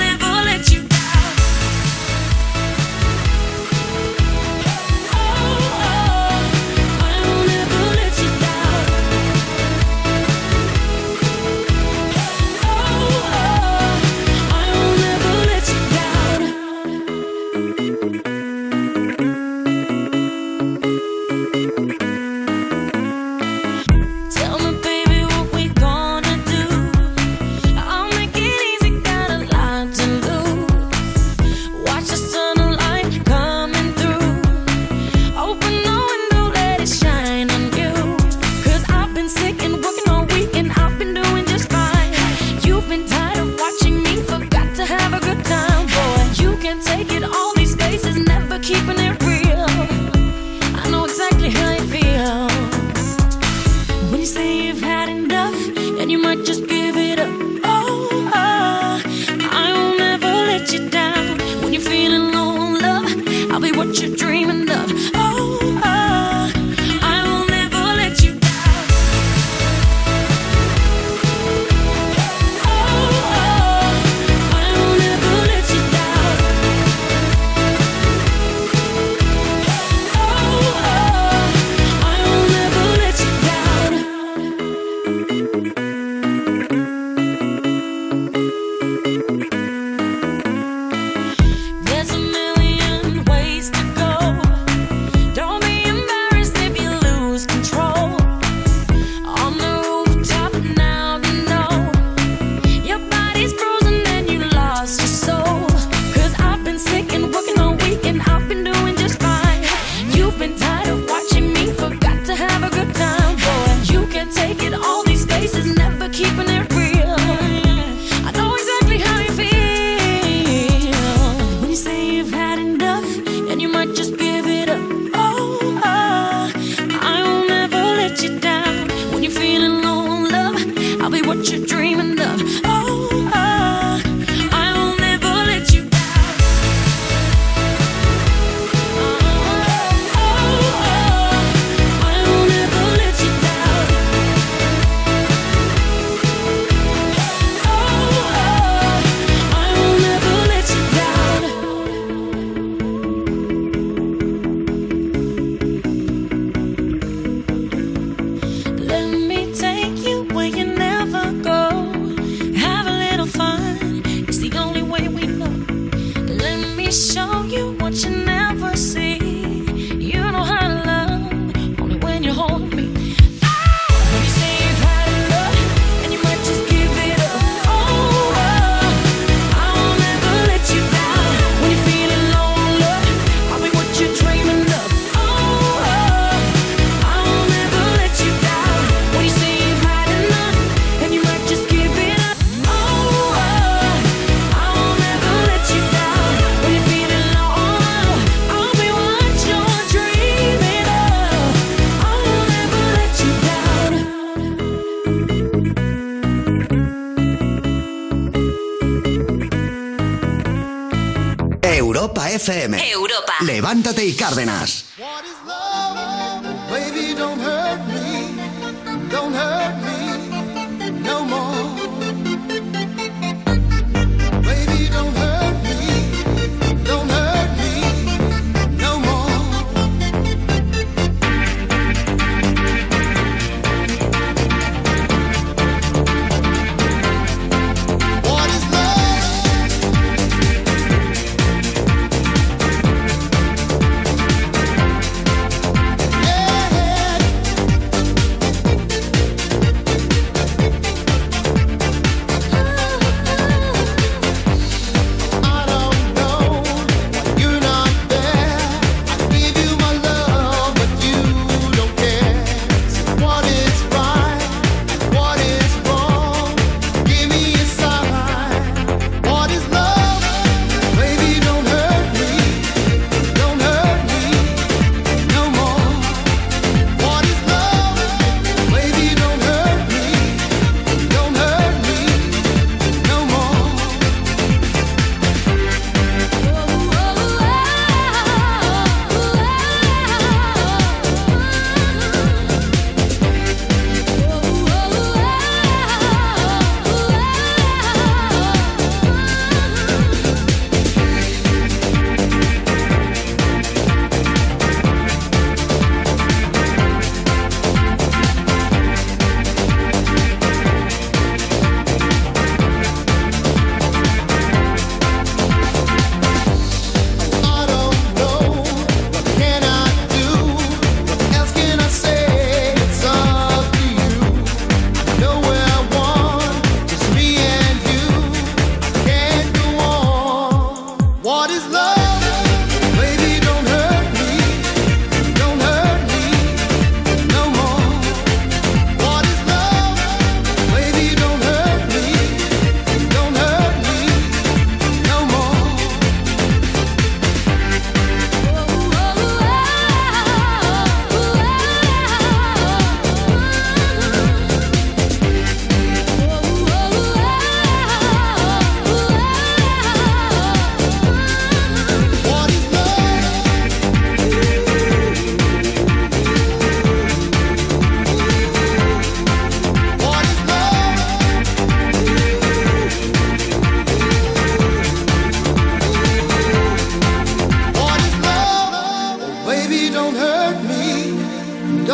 Levántate y Cárdenas.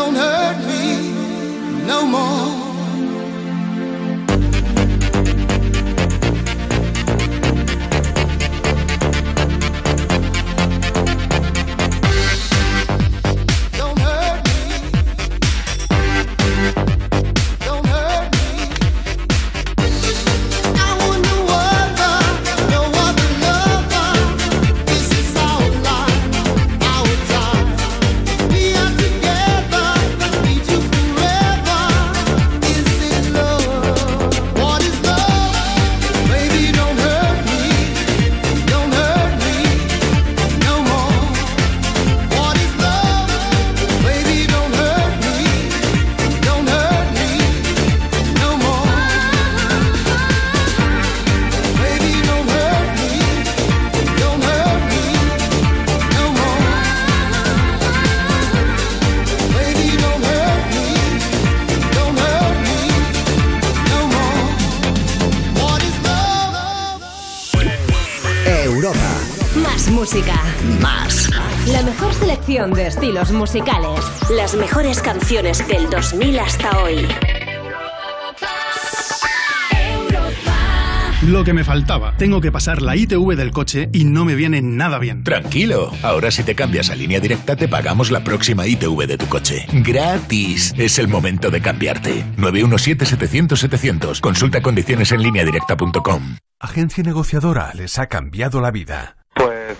don't hurt. Estilos musicales. Las mejores canciones del 2000 hasta hoy. Lo que me faltaba. Tengo que pasar la ITV del coche y no me viene nada bien. Tranquilo, ahora si te cambias a línea directa te pagamos la próxima ITV de tu coche. Gratis. Es el momento de cambiarte. 917-700-700. Consulta condiciones en lineadirecta.com. Agencia negociadora les ha cambiado la vida.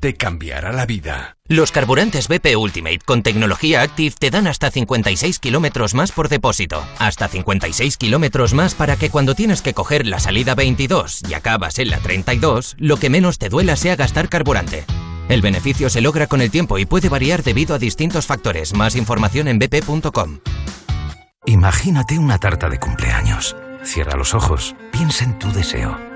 Te cambiará la vida. Los carburantes BP Ultimate con tecnología Active te dan hasta 56 kilómetros más por depósito. Hasta 56 kilómetros más para que cuando tienes que coger la salida 22 y acabas en la 32, lo que menos te duela sea gastar carburante. El beneficio se logra con el tiempo y puede variar debido a distintos factores. Más información en bp.com. Imagínate una tarta de cumpleaños. Cierra los ojos, piensa en tu deseo.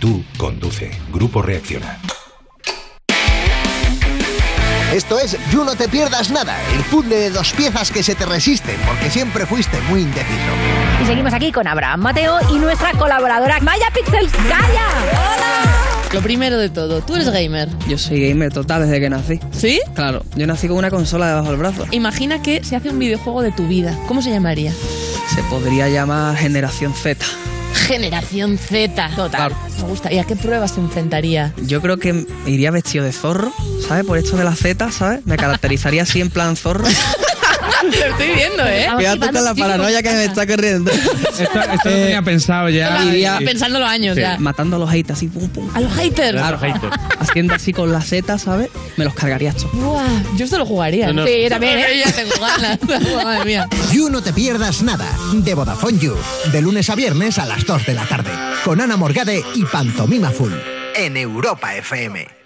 Tú conduce. Grupo Reacciona. Esto es You No Te Pierdas Nada, el puzzle de dos piezas que se te resisten porque siempre fuiste muy indeciso. Y seguimos aquí con Abraham Mateo y nuestra colaboradora Maya Pixels. ¡Calla! Lo primero de todo, ¿tú eres gamer? Yo soy gamer total desde que nací. ¿Sí? Claro, yo nací con una consola debajo del brazo. Imagina que se hace un videojuego de tu vida. ¿Cómo se llamaría? Se podría llamar Generación Z. Generación Z. Total. Me gusta. ¿Y a qué pruebas se enfrentaría? Yo creo que iría vestido de zorro, ¿sabes? Por esto de la Z, ¿sabes? Me caracterizaría así en plan zorro. *laughs* *laughs* Lo estoy viendo, ¿eh? Fíjate con la paranoia que me está corriendo. *laughs* Esto, esto lo tenía pensado ya. Iría Pensando los años Sí, ya. Matando a los haters así, pum, pum. ¿A los haters? Claro, *laughs* haciendo así con la Z, ¿sabes? Me los cargaría. Buah, yo esto lo jugaría. No, no. Sí, yo también, ¿eh? Ya tengo ganas. Madre mía. You No Te Pierdas Nada, de Vodafone You, de lunes a viernes a las 2 de la tarde, con Ana Morgade y Pantomima Full, en Europa FM.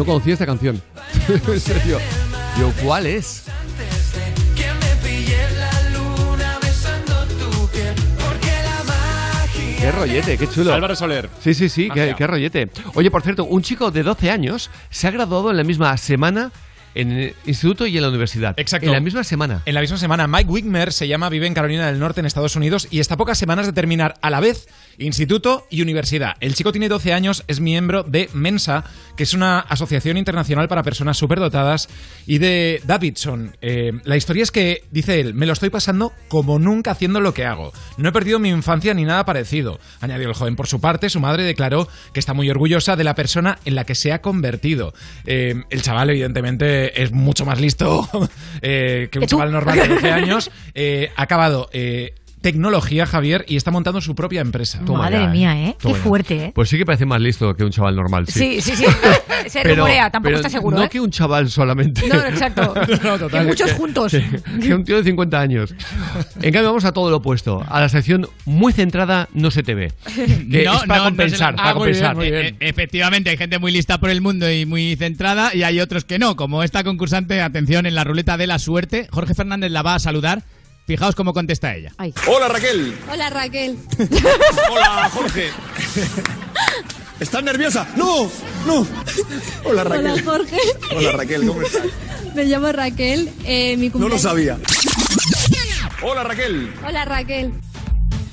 No conocía esta canción. *laughs* en serio. Yo, ¿cuál es? Qué rollete, qué chulo. Álvaro Soler. Sí, sí, sí, qué, rollete. Oye, por cierto, un chico de 12 años se ha graduado en la misma semana en el instituto y en la universidad. Exacto. En la misma semana. En la misma semana, Mike Wigmer se llama, vive en Carolina del Norte, en Estados Unidos, y está a pocas semanas de terminar a la vez instituto y universidad. El chico tiene 12 años, es miembro de Mensa, que es una asociación internacional para personas superdotadas, y de Davidson. Eh, la historia es que, dice él, me lo estoy pasando como nunca haciendo lo que hago. No he perdido mi infancia ni nada parecido. Añadió el joven. Por su parte, su madre declaró que está muy orgullosa de la persona en la que se ha convertido. Eh, el chaval, evidentemente, es mucho más listo *laughs* eh, que un chaval normal de 12 *laughs* años. Ha acabado tecnología, Javier, y está montando su propia empresa. Madre mía, ¿eh? Qué Toma ya. fuerte, ¿eh? Pues sí que parece más listo que un chaval normal, sí. Sí, sí, sí. *laughs* Se Pero- rumorea, tampoco pero está seguro, No ¿eh? que un chaval solamente. No, no, exacto. *laughs* Que muchos juntos. Que, que un tío de 50 años. En cambio, vamos a todo lo opuesto. A la sección muy centrada, no se te ve. *laughs* Que No, es para no, no compensar. para Ah, muy bien, compensar. muy bien. E- efectivamente, hay gente muy lista por el mundo y muy centrada, y hay otros que no, como esta concursante, atención, en la ruleta de la suerte. Jorge Fernández la va a saludar. Fijaos cómo contesta ella. Hola Raquel. Hola Raquel. *laughs* Hola Jorge. *laughs* ¿Estás nerviosa? No, no. Hola Raquel. Hola Jorge. Hola Raquel, ¿cómo estás? Me llamo Raquel. Eh, mi No cumpleaños. lo sabía. *laughs* Hola Raquel. Hola Raquel.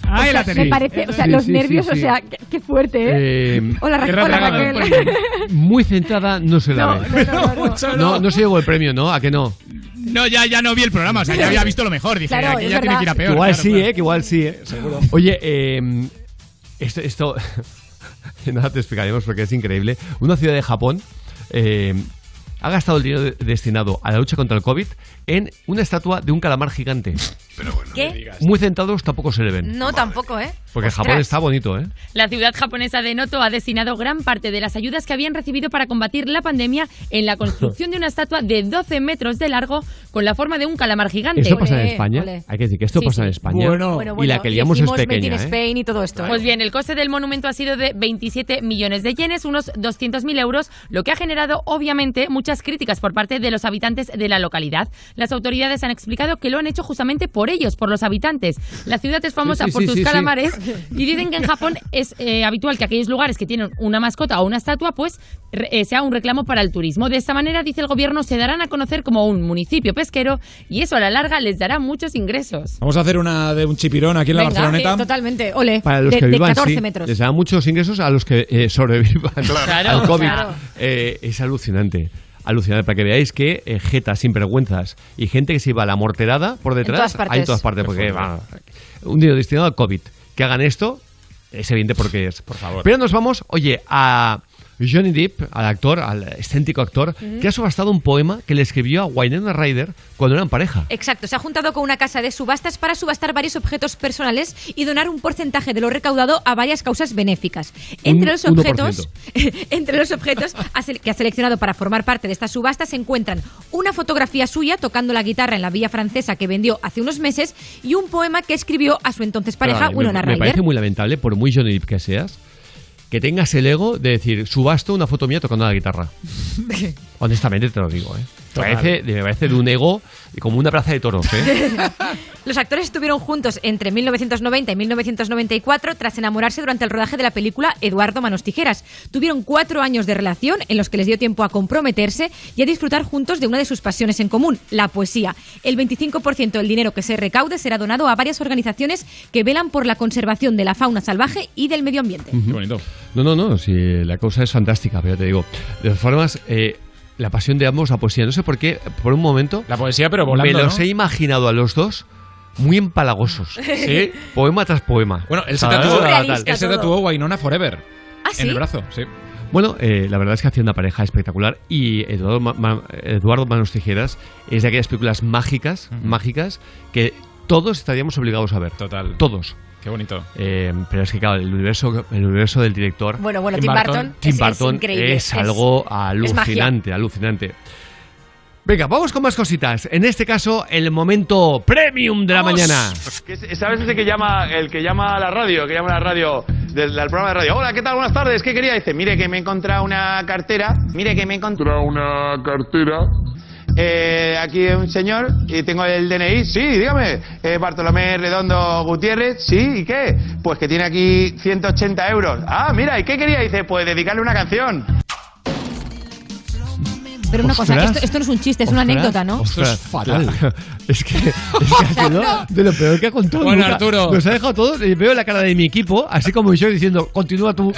O sea, la me tenéis. parece, o sea, Sí, los sí, nervios, sí, sí. o sea, qué, qué fuerte, ¿eh? Eh, hola, Ra- hola. Raquel. Muy centrada, no se la No, ve. no, no, no, no. No, no se llevó el premio, ¿no? ¿A que no? No, ya, ya no vi el programa, o sea, ya había visto lo mejor. Dije, Claro, aquí ya tiene que ir a peor. igual claro, sí, claro. ¿eh? Que igual sí, ¿eh? Seguro. *laughs* Oye, eh, esto... esto *laughs* nada, te explicaremos porque es increíble. Una ciudad de Japón... eh, ha gastado el dinero de- destinado a la lucha contra el COVID en una estatua de un calamar gigante. ¿Qué? Muy centrados tampoco se le ven. No, tampoco, ¿eh? Porque Ostras. Japón está bonito, ¿eh? La ciudad japonesa de Noto ha destinado gran parte de las ayudas que habían recibido para combatir la pandemia en la construcción de una estatua de 12 metros de largo con la forma de un calamar gigante. ¿Esto pasa en España? ole. Hay que decir que esto Sí, pasa en sí. España. Bueno, y bueno, la que liamos es pequeña, ¿eh? Spain y todo esto. ¿eh? Pues bien, el coste del monumento ha sido de 27 millones de yenes, unos 200.000 euros, lo que ha generado obviamente mucha muchas críticas por parte de los habitantes de la localidad. Las autoridades han explicado que lo han hecho justamente por ellos, por los habitantes. La ciudad es famosa Sí, sí, por sí, sus sí, sí. calamares y dicen que en Japón es eh, habitual que aquellos lugares que tienen una mascota o una estatua, pues eh, sea un reclamo para el turismo. De esta manera, dice el gobierno, se darán a conocer como un municipio pesquero y eso a la larga les dará muchos ingresos. Vamos a hacer una de un chipirón aquí en la Venga, Barceloneta. eh, totalmente. Ole. Para los de, que de vivan, 14 sí, metros. les da muchos ingresos a los que eh, sobrevivan *laughs* Claro, al COVID. claro. Eh, es alucinante. Alucinante, para que veáis que eh, jetas, sinvergüenzas y gente que se iba a la morterada por detrás, todas partes. hay en todas partes, porque va, un dinero destinado al COVID. Que hagan esto, es evidente porque es. Por favor. Pero nos vamos, oye, a Johnny Depp, al actor, al excéntrico actor, que ha subastado un poema que le escribió a Winona Ryder cuando eran pareja. Exacto, se ha juntado con una casa de subastas para subastar varios objetos personales y donar un porcentaje de lo recaudado a varias causas benéficas. Entre Un los 1%. objetos, entre los objetos *laughs* que ha seleccionado para formar parte de esta subasta se encuentran una fotografía suya tocando la guitarra en la villa francesa que vendió hace unos meses y un poema que escribió a su entonces pareja me- Winona me, Ryder. parece muy lamentable, por muy Johnny Depp que seas, que tengas el ego de decir, subasto una foto mía tocando la guitarra. *laughs* Honestamente te lo digo, ¿eh? Me parece, me parece de un ego como una plaza de toros, ¿eh? *laughs* Los actores estuvieron juntos entre 1990 y 1994 tras enamorarse durante el rodaje de la película Eduardo Manos Tijeras. Tuvieron cuatro años de relación en los que les dio tiempo a comprometerse y a disfrutar juntos de una de sus pasiones en común, la poesía. El 25% del dinero que se recaude será donado a varias organizaciones que velan por la conservación de la fauna salvaje y del medio ambiente. Ujú. No, no, no, sí, la cosa es fantástica, pero ya te digo. De todas formas, eh, la pasión de ambos, la poesía, no sé por qué, por un momento... La poesía, pero volando, Me los ¿no? he imaginado a los dos muy empalagosos. *laughs* ¿sí? Poema tras poema. Bueno, él se tatuó, él se tatuó Wainona Forever. ¿Ah, En el brazo, sí. Bueno, eh, la verdad es que hacía una pareja espectacular y Eduardo, Ma- Ma- Eduardo Manos Tijeras es de aquellas películas mágicas, mágicas que todos estaríamos obligados a ver. Total. Todos. Qué bonito. Eh, pero es que claro, el universo, el universo del director. Bueno, bueno, Tim Burton Tim es- es Burton increíble, es algo es alucinante, alucinante. Venga, vamos con más cositas. En este caso, el momento premium de la mañana. ¿Sabes ese que llama, el que llama a la radio, que llama a la radio, del, del programa de radio? Hola, ¿qué tal? Buenas tardes. ¿Qué quería? Dice, mire que me he encontrado una cartera. Mire que me he encontrado una cartera. Eh, aquí un señor y tengo el DNI. Sí, dígame. Eh, Bartolomé Redondo Gutiérrez. Sí, ¿y qué? Pues que tiene aquí 180 euros. Ah, mira, ¿y qué quería? Dice, pues dedicarle una canción. Pero una cosa, esto, esto no es un chiste, es una Ostras, anécdota, ¿no? ostras, *laughs* Es que, es que *laughs* ha sido de lo peor que ha contado. Bueno, nunca. Arturo. Nos ha dejado todos. Y veo la cara de mi equipo, así como yo diciendo, continúa tú.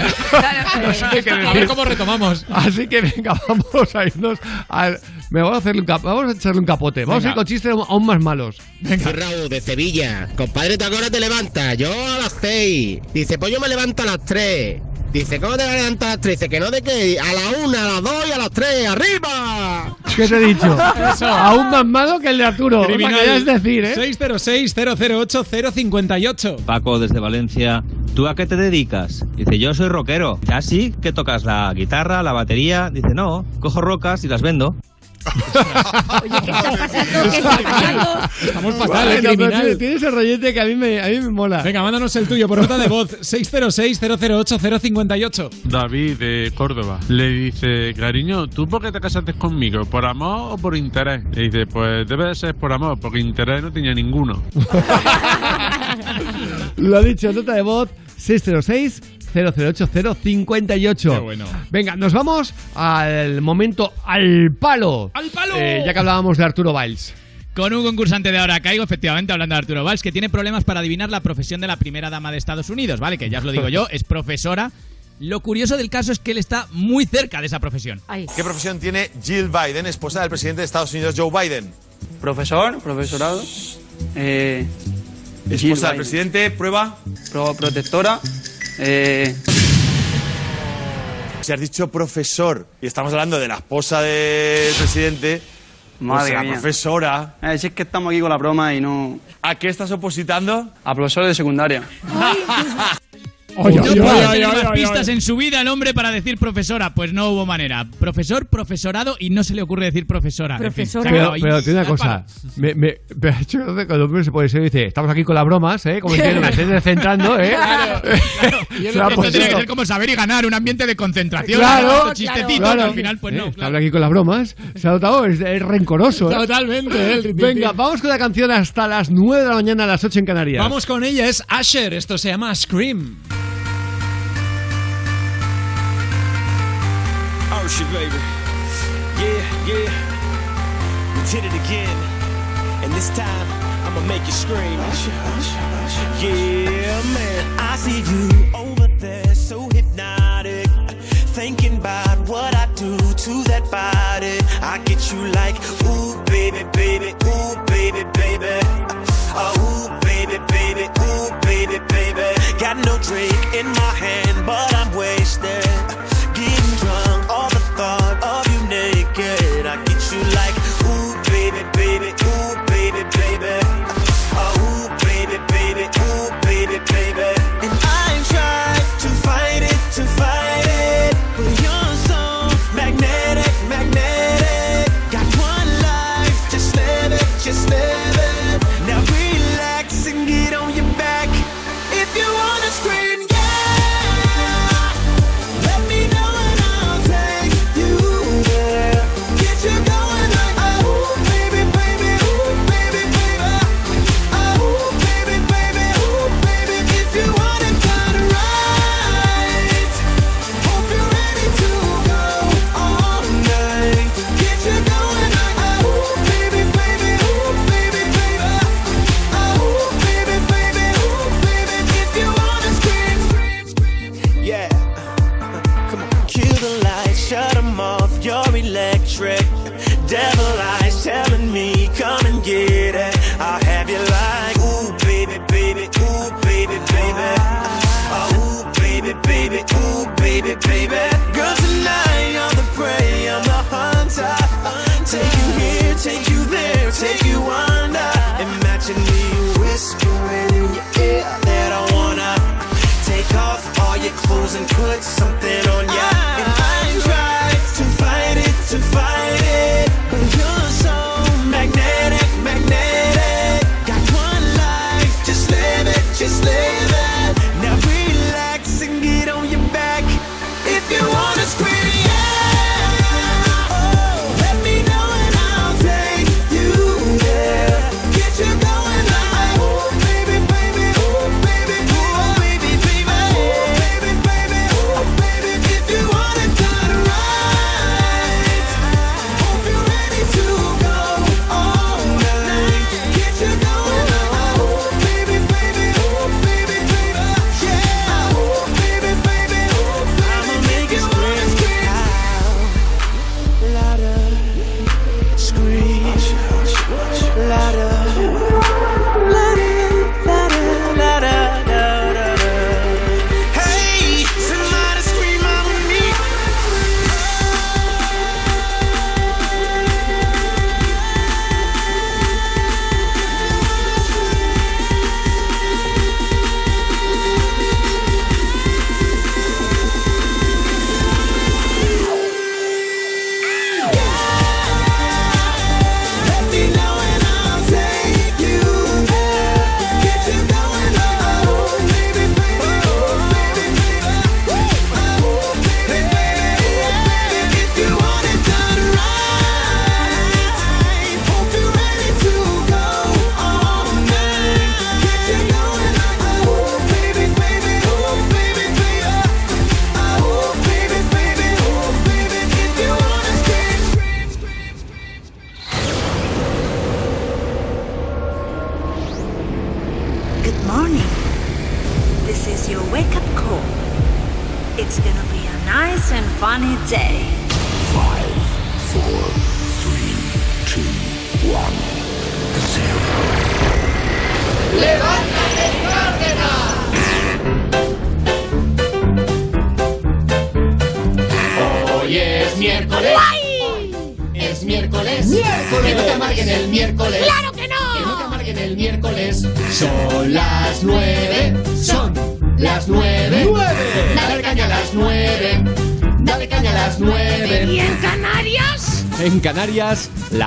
No sé qué A ver cómo retomamos. Así que venga, *laughs* vamos a irnos al. Me vamos a, hacerle un cap- vamos a echarle un capote. Vamos a ir Venga. con chistes aún más malos. Soy Raúl de Sevilla. Compadre, ¿tú a qué hora te levantas? Yo a las 6. Dice, pues yo me levanto a las 3. Dice, ¿cómo te vas a levantar a las 3? Dice, que no de qué. A la 1, a las 2 y a las 3. ¡Arriba! ¿Qué te he dicho? *laughs* Aún más malo que el de Arturo. Criminal. Veas decir, ¿eh? 606-008-058. Paco, desde Valencia. ¿Tú a qué te dedicas? Dice, yo soy rockero. ¿Ya sí? ¿Qué tocas? ¿La guitarra? ¿La batería? Dice, no, cojo rocas y las vendo. Oye, ¿qué está pasando? ¿Qué está pasando? Estamos fatal, eh, Bueno, criminal. Tienes el rollete que a mí me, a mí me mola. Venga, mándanos el tuyo por nota de voz. *laughs* 606-008-058. David de Córdoba le dice, cariño, ¿tú por qué te casaste conmigo? ¿Por amor o por interés? Le dice, pues debe de ser por amor, porque interés no tenía ninguno. *laughs* Lo ha dicho, nota de voz 606 008 058. Qué bueno. Venga, nos vamos al momento al palo. ¡Al palo! Eh, ya que hablábamos de Arturo Valls. Con un concursante de ahora caigo, efectivamente, hablando de Arturo Valls, que tiene problemas para adivinar la profesión de la primera dama de Estados Unidos, ¿vale? Que ya os lo digo yo, *laughs* es profesora. Lo curioso del caso es que él está muy cerca de esa profesión. ¿Qué profesión tiene Jill Biden, esposa del presidente de Estados Unidos, Joe Biden? Profesor, profesorado. Eh, Esposa Jill del Biden. presidente, prueba. Pro- protectora. Eh, Si has dicho profesor y estamos hablando de la esposa del presidente, madre pues la mía. profesora. Eh, si es que estamos aquí con la broma y no. ¿A qué estás opositando? A profesor de secundaria. *laughs* No ay, más pistas en su vida el hombre para decir profesora. Pues no hubo manera. Profesor, profesorado y no se le ocurre decir profesora. Profesora. En fin, pero, pero, tiene una cosa. Me, me, me ha hecho que el hombre se puede decir, dice, estamos aquí con las bromas, ¿eh? Como diciendo, me *laughs* descentrando, ¿eh? Claro, *laughs* claro. Esto tiene que ser como saber y ganar, un ambiente de concentración. Claro, chistecito, claro. al final pues eh, no. Claro. Estamos aquí con las bromas. Se ha notado, es, es rencoroso. ¿eh? Totalmente. El Venga, vamos con la canción hasta las 9 de la mañana, a las 8 en Canarias. Vamos con ella, es Asher, esto se llama Scream. Gucci, baby. Yeah, yeah. We did it again. And this time, I'ma make you scream. Yeah, man. I see you over there, so hypnotic. Thinking about what I do to that body. I get you like, ooh, baby, baby, ooh, baby, baby. Oh, ooh, baby, baby, ooh, baby, baby. Got no drink in my hand, but I'm wasted.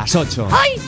Las 8. ¡Ay!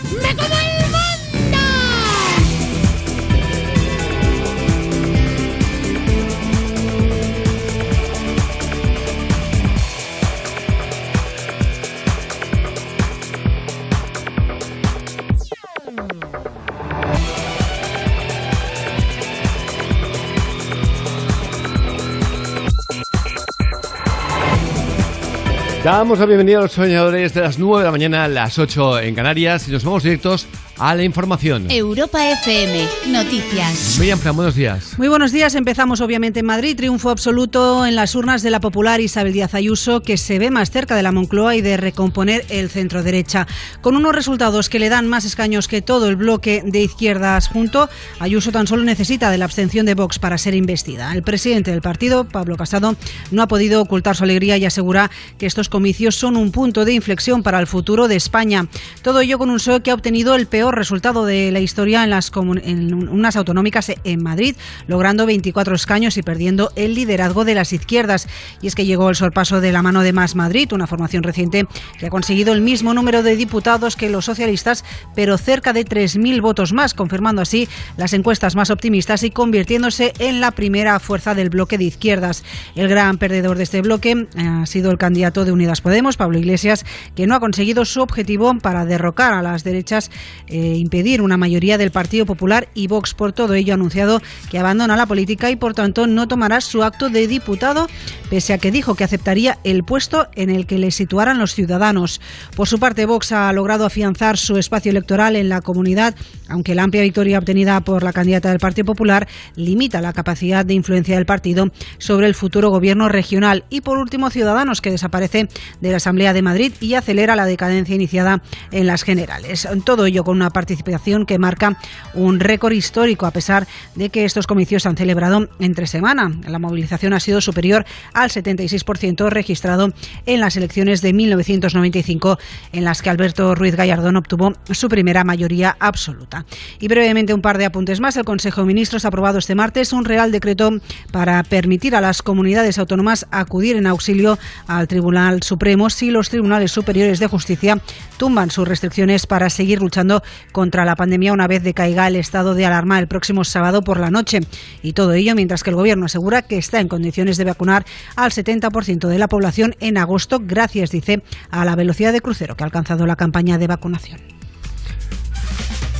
Damos la bienvenida a los soñadores de las 9 de la mañana a las 8 en Canarias y nos vamos directos a la información. Europa FM, noticias. Miriam Fran, buenos días. Muy buenos días. Empezamos obviamente en Madrid. Triunfo absoluto en las urnas de la popular Isabel Díaz Ayuso, que se ve más cerca de la Moncloa y de recomponer el centro derecha. Con unos resultados que le dan más escaños que todo el bloque de izquierdas junto, Ayuso tan solo necesita de la abstención de Vox para ser investida. El presidente del partido, Pablo Casado, no ha podido ocultar su alegría y asegura que estos comicios son un punto de inflexión para el futuro de España. Todo ello con un PSOE que ha obtenido el peor resultado de la historia en, las en unas autonómicas en Madrid, logrando 24 escaños y perdiendo el liderazgo de las izquierdas. Y es que llegó el sorpaso de la mano de Más Madrid, una formación reciente que ha conseguido el mismo número de diputados que los socialistas, pero cerca de 3.000 votos más, confirmando así las encuestas más optimistas y convirtiéndose en la primera fuerza del bloque de izquierdas. El gran perdedor de este bloque eh, ha sido el candidato de Unidas Podemos, Pablo Iglesias, que no ha conseguido su objetivo para derrocar a las derechas, eh, impedir una mayoría del Partido Popular y Vox. Por todo ello ha anunciado que abandona la política y por tanto no tomará su acto de diputado, pese a que dijo que aceptaría el puesto en el que le situaran los ciudadanos. Por su parte, Vox ha logrado afianzar su espacio electoral en la comunidad, aunque la amplia victoria obtenida por la candidata del Partido Popular limita la capacidad de influencia del partido sobre el futuro gobierno regional. Y por último, Ciudadanos, que desaparece de la Asamblea de Madrid y acelera la decadencia iniciada en las generales. Todo ello con una participación que marca un récord histórico, a pesar de que estos comicios se han celebrado entre semana. La movilización ha sido superior al 76% registrado en las elecciones de 1995, en las que Alberto Ruiz Gallardón obtuvo su primera mayoría absoluta. Y brevemente un par de apuntes más. El Consejo de Ministros ha aprobado este martes un Real Decreto para permitir a las comunidades autónomas acudir en auxilio al Tribunal Supremo si los tribunales superiores de justicia tumban sus restricciones para seguir luchando contra la pandemia una vez decaiga el estado de alarma el próximo sábado por la noche. Y todo ello mientras que el Gobierno asegura que está en condiciones de vacunar al 70% de la población en agosto, gracias, dice, a la velocidad de crucero que ha alcanzado la campaña de vacunación.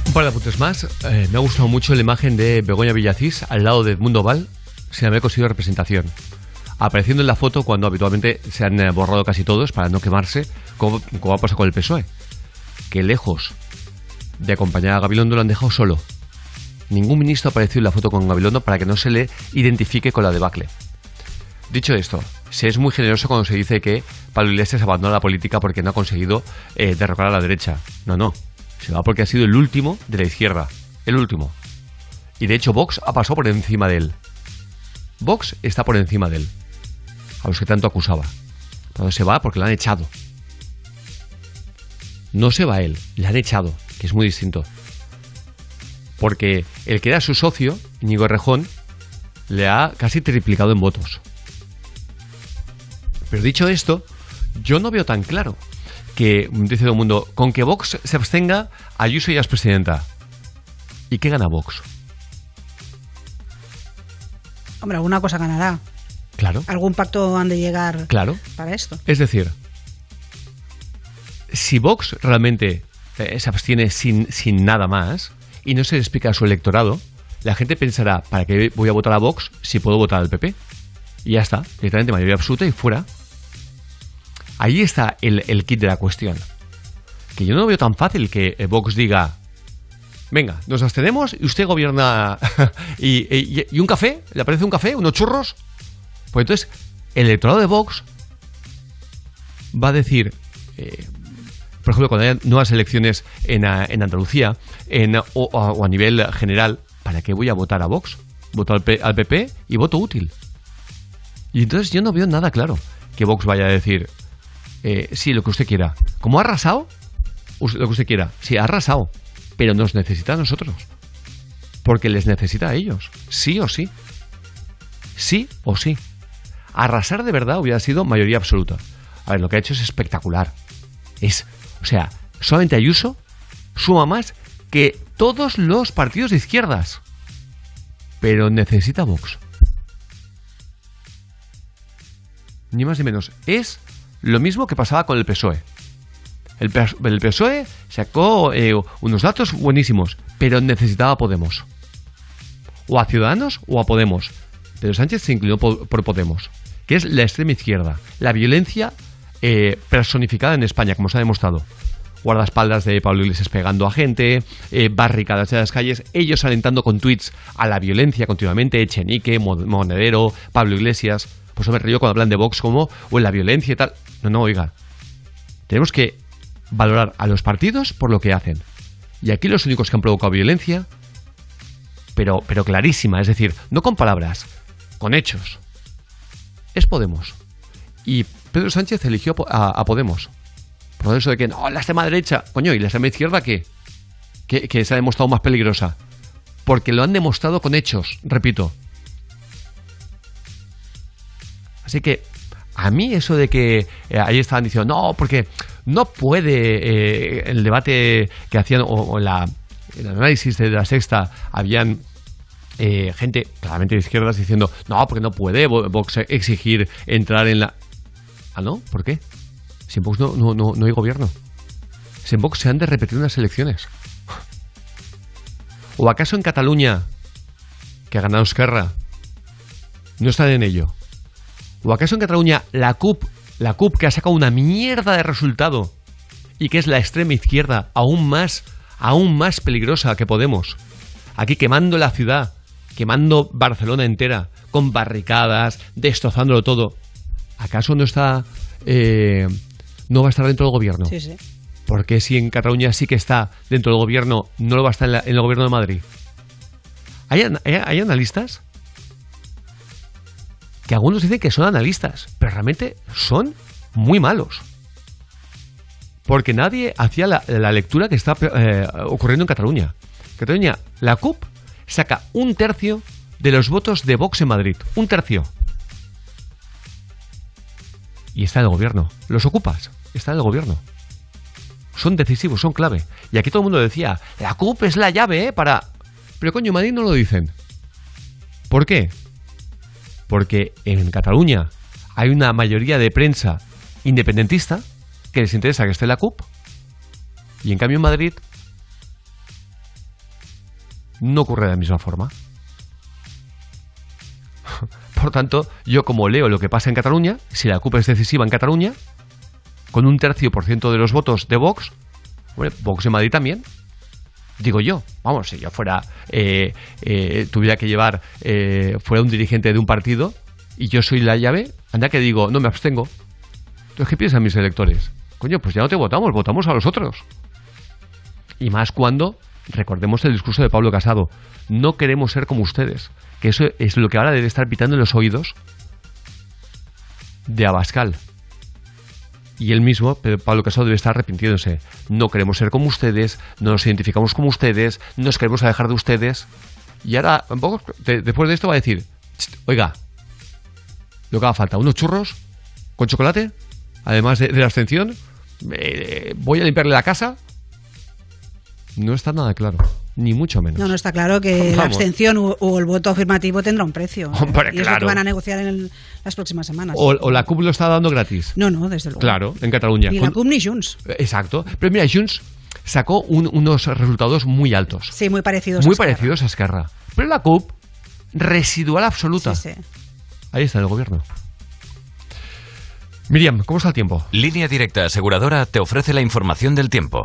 Un par de apuntes más. Eh, me ha gustado mucho la imagen de Begoña Villacís al lado de Edmundo Val, sin haber conseguido representación. Apareciendo en la foto cuando habitualmente se han eh, borrado casi todos para no quemarse, como, como ha pasado con el PSOE. Que lejos de acompañar a Gabilondo lo han dejado solo. Ningún ministro ha aparecido en la foto con Gabilondo para que no se le identifique con la debacle. Dicho esto, se es muy generoso cuando se dice que Pablo Iglesias abandona la política porque no ha conseguido eh, derrocar a la derecha. No, no. Se va porque ha sido el último de la izquierda. El último. Y de hecho Vox ha pasado por encima de él. Vox está por encima de él. A los que tanto acusaba. Pero se va porque le han echado. No se va él, le han echado, que es muy distinto. Porque el que era su socio, Íñigo Rejón, le ha casi triplicado en votos. Pero dicho esto, yo no veo tan claro que, dice todo el mundo, con que Vox se abstenga, Ayuso ya es presidenta. ¿Y qué gana Vox? Hombre, alguna cosa ganará. Claro, Algún pacto han de llegar claro. para esto. Es decir, si Vox realmente eh, se abstiene sin, sin nada más y no se le explica a su electorado, la gente pensará, ¿para qué voy a votar a Vox si puedo votar al PP? Y ya está, directamente mayoría absoluta y fuera. Ahí está el, el kit de la cuestión. Que yo no veo tan fácil que eh, Vox diga, venga, nos abstenemos y usted gobierna *laughs* y, un café, ¿le aparece un café? ¿Unos churros? Pues entonces, el electorado de Vox va a decir, eh, por ejemplo, cuando haya nuevas elecciones en, a- en Andalucía en, o, o a- o a nivel general, ¿para qué voy a votar a Vox? Voto al, P- al PP y voto útil. Y entonces yo no veo nada claro que Vox vaya a decir, eh, sí, lo que usted quiera. Como ha arrasado, lo que usted quiera. Sí, ha arrasado, pero nos necesita a nosotros. Porque les necesita a ellos, sí o sí. sí o sí. Arrasar de verdad hubiera sido mayoría absoluta. A ver, lo que ha hecho es espectacular. Es, o sea, solamente Ayuso suma más que todos los partidos de izquierdas. Pero necesita Vox. Ni más ni menos. Es lo mismo que pasaba con el PSOE. El, PSOE sacó eh, unos datos buenísimos, pero necesitaba Podemos. O a Ciudadanos o a Podemos. Pero Sánchez se inclinó po- por Podemos, que es la extrema izquierda, la violencia eh, personificada en España, como se ha demostrado. Guardaespaldas de Pablo Iglesias pegando a gente, eh, barricadas de las calles, ellos alentando con tweets a la violencia continuamente, Echenique, Mo- Monedero, Pablo Iglesias. Por eso me río cuando hablan de Vox como o en la violencia y tal. No, no, oiga. Tenemos que valorar a los partidos por lo que hacen. Y aquí los únicos que han provocado violencia, pero, pero clarísima, es decir, no con palabras, con hechos, es Podemos. Y Pedro Sánchez eligió a Po- a, a Podemos. Por eso de que no, la extrema derecha, coño, ¿y la extrema izquierda qué? Que, se ha demostrado más peligrosa. Porque lo han demostrado con hechos, repito. Así que a mí eso de que eh, ahí estaban diciendo, no, porque no puede eh, el debate que hacían, o, o la, el análisis de la sexta, habían eh, gente claramente de izquierdas diciendo, no, porque no puede Vo- Vox exigir entrar en la... Ah, ¿no? ¿Por qué? Si en no, no, no, no hay gobierno. Si en se han de repetir unas elecciones. ¿O acaso en Cataluña, que ha ganado Esquerra, no están en ello? ¿O acaso en Cataluña la CUP, la CUP que ha sacado una mierda de resultado y que es la extrema izquierda aún más, aún más peligrosa que Podemos? Aquí quemando la ciudad, quemando Barcelona entera, con barricadas, destrozándolo todo. ¿Acaso no está, eh, no va a estar dentro del gobierno? Sí, sí. Porque si en Cataluña sí que está dentro del gobierno, no lo va a estar en, la- en el gobierno de Madrid. ¿Hay, an- hay- hay analistas que algunos dicen que son analistas, pero realmente son muy malos. Porque nadie hacía la, la lectura que está eh, ocurriendo en Cataluña. Cataluña, la CUP saca un tercio de los votos de Vox en Madrid. Un tercio. Y está en el gobierno. Los ocupas. Está en el gobierno. Son decisivos, son clave. Y aquí todo el mundo decía, la CUP es la llave, ¿eh? Para... Pero coño, Madrid no lo dicen. ¿Por qué? Porque en Cataluña hay una mayoría de prensa independentista que les interesa que esté la CUP. Y en cambio en Madrid no ocurre de la misma forma. *laughs* Por tanto, yo como leo lo que pasa en Cataluña, si la CUP es decisiva en Cataluña, con un tercio por ciento de los votos de Vox, hombre, Vox en Madrid también. Digo yo, vamos, si yo fuera, eh, eh, tuviera que llevar, eh, fuera un dirigente de un partido y yo soy la llave, anda que digo, no me abstengo. Entonces, ¿qué piensan mis electores? Coño, pues ya no te votamos, votamos a los otros. Y más cuando, recordemos el discurso de Pablo Casado, no queremos ser como ustedes, que eso es lo que ahora debe estar pitando en los oídos de Abascal. Y él mismo, Pablo Casado, debe estar arrepintiéndose. No queremos ser como ustedes, no nos identificamos como ustedes, no nos queremos alejar de ustedes. Y ahora, después de esto va a decir, "Cht, oiga, lo que haga falta, unos churros con chocolate, además de, de la abstención, eh, voy a limpiarle la casa. No está nada claro, ni mucho menos. No, no está claro que la abstención o, o el voto afirmativo tendrá un precio. Hombre, y es lo claro. que van a negociar en el- las próximas semanas. O, o la CUP lo está dando gratis. No, no, desde luego. Claro, en Cataluña. Ni Con- la CUP ni Junts. Exacto. Pero mira, Junts sacó un- unos resultados muy altos. Sí, muy parecidos. muy a parecidos a Esquerra. Pero la CUP, residual absoluta. Sí, sí. Ahí está el gobierno. Miriam, ¿cómo está el tiempo? Línea Directa Aseguradora te ofrece la información del tiempo.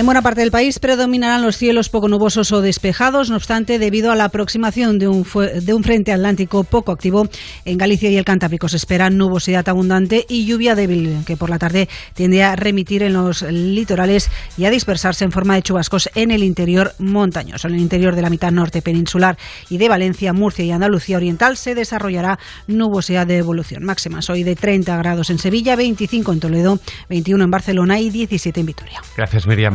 En buena parte del país predominarán los cielos poco nubosos o despejados, no obstante, debido a la aproximación de un, fue- de un frente atlántico poco activo, en Galicia y el Cantábrico se espera nubosidad abundante y lluvia débil, que por la tarde tiende a remitir en los litorales y a dispersarse en forma de chubascos en el interior montañoso. En el interior de la mitad norte peninsular y de Valencia, Murcia y Andalucía Oriental se desarrollará nubosidad de evolución. Máximas hoy de 30 grados en Sevilla, 25 en Toledo, 21 en Barcelona y 17 en Vitoria. Gracias, Miriam.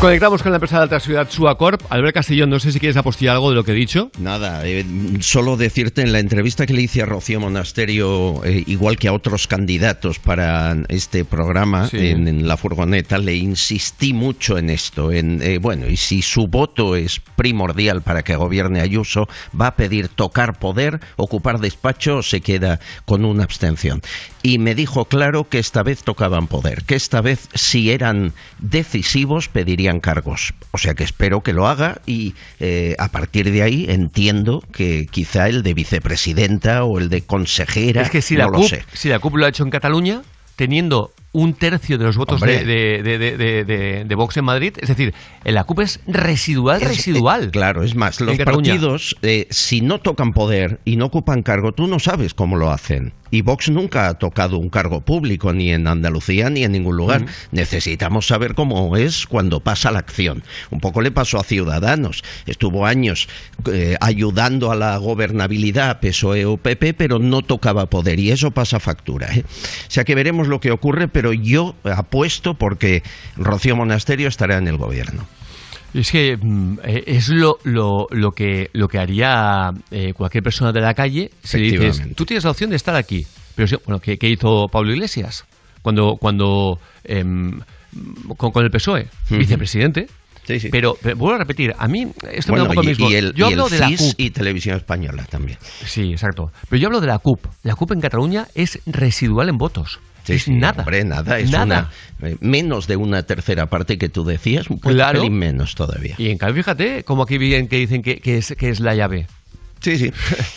Conectamos con la empresa de alta ciudad Suacorp. Albert Castellón, no sé si quieres apostillar algo de lo que he dicho. Nada, eh, solo decirte en la entrevista que le hice a Rocío Monasterio, eh, igual que a otros candidatos para este programa Sí. en, en la furgoneta, le insistí mucho en esto. En, eh, bueno, y si su voto es primordial para que gobierne Ayuso, va a pedir tocar poder, ocupar despacho o se queda con una abstención. Y me dijo claro que esta vez tocaban poder, que esta vez si eran decisivos pedirían cargos. O sea que espero que lo haga y eh, a partir de ahí entiendo que quizá el de vicepresidenta o el de consejera, Es que si no la, lo CUP, sé. si la CUP lo ha hecho en Cataluña, teniendo un tercio de los votos de, de, de, de- Vox en Madrid, es decir, la CUP es residual, Es- residual. eh, claro, es más, los partidos, eh, si no tocan poder y no ocupan cargo, tú no sabes cómo lo hacen. Y Vox nunca ha tocado un cargo público, ni en Andalucía ni en ningún lugar. Necesitamos saber cómo es cuando pasa la acción. Un poco le pasó a Ciudadanos. Estuvo años eh, ayudando a la gobernabilidad PSOE o PP, pero no tocaba poder. Y eso pasa factura. ¿eh? O sea que veremos lo que ocurre, pero yo apuesto porque Rocío Monasterio estará en el gobierno. Es que mm, eh, es lo, lo, lo que, lo que haría eh, cualquier persona de la calle si le dices, tú tienes la opción de estar aquí. Pero sí, bueno, ¿qué, qué hizo Pablo Iglesias? Cuando, cuando em, con, con el PSOE, vicepresidente. Sí, sí. Pero, pero vuelvo a repetir, a mí esto Bueno, me da un poco y, mismo. y el, yo y hablo el de la CUP. y Televisión Española también. Sí, exacto. Pero yo hablo de la CUP. La CUP en Cataluña es residual en votos. Sí, es sí, nada. Hombre, nada, es Nada. una eh, menos de una tercera parte que tú decías, un Claro. pelín menos todavía. Y en cambio, fíjate, como aquí bien que dicen que, que es, que es la llave. Sí, sí.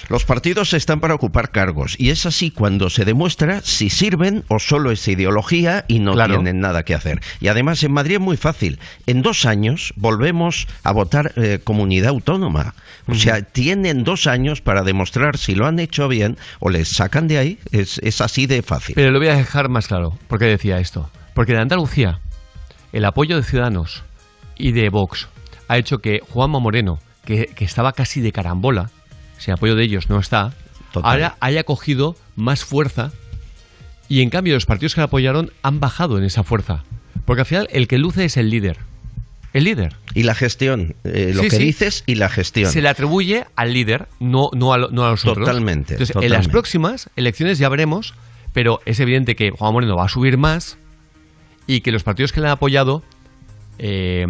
Los partidos están para ocupar cargos y es así cuando se demuestra si sirven o solo es ideología y no Claro. tienen nada que hacer. Y además en Madrid es muy fácil. En dos años volvemos a votar eh, comunidad autónoma. O sea, tienen dos años para demostrar si lo han hecho bien o les sacan de ahí. Es, es así de fácil. Pero lo voy a dejar más claro. ¿Por qué decía esto? Porque en Andalucía, el apoyo de Ciudadanos y de Vox ha hecho que Juanma Moreno, que, que estaba casi de carambola, sin apoyo de ellos no está, Total. ahora haya cogido más fuerza y en cambio los partidos que le apoyaron han bajado en esa fuerza. Porque al final el que luce es el líder. El líder. Y la gestión, eh, lo Sí, que sí. dices y la gestión. Se le atribuye al líder, no, no, a, no a los otros. Totalmente, Entonces, en las próximas elecciones ya veremos, pero es evidente que Juan Moreno va a subir más y que los partidos que le han apoyado, eh,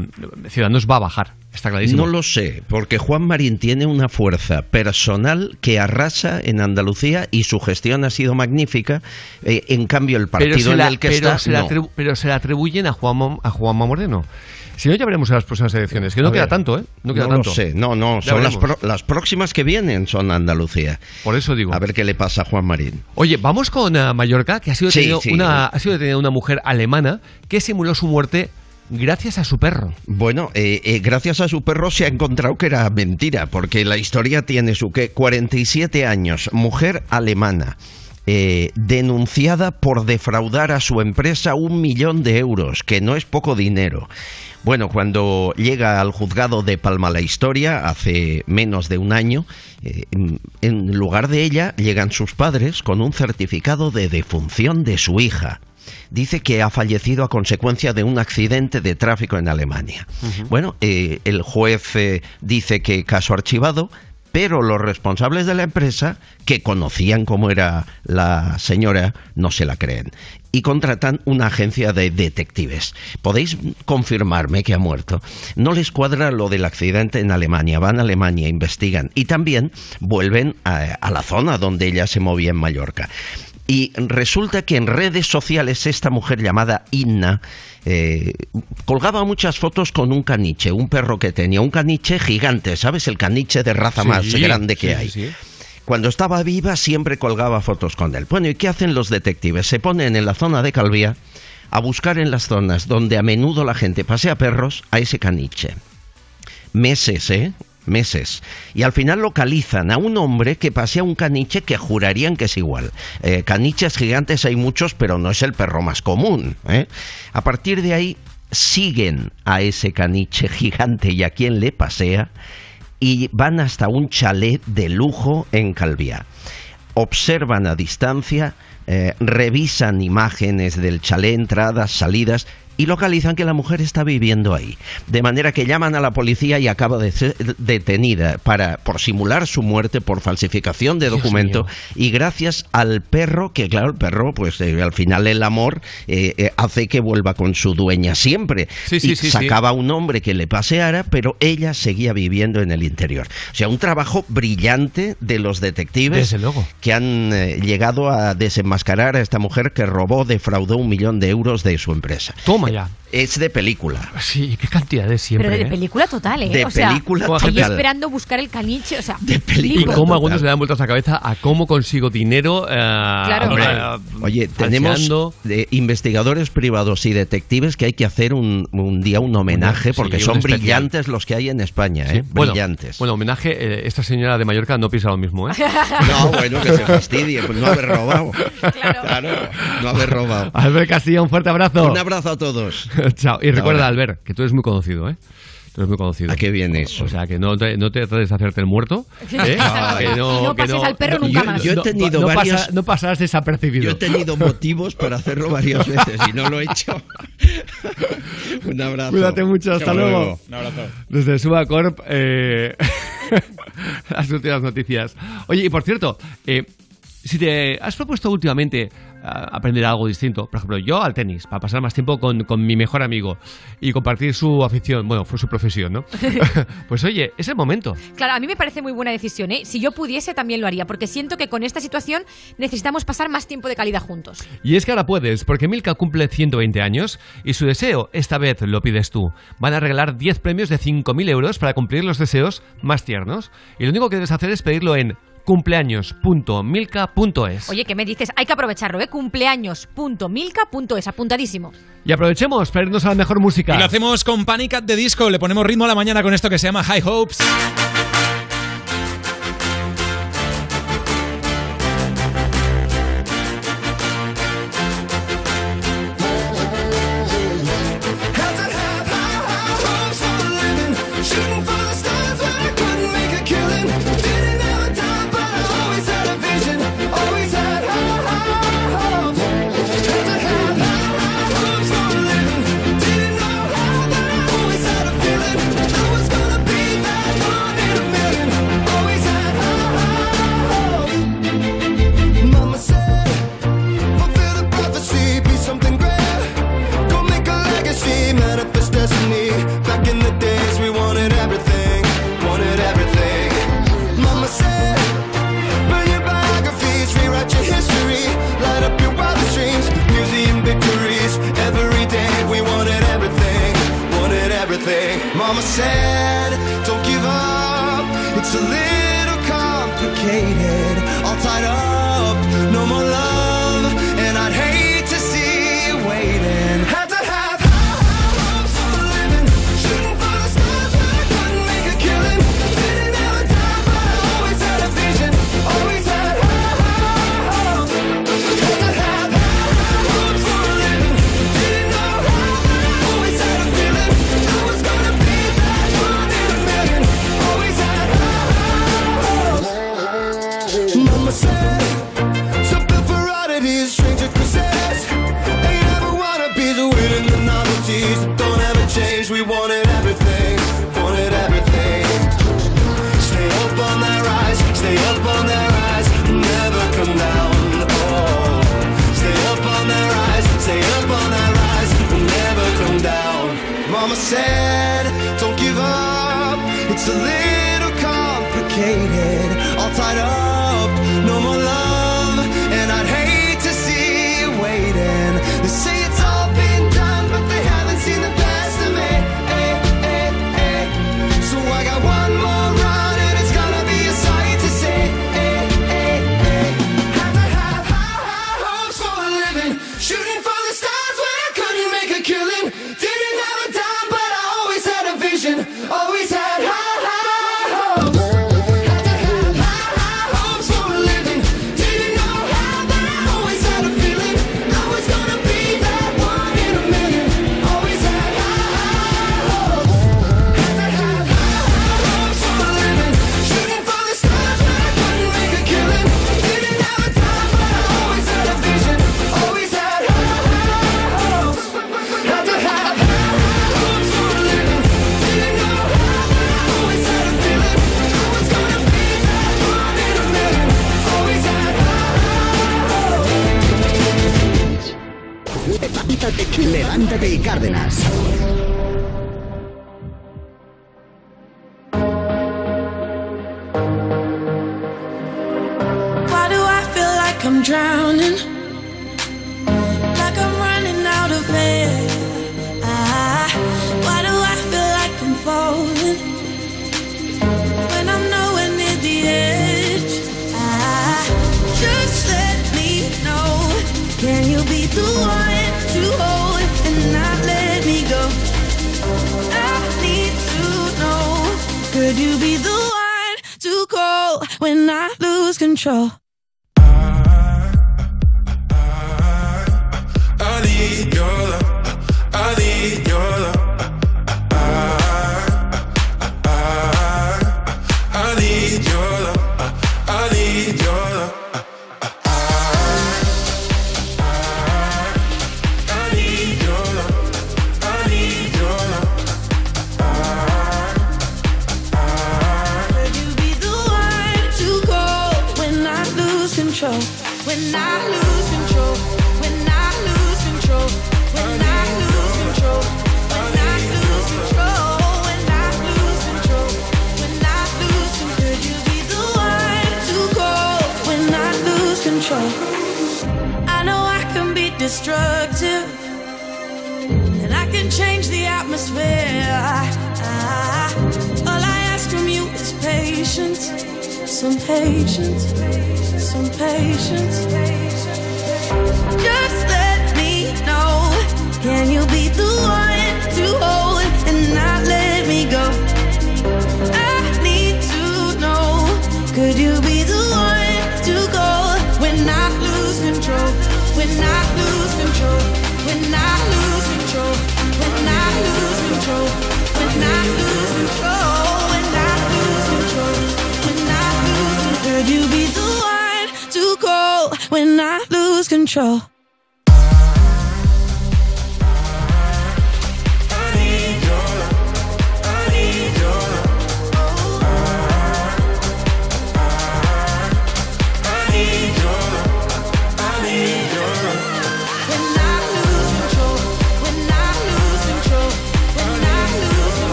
Ciudadanos va a bajar. Está clarísimo. No lo sé, porque Juan Marín tiene una fuerza personal que arrasa en Andalucía y su gestión ha sido magnífica. Eh, en cambio, el partido en la- el que pero está. se la no. pero se le atribuyen a Juan, a Juanma Moreno. Si no, ya veremos en las próximas elecciones. Que A no ver, queda tanto, ¿eh? No queda lo tanto. sé, no, no, Ya son las, veremos. pro- las próximas que vienen son Andalucía. Por eso digo. A ver qué le pasa a Juan Marín. Oye, vamos con eh, Mallorca, que ha sido, Sí, detenido sí. una, ha sido detenida una mujer alemana que simuló su muerte gracias a su perro. Bueno, eh, eh, gracias a su perro se ha encontrado que era mentira, porque la historia tiene su que 47 años, mujer alemana. Eh, denunciada por defraudar a su empresa un millón de euros, que no es poco dinero. Bueno, cuando llega al juzgado de Palma la historia, hace menos de un año, eh, en- en lugar de ella llegan sus padres con un certificado de defunción de su hija. Dice que ha fallecido a consecuencia de un accidente de tráfico en Alemania. Bueno, eh, el juez eh, dice que caso archivado, pero los responsables de la empresa, que conocían cómo era la señora, no se la creen. Y contratan una agencia de detectives. ¿Podéis confirmarme que ha muerto? No les cuadra lo del accidente en Alemania. Van a Alemania, investigan y también vuelven a, a la zona donde ella se movía en Mallorca. Y resulta que en redes sociales esta mujer llamada Inna eh, colgaba muchas fotos con un caniche, un perro que tenía, un caniche gigante, ¿sabes? El caniche de raza Sí, más grande que sí, hay. sí. Cuando estaba viva siempre colgaba fotos con él. Bueno, ¿y qué hacen los detectives? Se ponen en la zona de Calvía a buscar en las zonas donde a menudo la gente pasea perros a ese caniche. Meses, ¿eh? Meses. Y al final localizan a un hombre que pasea un caniche que jurarían que es igual. Eh, caniches gigantes hay muchos, pero no es el perro más común. ¿eh? A partir de ahí siguen a ese caniche *laughs* gigante y a quien le pasea y van hasta un chalet de lujo en Calviá. Observan a distancia, eh, revisan imágenes del chalet, entradas, salidas y localizan que la mujer está viviendo ahí. De manera que llaman a la policía y acaba de ser detenida para, por simular su muerte, por falsificación de documento y gracias al perro, que claro, el perro, pues eh, al final el amor eh, eh, hace que vuelva con su dueña siempre. Sí, sí, y sí, sacaba un hombre que le paseara, pero ella seguía viviendo en el interior. O sea, un trabajo brillante de los detectives Desde luego. que han eh, llegado a desenmascarar a esta mujer que robó, defraudó un millón de euros de su empresa. Toma ya. Es de película. Sí, qué cantidades siempre. Pero de ¿eh? película total, ¿eh? De o sea, película ahí total. esperando buscar el caniche, o sea, Y película. cómo algunos le dan vueltas a la cabeza a cómo consigo dinero. eh, Hombre, eh, oye, tenemos de investigadores privados y detectives que hay que hacer un, un día un homenaje porque son brillantes los que hay en España, ¿eh? Bueno, brillantes. Bueno, homenaje, eh, esta señora de Mallorca no piensa lo mismo, ¿eh? *laughs* No, bueno, que se fastidie, pues no haber robado. *laughs* Claro, no haber robado. Albert Castilla, un fuerte abrazo. Un abrazo a todos. *laughs* Chao. Y recuerda, Ahora. Albert, que tú eres muy conocido, ¿eh? Tú eres muy conocido. ¿A qué viene eso? O sea, que no te, no te trates de hacerte el muerto. ¿eh? Ay. Que Y no que pases al perro nunca yo- más. Yo, he tenido no, varios- pasa- no pasarás desapercibido. Yo he tenido motivos para hacerlo varias veces y no lo he hecho. *laughs* Un abrazo. Cuídate mucho, hasta luego. Un abrazo. Desde Subacorp, eh, *laughs* las últimas noticias. Oye, y por cierto, eh, si te has propuesto últimamente ah, aprender algo distinto, por ejemplo, yo al tenis, para pasar más tiempo con, con mi mejor amigo y compartir su afición, bueno, fue su profesión, ¿no? *laughs* *laughs* pues oye, es el momento. Claro, a mí me parece muy buena decisión, ¿eh? Si yo pudiese también lo haría, porque siento que con esta situación necesitamos pasar más tiempo de calidad juntos. Y es que ahora puedes, porque Milka cumple 120 años y su deseo esta vez lo pides tú. Van a regalar 10 premios de 5.000 euros para cumplir los deseos más tiernos. Y lo único que debes hacer es pedirlo en cumpleaños.milka.es. Oye, ¿qué me dices? Hay que aprovecharlo, ¿eh? Cumpleaños.milka.es, apuntadísimo. Y aprovechemos para irnos a la mejor música. Y lo hacemos con Panic at the Disco. Le ponemos ritmo a la mañana con esto que se llama High Hopes.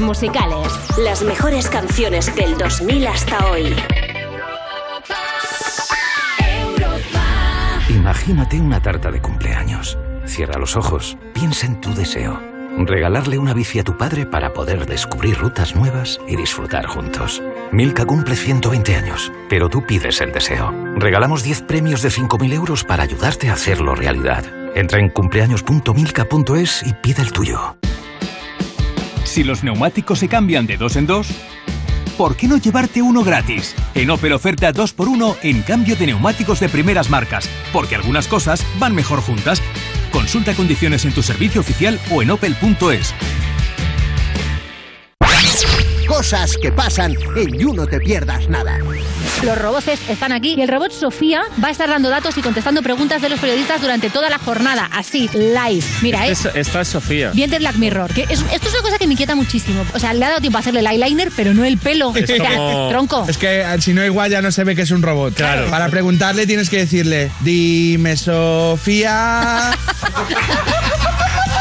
Musicales. Las mejores canciones del 2000 hasta hoy. Imagínate una tarta de cumpleaños. Cierra los ojos, piensa en tu deseo. Regalarle una bici a tu padre para poder descubrir rutas nuevas y disfrutar juntos. Milka cumple 120 años, pero tú pides el deseo. Regalamos 10 premios de 5.000 euros para ayudarte a hacerlo realidad. Entra en cumpleaños.milka.es y pide el tuyo. Si los neumáticos se cambian de dos en dos, ¿por qué no llevarte uno gratis? En Opel oferta 2x1 en cambio de neumáticos de primeras marcas, porque algunas cosas van mejor juntas. Consulta condiciones en tu servicio oficial o en opel.es. Cosas que pasan en You No Te Pierdas Nada. Los robots están aquí y el robot Sofía va a estar dando datos y contestando preguntas de los periodistas durante toda la jornada, así, live. Mira, ¿eh? Esta es, esta es Sofía. Bien de Black Mirror, que es- me inquieta muchísimo. O sea, le ha dado tiempo a hacerle el eyeliner, pero no el pelo. Es o sea, como- tronco. Es que eh, si no igual ya no se ve que es un robot. Claro. Para preguntarle tienes que decirle, dime Sofía. *laughs*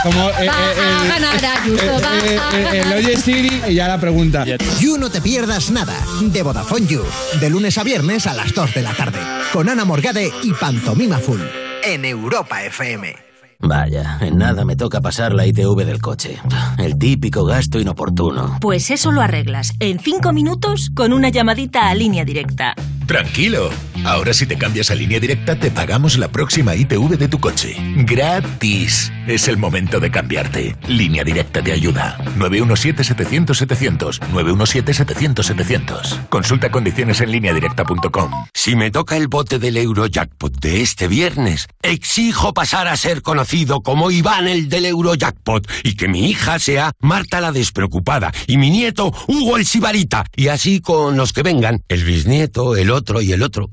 Como eh, eh, Va a el- eh, eh, el oye Siri y ya la pregunta. You No Te Pierdas Nada, de Vodafone You, de lunes a viernes a las 2 de la tarde, con Ana Morgade y Pantomima Full, en Europa FM. Vaya, en nada me toca pasar la ITV del coche. El típico gasto inoportuno. Pues eso lo arreglas en cinco minutos con una llamadita a línea directa. Tranquilo. Ahora si te cambias a línea directa te pagamos la próxima ITV de tu coche. Gratis. Es el momento de cambiarte. Línea directa te ayuda. 917-700-700. 917-700-700. Consulta condiciones en lineadirecta.com. Si me toca el bote del Eurojackpot de este viernes, exijo pasar a ser conocido como Iván el del Eurojackpot y que mi hija sea Marta la despreocupada y mi nieto Hugo el Sibarita y así con los que vengan, el bisnieto, el otro y el otro.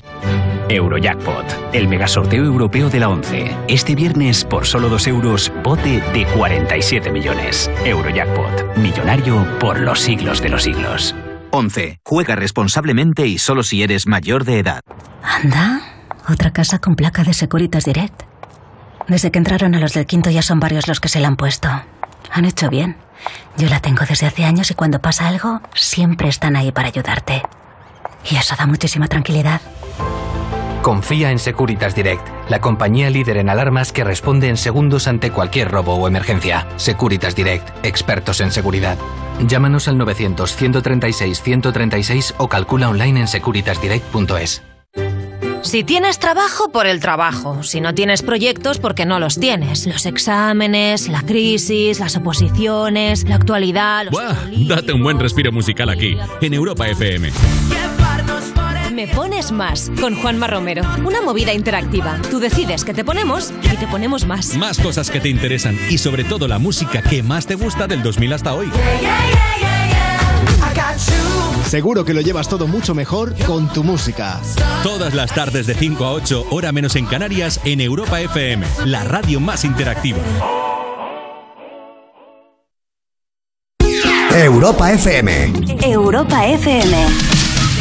Eurojackpot, el megasorteo europeo de la 11. Este viernes, por solo 2 euros, bote de 47 millones. Eurojackpot, millonario por los siglos de los siglos. 11. Juega responsablemente y solo si eres mayor de edad. Anda, otra casa con placa de Securitas Direct. Desde que entraron a los del quinto ya son varios los que se la han puesto. Han hecho bien. Yo la tengo desde hace años y cuando pasa algo, siempre están ahí para ayudarte. Y eso da muchísima tranquilidad. Confía en Securitas Direct, la compañía líder en alarmas que responde en segundos ante cualquier robo o emergencia. Securitas Direct, expertos en seguridad. Llámanos al 900-136-136 o calcula online en securitasdirect.es. Si tienes trabajo, por el trabajo. Si no tienes proyectos, porque no los tienes. Los exámenes, la crisis, las oposiciones, la actualidad. Los... ¡Buah! Date un buen respiro musical aquí, en Europa FM. Me pones más con Juanma Romero. Una movida interactiva. Tú decides que te ponemos y te ponemos más. Más cosas que te interesan y sobre todo la música que más te gusta del 2000 hasta hoy. Seguro que lo llevas todo mucho mejor con tu música. Todas las tardes de 5 a 8, hora menos en Canarias, en Europa FM, la radio más interactiva. Europa FM. Europa FM.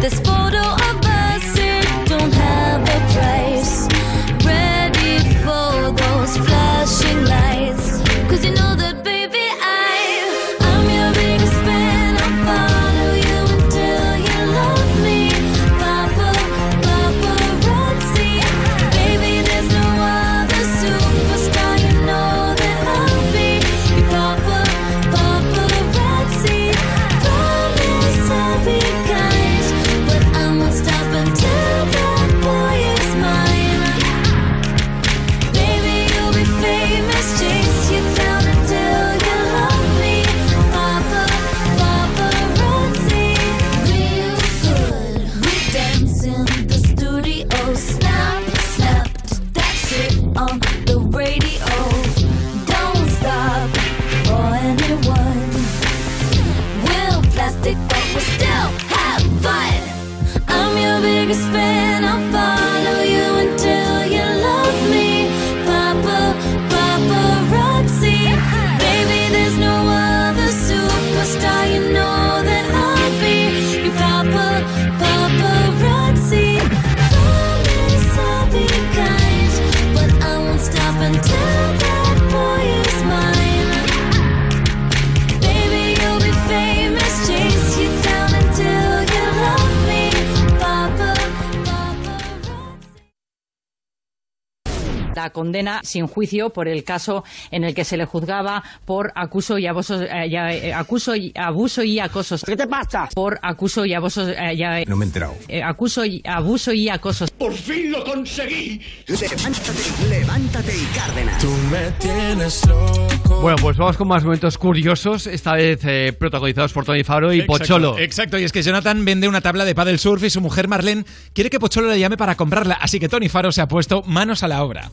this photo La condena sin juicio por el caso en el que se le juzgaba por acuso y abuso, eh, ya, eh, acuso y abuso y acosos. ¿Qué te pasa? Por acuso y abuso, eh, ya, eh, No me he enterado. eh, acuso y abuso y acosos. ¡Por fin lo conseguí! Levántate, levántate y Cárdenas. Tú me tienes loco. Bueno, pues vamos con más momentos curiosos, esta vez eh, protagonizados por Tony Faro y Exacto, Pocholo. Exacto, y es que Jonathan vende una tabla de paddle surf y su mujer Marlene quiere que Pocholo le llame para comprarla, así que Tony Faro se ha puesto manos a la obra.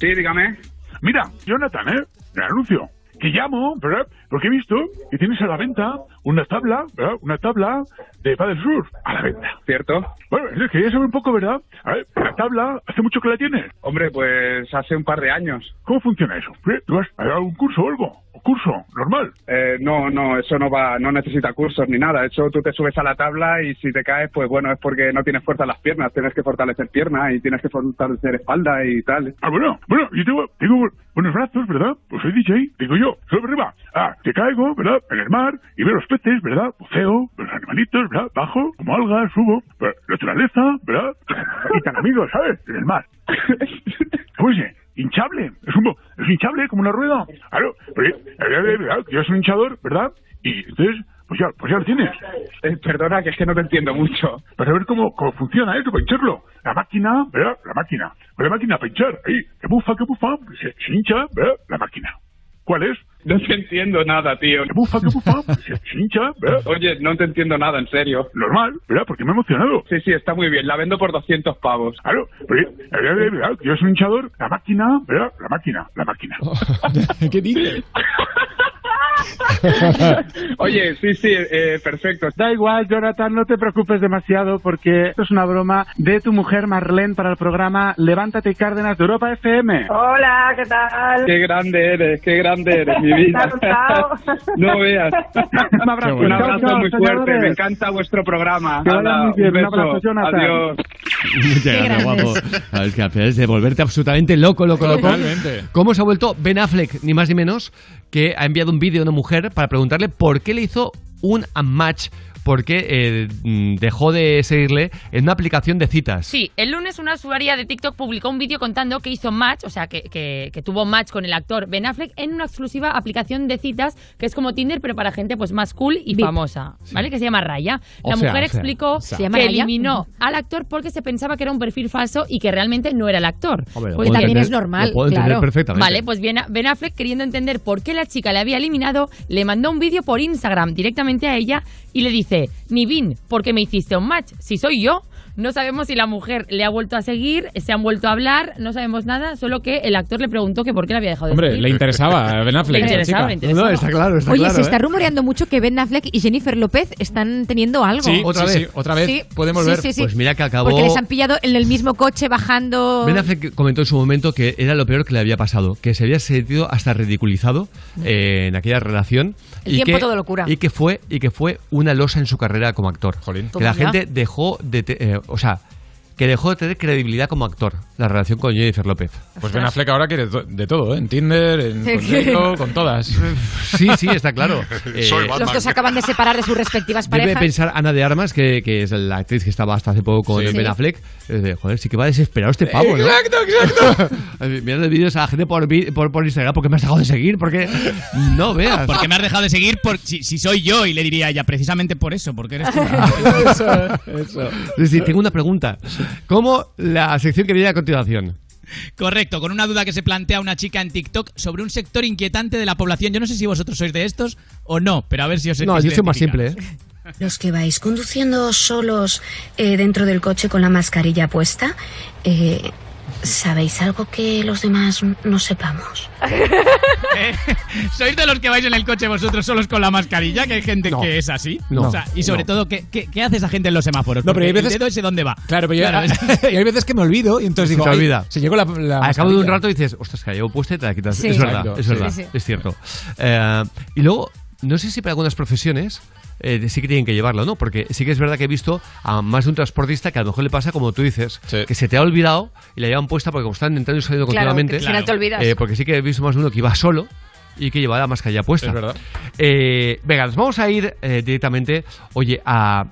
Sí, dígame. Mira, Jonathan, ¿eh? El anuncio. Que llamo, ¿verdad? Porque he visto que tienes a la venta una tabla, ¿verdad? Una tabla de paddle surf a la venta. ¿Cierto? Bueno, quería saber un poco, ¿verdad? A ver, la tabla, ¿hace mucho que la tienes? Hombre, pues hace un par de años. ¿Cómo funciona eso? ¿Tú has dado un curso o algo? ¿Un curso? ¿Normal? Eh, no, no, eso no va, no necesita cursos ni nada. Eso tú te subes a la tabla y si te caes, pues bueno, es porque no tienes fuerza en las piernas. Tienes que fortalecer piernas y tienes que fortalecer espalda y tal. Ah, bueno, bueno, yo tengo, tengo buenos brazos, ¿verdad? Pues soy DJ, digo yo, sube arriba. Ah, te caigo, ¿verdad? En el mar y veo los peces, ¿verdad? Buceo, los animalitos, ¿verdad? Bajo, como algas, subo. Pero, naturaleza, ¿verdad? Y tan amigos, ¿sabes? En el mar. *laughs* ¿Cómo es? Hinchable. Es un, es hinchable como una rueda. Claro, pero eh, eh, eh, yo soy un hinchador, ¿verdad? Y entonces, Pues ya, pues ya lo tienes. Eh, perdona, que es que no te entiendo mucho. Para ver cómo, cómo funciona eso, para hincharlo. La máquina, ¿verdad? La máquina. Pues la máquina para hinchar. Ahí, que bufa, que bufa. Se, se hincha, ¿verdad? La máquina. ¿Cuál es? *laughs* No te entiendo nada, tío. Que bufa, que bufa. *laughs* Hincha. Oye, no te entiendo nada, en serio. Normal, ¿verdad? Porque me he emocionado. Sí, sí, está muy bien. La vendo por 200 pavos. Claro, pero, ¿verdad? ¿verdad? Yo soy un hinchador. La máquina, ¿verdad? La máquina, la máquina. *laughs* ¿Qué dices? *laughs* Oye, sí, sí, eh, perfecto. Da igual, Jonathan, no te preocupes demasiado porque esto es una broma de tu mujer Marlene para el programa Levántate y Cárdenas de Europa FM. Hola, ¿qué tal? Qué grande eres, qué grande eres, mi vida. *laughs* ¿Te ha gustado? *laughs* No veas. Un abrazo, Un chao, abrazo chao, muy fuerte, señores. me encanta vuestro programa. Que muy bien, un un abrazo, Jonathan. Adiós. Muchas Qué gracias, guapo. Claro, es que al final es de volverte absolutamente loco, loco, loco. Totalmente. ¿Cómo se ha vuelto Ben Affleck, ni más ni menos, que ha enviado un vídeo a una mujer para preguntarle por qué le hizo un unmatch? Porque eh, mm, dejó de seguirle en una aplicación de citas. Sí, el lunes una usuaria de TikTok publicó un vídeo contando que hizo match, o sea, que, que- que tuvo match con el actor Ben Affleck en una exclusiva aplicación de citas que es como Tinder, pero para gente pues más cool y famosa, ¿vale? Que se llama Raya. O La sea, mujer o sea, explicó o sea. ¿Se llama que Raya? eliminó al actor porque se pensaba que era un perfil falso y que realmente no era el actor. Hombre, Pues también entender- es normal, lo puedo entender claro. perfectamente. Vale, pues Ben Affleck, queriendo entender por qué la chica le había eliminado, le mandó un vídeo por Instagram directamente a ella y le dice, Nivin, ¿por qué me hiciste un match? Si soy yo. No sabemos si la mujer le ha vuelto a seguir, se han vuelto a hablar, no sabemos nada, solo que el actor le preguntó que por qué le había dejado de Hombre, seguir. le interesaba a Ben Affleck. Le esa interesaba, chica. le interesaba. No, está claro, está Oye, claro. se ¿eh? está rumoreando mucho que Ben Affleck y Jennifer López están teniendo algo. Sí, Otra sí, vez. sí, otra vez. Sí, sí. Pues mira que acabó... Porque les han pillado en el mismo coche bajando. Ben Affleck comentó en su momento que era lo peor que le había pasado, que se había sentido hasta ridiculizado eh, en aquella relación El y tiempo que, todo lo cura. y que fue y que fue una losa en su carrera como actor. Que la ya. gente dejó de, te- eh, o sea, que dejó de tener credibilidad como actor la relación con Jennifer López. Pues Ben Affleck ahora quiere to- de todo, ¿eh? En Tinder, en con *laughs* con todas. Sí, sí, está claro. *laughs* Eh, Los dos acaban de separar de sus respectivas *laughs* Debe parejas. pensar Ana de Armas, que, que es la actriz que estaba hasta hace poco con Sí. Ben. Affleck. es de, joder, sí que va desesperado este pavo, ¿no? Exacto, exacto. Mirando vídeos a la gente por, por, por Instagram porque me has dejado de seguir, porque no veas. Porque me has dejado de seguir por, si, si soy yo y le diría a ella precisamente por eso, porque eres tú. Sí, sí, tengo una pregunta. ¿Cómo la sección que viene a continuación? Correcto, con una duda que se plantea una chica en TikTok sobre un sector inquietante de la población. Yo no sé si vosotros sois de estos o no, pero a ver si os No, yo soy más simple, ¿eh? Los que vais conduciendo solos eh, dentro del coche con la mascarilla puesta, eh, ¿sabéis algo que los demás no sepamos? *laughs* ¿Sois de los que vais en el coche vosotros solos con la mascarilla? Que hay gente que es así. No. O sea, y sobre No. todo, ¿qué, qué, qué hace esa gente en los semáforos? No, pero hay veces- el dedo ese dónde va. Claro, pero yo, Claro, es- *laughs* y hay veces que me olvido y entonces Se digo, "Ay, olvida. se llegó la, la Al cabo de un mascarilla". rato dices, ostras, que la llevo puesta y te la quitas. Sí. Es verdad, Exacto, es verdad, Sí, sí. es cierto. Eh, y luego, no sé si para algunas profesiones eh, sí que tienen que llevarlo, ¿no? Porque sí que es verdad que he visto a más de un transportista que a lo mejor le pasa como tú dices, que se te ha olvidado y la llevan puesta porque como están entrando y saliendo Claro, continuamente. final te olvidas. eh, porque sí que he visto más de uno que iba solo y que llevaba la mascarilla puesta. Es verdad. Eh, venga, nos vamos a ir eh, directamente, oye, a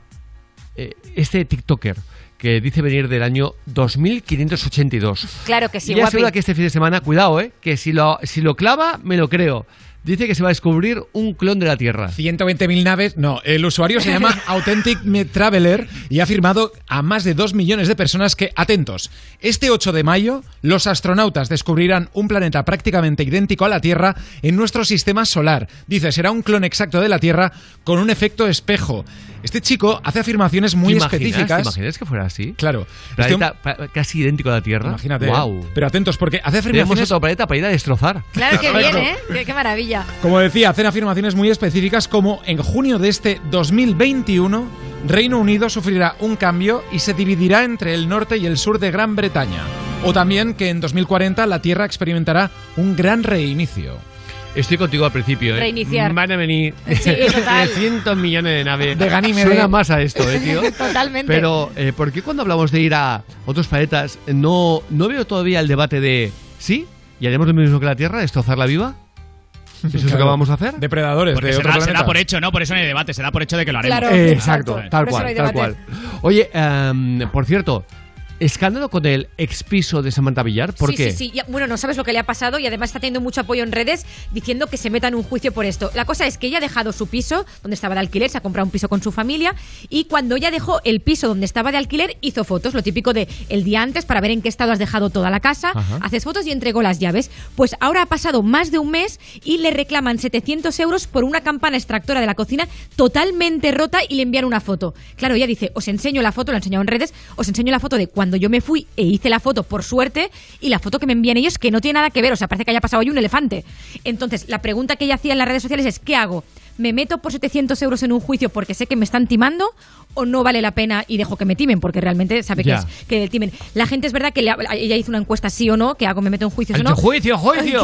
eh, este TikToker que dice venir del año 2582. Claro que sí, y guapi. asegura que este fin de semana, cuidado, eh, que si lo, si lo clava, me lo creo. Dice que se va a descubrir un clon de la Tierra. 120.000 naves. No, el usuario se llama *laughs* Authentic Traveler y ha afirmado a más de 2 millones de personas que, atentos, este 8 de mayo los astronautas descubrirán un planeta prácticamente idéntico a la Tierra en nuestro sistema solar. Dice, será un clon exacto de la Tierra con un efecto espejo. Este chico hace afirmaciones muy ¿Te imaginas? específicas. ¿Te imaginas que fuera así? Claro. Planeta pa- casi idéntico a la Tierra. Imagínate. Wow. Pero atentos, porque hace Tenemos afirmaciones... otro planeta para ir a destrozar. Claro que bien, ¿eh? Qué, qué maravilla. Como decía, hacen afirmaciones muy específicas como en junio de este 2021 Reino Unido sufrirá un cambio y se dividirá entre el norte y el sur de Gran Bretaña. O también que en 2040 la Tierra experimentará un gran reinicio. Estoy contigo al principio, ¿eh? Reiniciar. Van a venir Sí, total. *laughs* 300 millones de naves. De Ganímedes. Suena más a esto, ¿eh, tío? *laughs* Totalmente. Pero, eh, ¿por qué cuando hablamos de ir a otros planetas no, no veo todavía el debate de ¿sí? ¿Y haremos lo mismo que la Tierra? ¿Destrozarla viva? ¿Eso es lo que vamos a hacer? Depredadores Porque de se otro da, se planeta. da por hecho, ¿no? Por eso no hay debate, se da por hecho de que lo haremos. Claro. Eh, exacto. exacto, tal no cual, tal cual. Oye, em, por cierto, escándalo con el expiso de Samantha Villar. ¿Por sí, qué? sí, sí. Ya- bueno, no sabes lo que le ha pasado y además está teniendo mucho apoyo en redes diciendo que se meta en un juicio por esto. La cosa es que ella ha dejado su piso donde estaba de alquiler, se ha comprado un piso con su familia y cuando ella dejó el piso donde estaba de alquiler hizo fotos, lo típico de el día antes para ver en qué estado has dejado toda la casa, Ajá. haces fotos y entregó las llaves. Pues ahora ha pasado más de un mes y le reclaman 700 euros por una campana extractora de la cocina totalmente rota y le envían una foto. Claro, ella dice, os enseño la foto, la he enseñado en redes, os enseño la foto de cuando yo me fui e hice la foto por suerte y la foto que me envían ellos que no tiene nada que ver, o sea, parece que haya pasado ahí un elefante. Entonces, la pregunta que ella hacía en las redes sociales es, ¿qué hago? ¿Me meto por 700 euros en un juicio porque sé que me están timando o no vale la pena y dejo que me timen? Porque realmente sabe que es que timen. La gente es verdad que le ella hizo una encuesta sí o no, ¿qué hago? ¿Me meto en juicio Ha o no? "Juicio, juicio".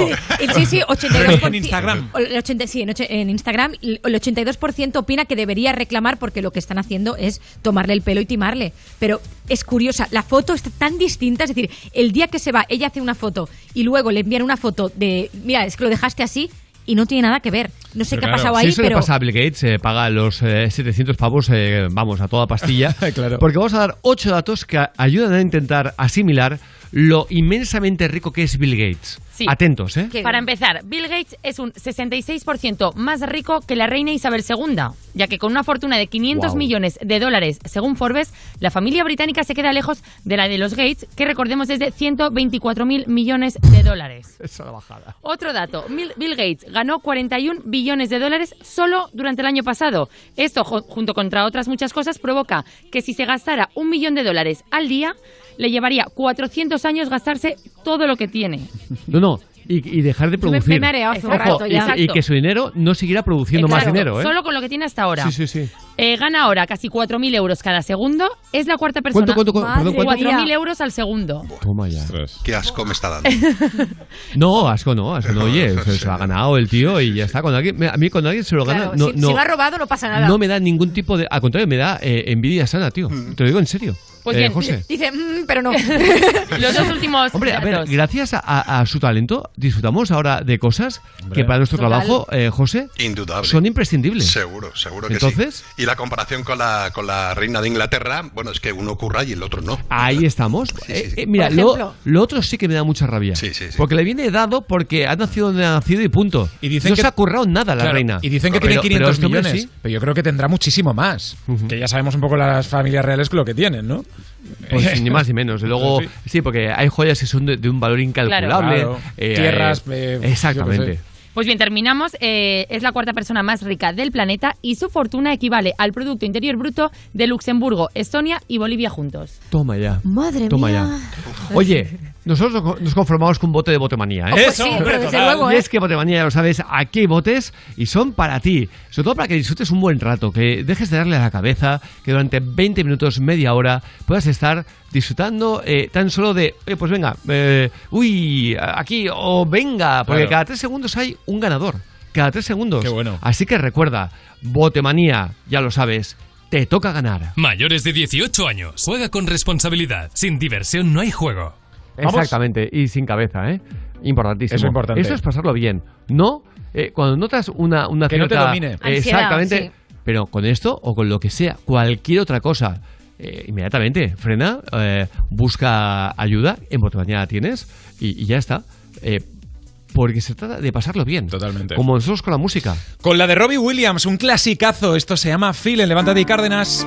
Sí, sí, 82%. *laughs* En Instagram. El 80, sí, en, en Instagram el 82% opina que debería reclamar porque lo que están haciendo es tomarle el pelo y timarle. Pero es curiosa, la foto está tan distinta, es decir, el día que se va, ella hace una foto y luego le envían una foto de, mira, es que lo dejaste así y no tiene nada que ver. No sé qué ha pasado si ahí, eso pero... le pasa a Bill Gates, eh, paga los eh, 700 pavos, eh, vamos, a toda pastilla. *laughs* Porque vamos a dar ocho datos que ayudan a intentar asimilar lo inmensamente rico que es Bill Gates. Sí. Atentos, ¿eh? Para empezar, Bill Gates es un 66% más rico que la reina Isabel II, ya que con una fortuna de 500 Guau. millones de dólares, según Forbes, la familia británica se queda lejos de la de los Gates, que recordemos es de 124 mil millones de dólares. *laughs* Esa la bajada. Otro dato, Bill Gates ganó 41 billones de dólares solo durante el año pasado. Esto, junto contra otras muchas cosas, provoca que si se gastara un millón de dólares al día, le llevaría 400 años gastarse todo lo que tiene. No, no. Y, y dejar de me- producir. me un Ojo, rato y, ya. y que su dinero no seguirá produciendo más dinero, ¿eh? Solo con lo que tiene hasta ahora. Sí, sí, sí. Eh, gana ahora casi 4.000 euros cada segundo. Es la cuarta persona. ¿Cuánto, cuánto, cuánto? Perdón, ¿cuánto? 4.000 euros al segundo. Toma ya. Qué asco me está dando. *laughs* No, asco no, asco no, oye, se, se lo ha ganado el tío y ya está. Cuando alguien, a mí cuando alguien se lo gana, Claro, no, si, no, si lo ha robado no pasa nada. no me da ningún tipo de... Al contrario, me da eh, envidia sana, tío. Te lo digo en serio. Pues Eh, bien, José. dice, "Mm, pero no. *laughs* *laughs* Los dos últimos Hombre, a ver, gracias a, a- su talento disfrutamos ahora de cosas que para nuestro Total. trabajo, eh, José, Indudable. son imprescindibles. Seguro, seguro que Entonces, sí. Y la comparación con la, con la reina de Inglaterra, bueno, es que uno curra y el otro no. ahí estamos. Eh, eh, mira, lo, lo otro sí que me da mucha rabia. Sí, sí, sí. Porque le viene dado porque ha nacido donde ha nacido y punto. Y dicen no que- se ha currado nada la Claro, reina. Y dicen que Pero- tiene pero 500 este millones. sí. Pero yo creo que tendrá muchísimo más. Que ya sabemos un poco las familias reales lo que tienen, ¿no? Pues *laughs* ni más ni menos. Y Luego, Sí. sí, porque hay joyas que son de, de un valor incalculable. Claro. Eh, Tierras, eh, exactamente. Pues bien, terminamos. Eh, es la cuarta persona más rica del planeta y su fortuna equivale al Producto Interior Bruto de Luxemburgo, Estonia y Bolivia juntos. Toma ya. Madre Toma mía. ya. Oye, nosotros nos- conformamos con un bote de botemanía, ¿eh? Oh, pues sí, Eso, pero desde luego, Y ¿eh? es que botemanía, ya lo sabes, aquí hay botes y son para ti. Sobre todo para que disfrutes un buen rato, que dejes de darle a la cabeza, que durante 20 minutos, media hora, puedas estar disfrutando eh, tan solo de, eh, pues venga, eh, uy, aquí, o venga, porque Claro. cada tres segundos hay un ganador. Cada tres segundos. Qué bueno. Así que recuerda, botemanía, ya lo sabes, te toca ganar. Mayores de 18 años. Juega con responsabilidad. Sin diversión no hay juego. Exactamente, y sin cabeza, ¿eh? Importantísimo. Eso es importante. Esto es pasarlo bien. No, eh, cuando notas una, una Que no te cierta- domine. Eh, Exactamente. Pero con esto o con lo que sea, cualquier otra cosa, eh, inmediatamente frena, eh, busca ayuda, en la tienes y, y ya está. Eh, porque se trata de pasarlo bien. Totalmente. Como nosotros con la música. Con la de Robbie Williams, un clasicazo. Esto se llama Phil en Levántate y Cárdenas.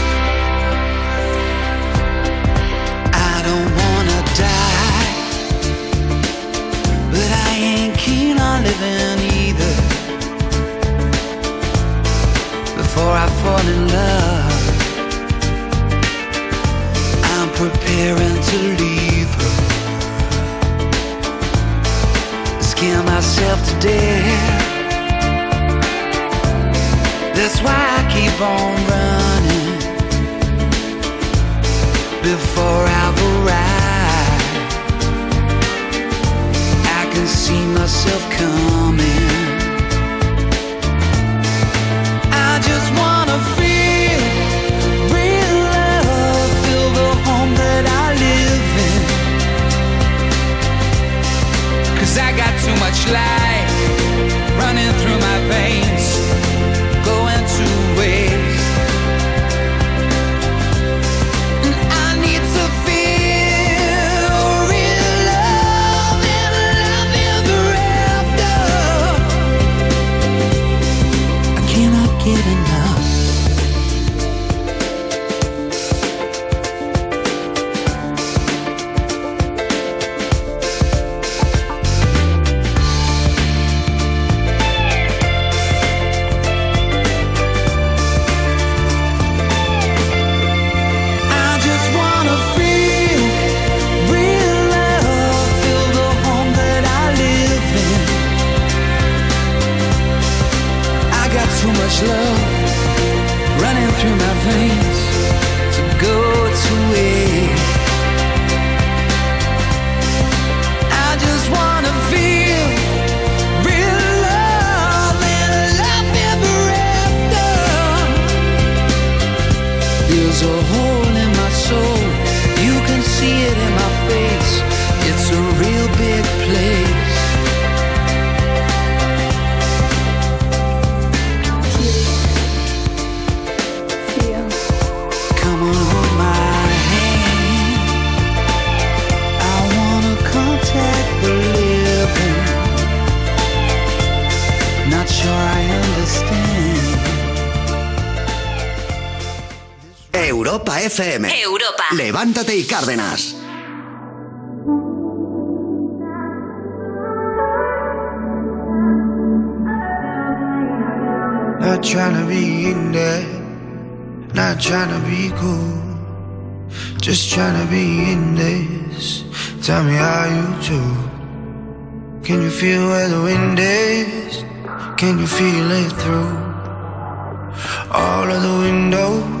living either. Before I fall in love I'm preparing to leave her. Scare myself to death. That's why I keep on running. Before I've arrived. Can see myself coming. I just wanna feel real love, feel the home that I live in. Cause I got too much life FM. Europa. Levántate y Cárdenas. Not trying to be in there, not trying to be cool, just trying to be in this. Tell me how you do. Can you feel where the wind is? Can you feel it through all of the windows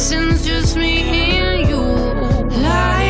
and your sins just me and you. Light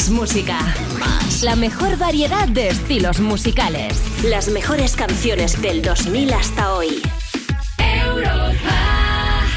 Más música. La mejor variedad de estilos musicales. Las mejores canciones del 2000 hasta hoy.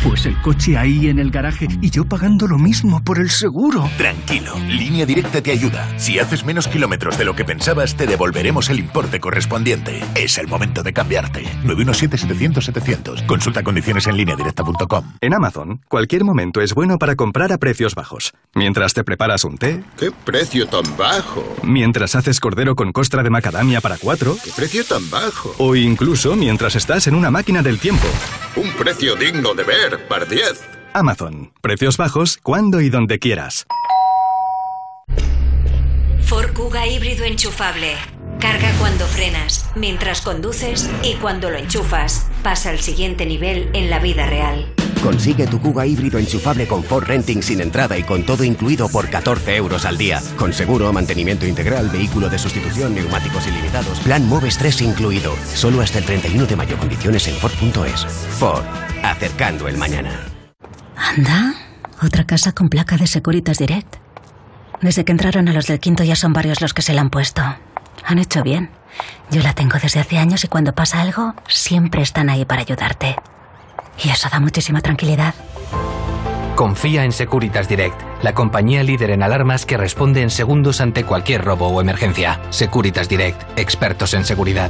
Pues el coche ahí en el garaje y yo pagando lo mismo por el seguro. Tranquilo, Línea Directa te ayuda. Si haces menos kilómetros de lo que pensabas, te devolveremos el importe correspondiente. Es el momento de cambiarte. 917-700-700. Consulta condiciones en lineadirecta.com. En Amazon, cualquier momento es bueno para comprar a precios bajos. Mientras te preparas un té. ¿Qué precio tan bajo? Mientras haces cordero con costra de macadamia para cuatro. ¿Qué precio tan bajo? O incluso mientras estás en una máquina del tiempo. Un precio digno de ver, par 10. Amazon. Precios bajos cuando y donde quieras. Ford Kuga híbrido enchufable. Carga cuando frenas, mientras conduces y cuando lo enchufas. Pasa al siguiente nivel en la vida real. Consigue tu Kuga híbrido enchufable con Ford Renting sin entrada y con todo incluido por 14 euros al día. Con seguro, mantenimiento integral, vehículo de sustitución, neumáticos ilimitados. Plan Moves 3 incluido. Solo hasta el 31 de mayo. Condiciones en Ford.es. Ford. Acercando el mañana. Anda, otra casa con placa de Securitas Direct. Desde que entraron a los del quinto ya son varios los que se la han puesto. Han hecho bien. Yo la tengo desde hace años y cuando pasa algo, siempre están ahí para ayudarte. Y eso da muchísima tranquilidad. Confía en Securitas Direct, la compañía líder en alarmas que responde en segundos ante cualquier robo o emergencia. Securitas Direct, expertos en seguridad.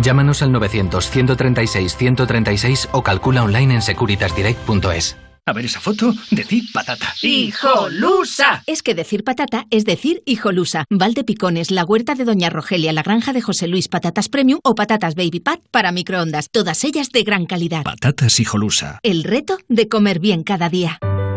Llámanos al 900-136-136 o calcula online en securitasdirect.es. A ver esa foto, decid patata. ¡Hijolusa! Es que decir patata es decir hijolusa. Valde Picones, la huerta de Doña Rogelia, la granja de José Luis, patatas premium o patatas baby pat para microondas. Todas ellas de gran calidad. Patatas hijolusa. El reto de comer bien cada día.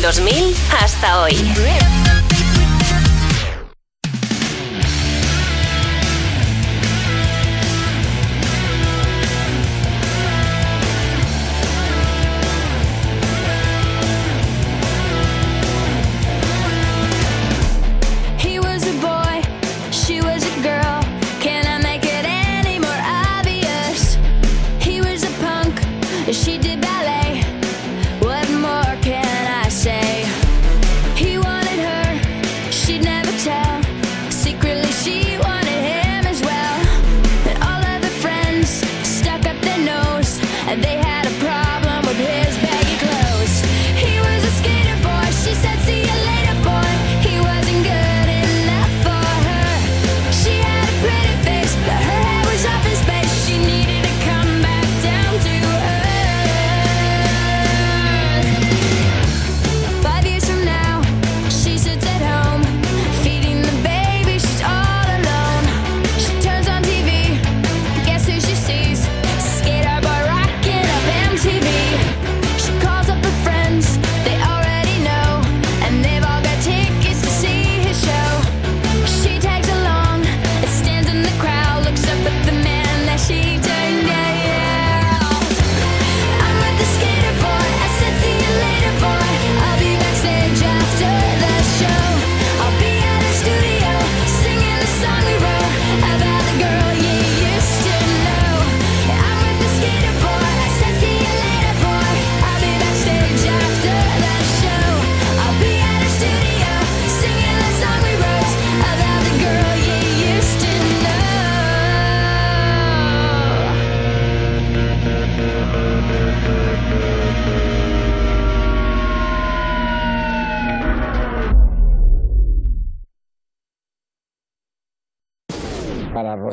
Del 2000 hasta hoy.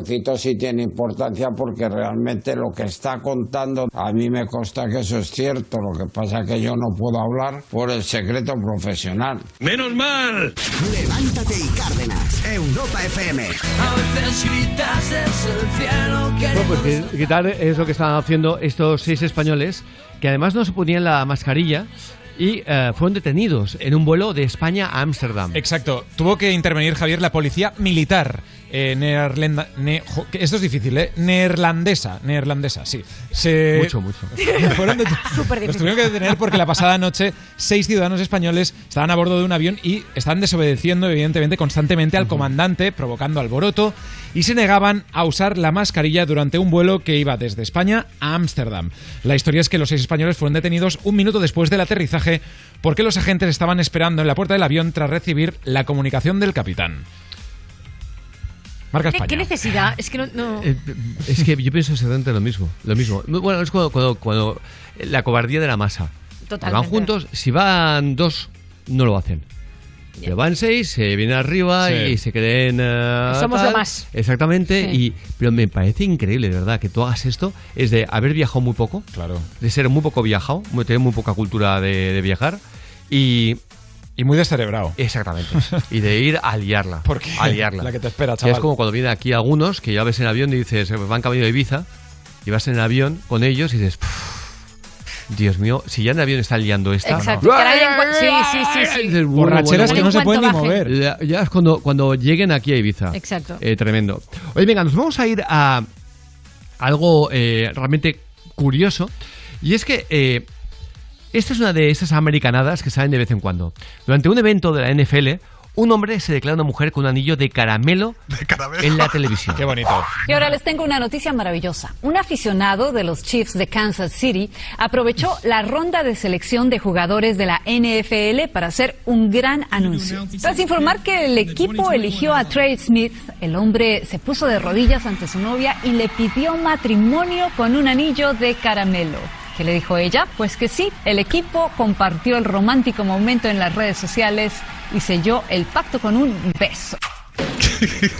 Rocito sí tiene importancia porque realmente lo que está contando a mí me consta que eso es cierto. Lo que pasa es que yo no puedo hablar por el secreto profesional. ¡Menos mal! Levántate y Cárdenas. Europa FM. A veces gritas desde el cielo que Bueno, pues que- quitar es lo que estaban haciendo estos seis españoles que además no se ponían la mascarilla y eh, fueron detenidos en un vuelo de España a Ámsterdam. Exacto. Tuvo que intervenir, Javier, la policía militar eh, neerlanda- ne- jo, que esto es difícil, ¿eh? Neerlandesa. Neerlandesa, sí. Se- Mucho, mucho. *laughs* Fueron de- *laughs* Súper Los tuvieron que detener porque la pasada noche seis ciudadanos españoles estaban a bordo de un avión y estaban desobedeciendo, evidentemente, constantemente al comandante, provocando alboroto, y se negaban a usar la mascarilla durante un vuelo que iba desde España a Ámsterdam. La historia es que los seis españoles fueron detenidos un minuto después del aterrizaje porque los agentes estaban esperando en la puerta del avión tras recibir la comunicación del capitán. Marca ¿Qué, España. qué necesidad? Es que no... no- Eh, es que yo pienso exactamente lo mismo. Lo mismo. Bueno, es cuando, cuando, cuando la cobardía de la masa. Totalmente. Van juntos, si van dos, no lo hacen. Pero van seis, se vienen arriba Sí. y se creen. eh, Somos tal. lo más. Exactamente. Sí. Y, pero me parece increíble, de verdad, que tú hagas esto. Es de haber viajado muy poco. Claro. De ser muy poco viajado, tener muy poca cultura de, de viajar. Y. Y muy descerebrado. Exactamente. *laughs* y de ir a liarla. Porque A liarla. la que te espera, Que chaval. es como cuando vienen aquí algunos que ya ves en avión y dices, van camino de Ibiza. Y vas en el avión con ellos y dices, "Pff, Dios mío, si ya en el avión están liando esta. Exacto. Cua- sí, sí, sí, sí. Dices, Borracheras bueno, que no se pueden ni mover. Ya, ya es cuando, cuando lleguen aquí a Ibiza. Exacto. Eh, tremendo. Oye, venga, nos vamos a ir a algo eh, realmente curioso. Y es que eh, esta es una de esas americanadas que salen de vez en cuando. Durante un evento de la NFL, un hombre se declara una mujer con un anillo *laughs* de caramelo, en la televisión. Qué bonito. Y ahora les tengo una noticia maravillosa. Un aficionado de los Chiefs de Kansas City aprovechó *laughs* la ronda de selección de jugadores de la NFL para hacer un gran anuncio. Tras informar que el equipo eligió a Trey Smith, el hombre se puso de rodillas ante su novia y le pidió matrimonio con un anillo de caramelo. ¿Qué le dijo ella? Pues que sí, el equipo compartió el romántico momento en las redes sociales y selló el pacto con un beso.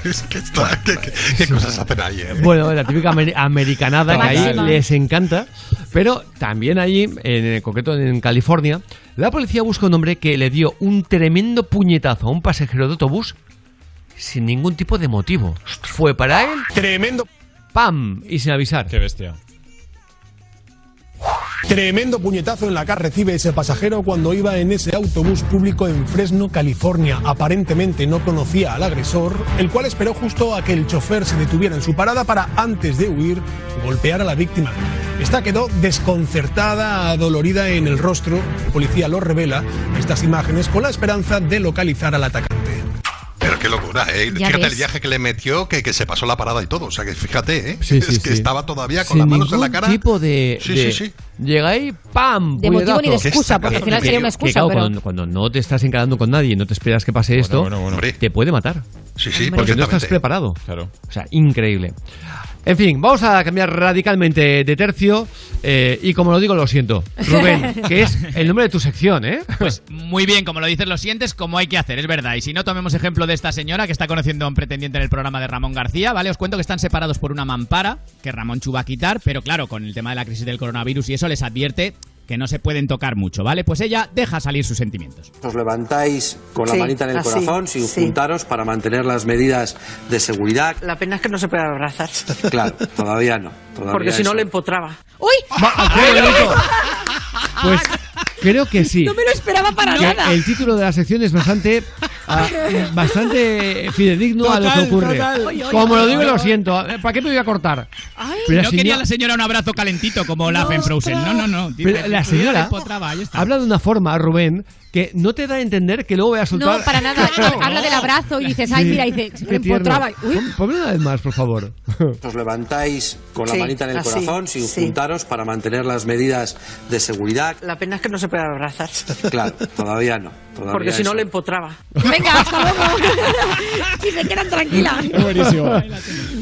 Es que está- ¿Qué, qué- qué cosas hacen ahí? eh? Bueno, la típica amer- americanada que ahí les encanta. Pero también allí, en el concreto en California, la policía busca un hombre que le dio un tremendo puñetazo a un pasajero de autobús sin ningún tipo de motivo. Fue para él. Tremendo. ¡Pam! Y sin avisar. Qué bestia. Tremendo puñetazo en la cara recibe ese pasajero cuando iba en ese autobús público en Fresno, California. Aparentemente no conocía al agresor, el cual esperó justo a que el chofer se detuviera en su parada para, antes de huir, golpear a la víctima. Esta quedó desconcertada, adolorida en el rostro. La policía lo revela estas imágenes con la esperanza de localizar al atacante. Pero qué locura, ¿eh? Fíjate ves. el viaje que le metió, que, que se pasó la parada y todo. O sea, que fíjate, ¿eh? Sí, sí, es que sí. estaba todavía con Sin las manos en la cara. tipo de, Sí, de- sí, sí. Llega ahí, ¡pam! De motivo ni de excusa, porque al final sería una Que, excusa, claro, pero... cuando, cuando no te estás encarando con nadie y no te esperas que pase esto, bueno, bueno. te puede matar. Sí, sí, Porque no estás preparado. Claro. O sea, increíble. En fin, vamos a cambiar radicalmente de tercio. eh, y como lo digo, lo siento. Rubén, *laughs* que es el nombre de tu sección, ¿eh? Pues muy bien, como lo dices, lo sientes como hay que hacer, es verdad. Y si no, tomemos ejemplo de esta señora que está conociendo a un pretendiente en el programa de Ramón García, ¿vale? Os cuento que están separados por una mampara que Ramón Chu va a quitar, pero claro, con el tema de la crisis del coronavirus y eso les advierte que no se pueden tocar mucho, ¿vale? Pues ella deja salir sus sentimientos. Os levantáis con la Sí, manita en el así, corazón sin sí. juntaros para mantener las medidas de seguridad. La pena es que no se puede abrazar. Claro, todavía no. todavía Porque si no le empotraba. ¡Uy! *laughs* ¡Qué bonito! Pues *laughs* creo que sí. No me lo esperaba para Que nada. el título de la sección es bastante ah, bastante fidedigno a lo que ocurre. Como lo digo, lo siento. ¿Para qué me voy a cortar? Pero la no quería la señora un abrazo calentito como en Frozen. No, no, no. Pero la "Si pudiera, señora le empotraba", ya está. habla de una forma, Rubén, que no te da a entender que luego voy a soltar. No, para nada. *laughs* Habla del abrazo y dices, ay, mira, dice, se me Qué tierno. empotraba. Ponme una vez más, por favor. *laughs* Os levantáis con la Sí, manita en el así, corazón sin sí. juntaros para mantener las medidas de seguridad. La pena es que no se puede abrazar. Claro, todavía no. Todavía Porque si no le empotraba. venga, hasta luego. *laughs* y se quedan tranquilas. Buenísimo.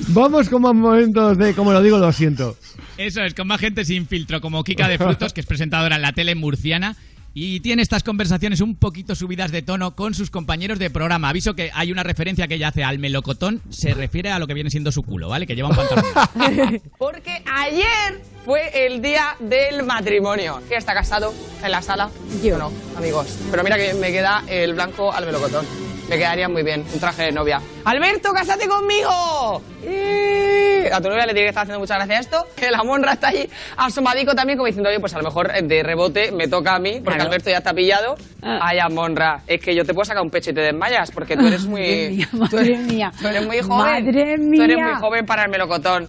Vamos con más momentos de, como lo digo, lo siento. Eso es, con más gente sin filtro, como Kika de Frutos, que es presentadora en la tele murciana. Y tiene estas conversaciones un poquito subidas de tono con sus compañeros de programa. Aviso que hay una referencia que ella hace al melocotón, se refiere a lo que viene siendo su culo, ¿vale? Que lleva un pantalón. *laughs* Porque ayer fue el día del matrimonio. ¿Quién está casado en la sala? Yo no, amigos. Pero mira que me queda el blanco al melocotón. Me quedaría muy bien, un traje de novia. ¡Alberto, cásate conmigo! Y A tu novia le tiene que estar haciendo mucha gracia esto. Que la monra está ahí asomadico también, como diciendo, oye, pues a lo mejor de rebote me toca a mí, porque Claro. Alberto ya está pillado. Ay, monra, es que yo te puedo sacar un pecho y te desmayas, porque tú eres muy. Madre mía, *laughs* tú eres, madre mía. tú eres muy joven. Madre Tú eres mía. muy joven para el melocotón.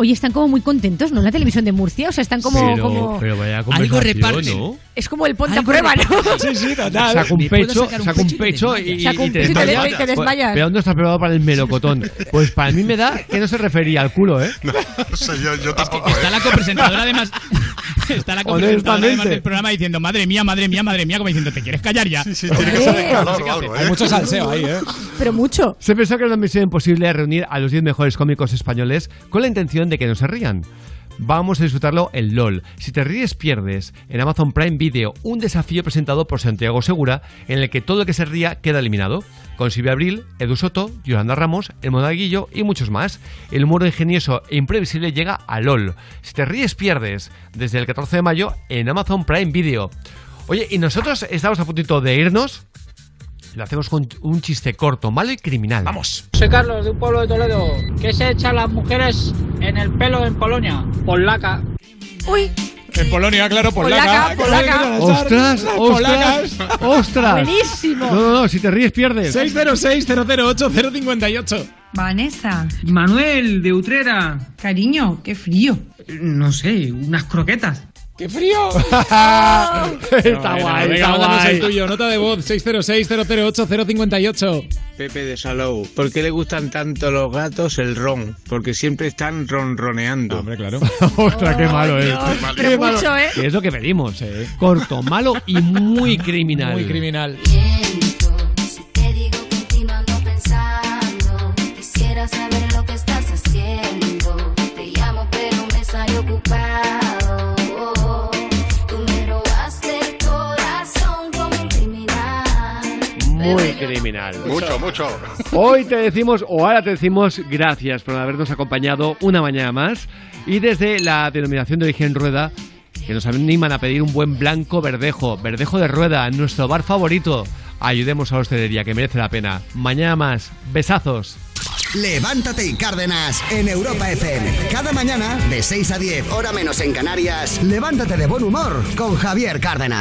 Oye, están como muy contentos, ¿no? En la televisión de Murcia, o sea, están como... pero, como... pero vaya Algo reparten. ¿no? Es como el ponte a prueba, ¿no? Sí, sí, total. Saca un ¿Me puedo pecho, saca un pecho y? Saca un y te pecho y te desmayas. des- y te desmayas. Pero ¿dónde estás preparado para el melocotón? Pues para mí me da que no se refería al culo, ¿eh? No sé, yo, yo tampoco. Está la copresentadora además. *laughs* Está la copresentadora además del programa diciendo, madre mía, madre mía, madre mía, como diciendo, ¿te quieres callar ya? Sí, sí, tiene que ser calor o algo, ¿eh? Hay mucho salseo ahí, ¿eh? Pero mucho. Se pensó que era una misión imposible reunir a los 10 mejores cómicos españoles con la intención de que no se rían. Vamos a disfrutarlo en LOL. Si te ríes, pierdes. En Amazon Prime Video, un desafío presentado por Santiago Segura, en el que todo el que se ría queda eliminado. Con Silvia Abril, Edu Soto, Yolanda Ramos, El Monaguillo y muchos más. El humor ingenioso e imprevisible llega a LOL. Si te ríes, pierdes. Desde el 14 de mayo en Amazon Prime Video. Oye, y nosotros estamos a puntito de irnos. Lo hacemos con un chiste corto, malo y criminal. Vamos. Soy Carlos, de un pueblo de Toledo. ¿Qué se echan las mujeres en el pelo en Polonia? Polaca. Uy. En Polonia, claro, polaca. Polaca, polaca. ¡Ostras! ¡Ostras! Polacas. ¡Ostras! Buenísimo. No, no, no, si te ríes pierdes. 606-008-058. Vanessa. Manuel, de Utrera. Cariño, qué frío. No sé, unas croquetas. ¡Qué frío! *laughs* *laughs* está Bueno, guay, venga, está mándanos el guay. tuyo. Nota de voz 606-008-058. Pepe de Salou. ¿Por qué le gustan tanto los gatos el ron? Porque siempre están ronroneando. Hombre, claro. *laughs* Ostras, qué malo es. pero Qué malo. mucho, ¿eh? Que es lo que pedimos. Corto, malo y muy criminal. Muy criminal. Si Muy criminal. Mucho, mucho. Hoy te decimos, o ahora te decimos, gracias por habernos acompañado una mañana más. Y desde la denominación de origen Rueda, que nos animan a pedir un buen blanco verdejo, verdejo de rueda, nuestro bar favorito. Ayudemos a la hostelería, que merece la pena. Mañana más. Besazos. Levántate y Cárdenas en Europa FM. Cada mañana, de 6 a 10, hora menos en Canarias, levántate de buen humor con Javier Cárdenas.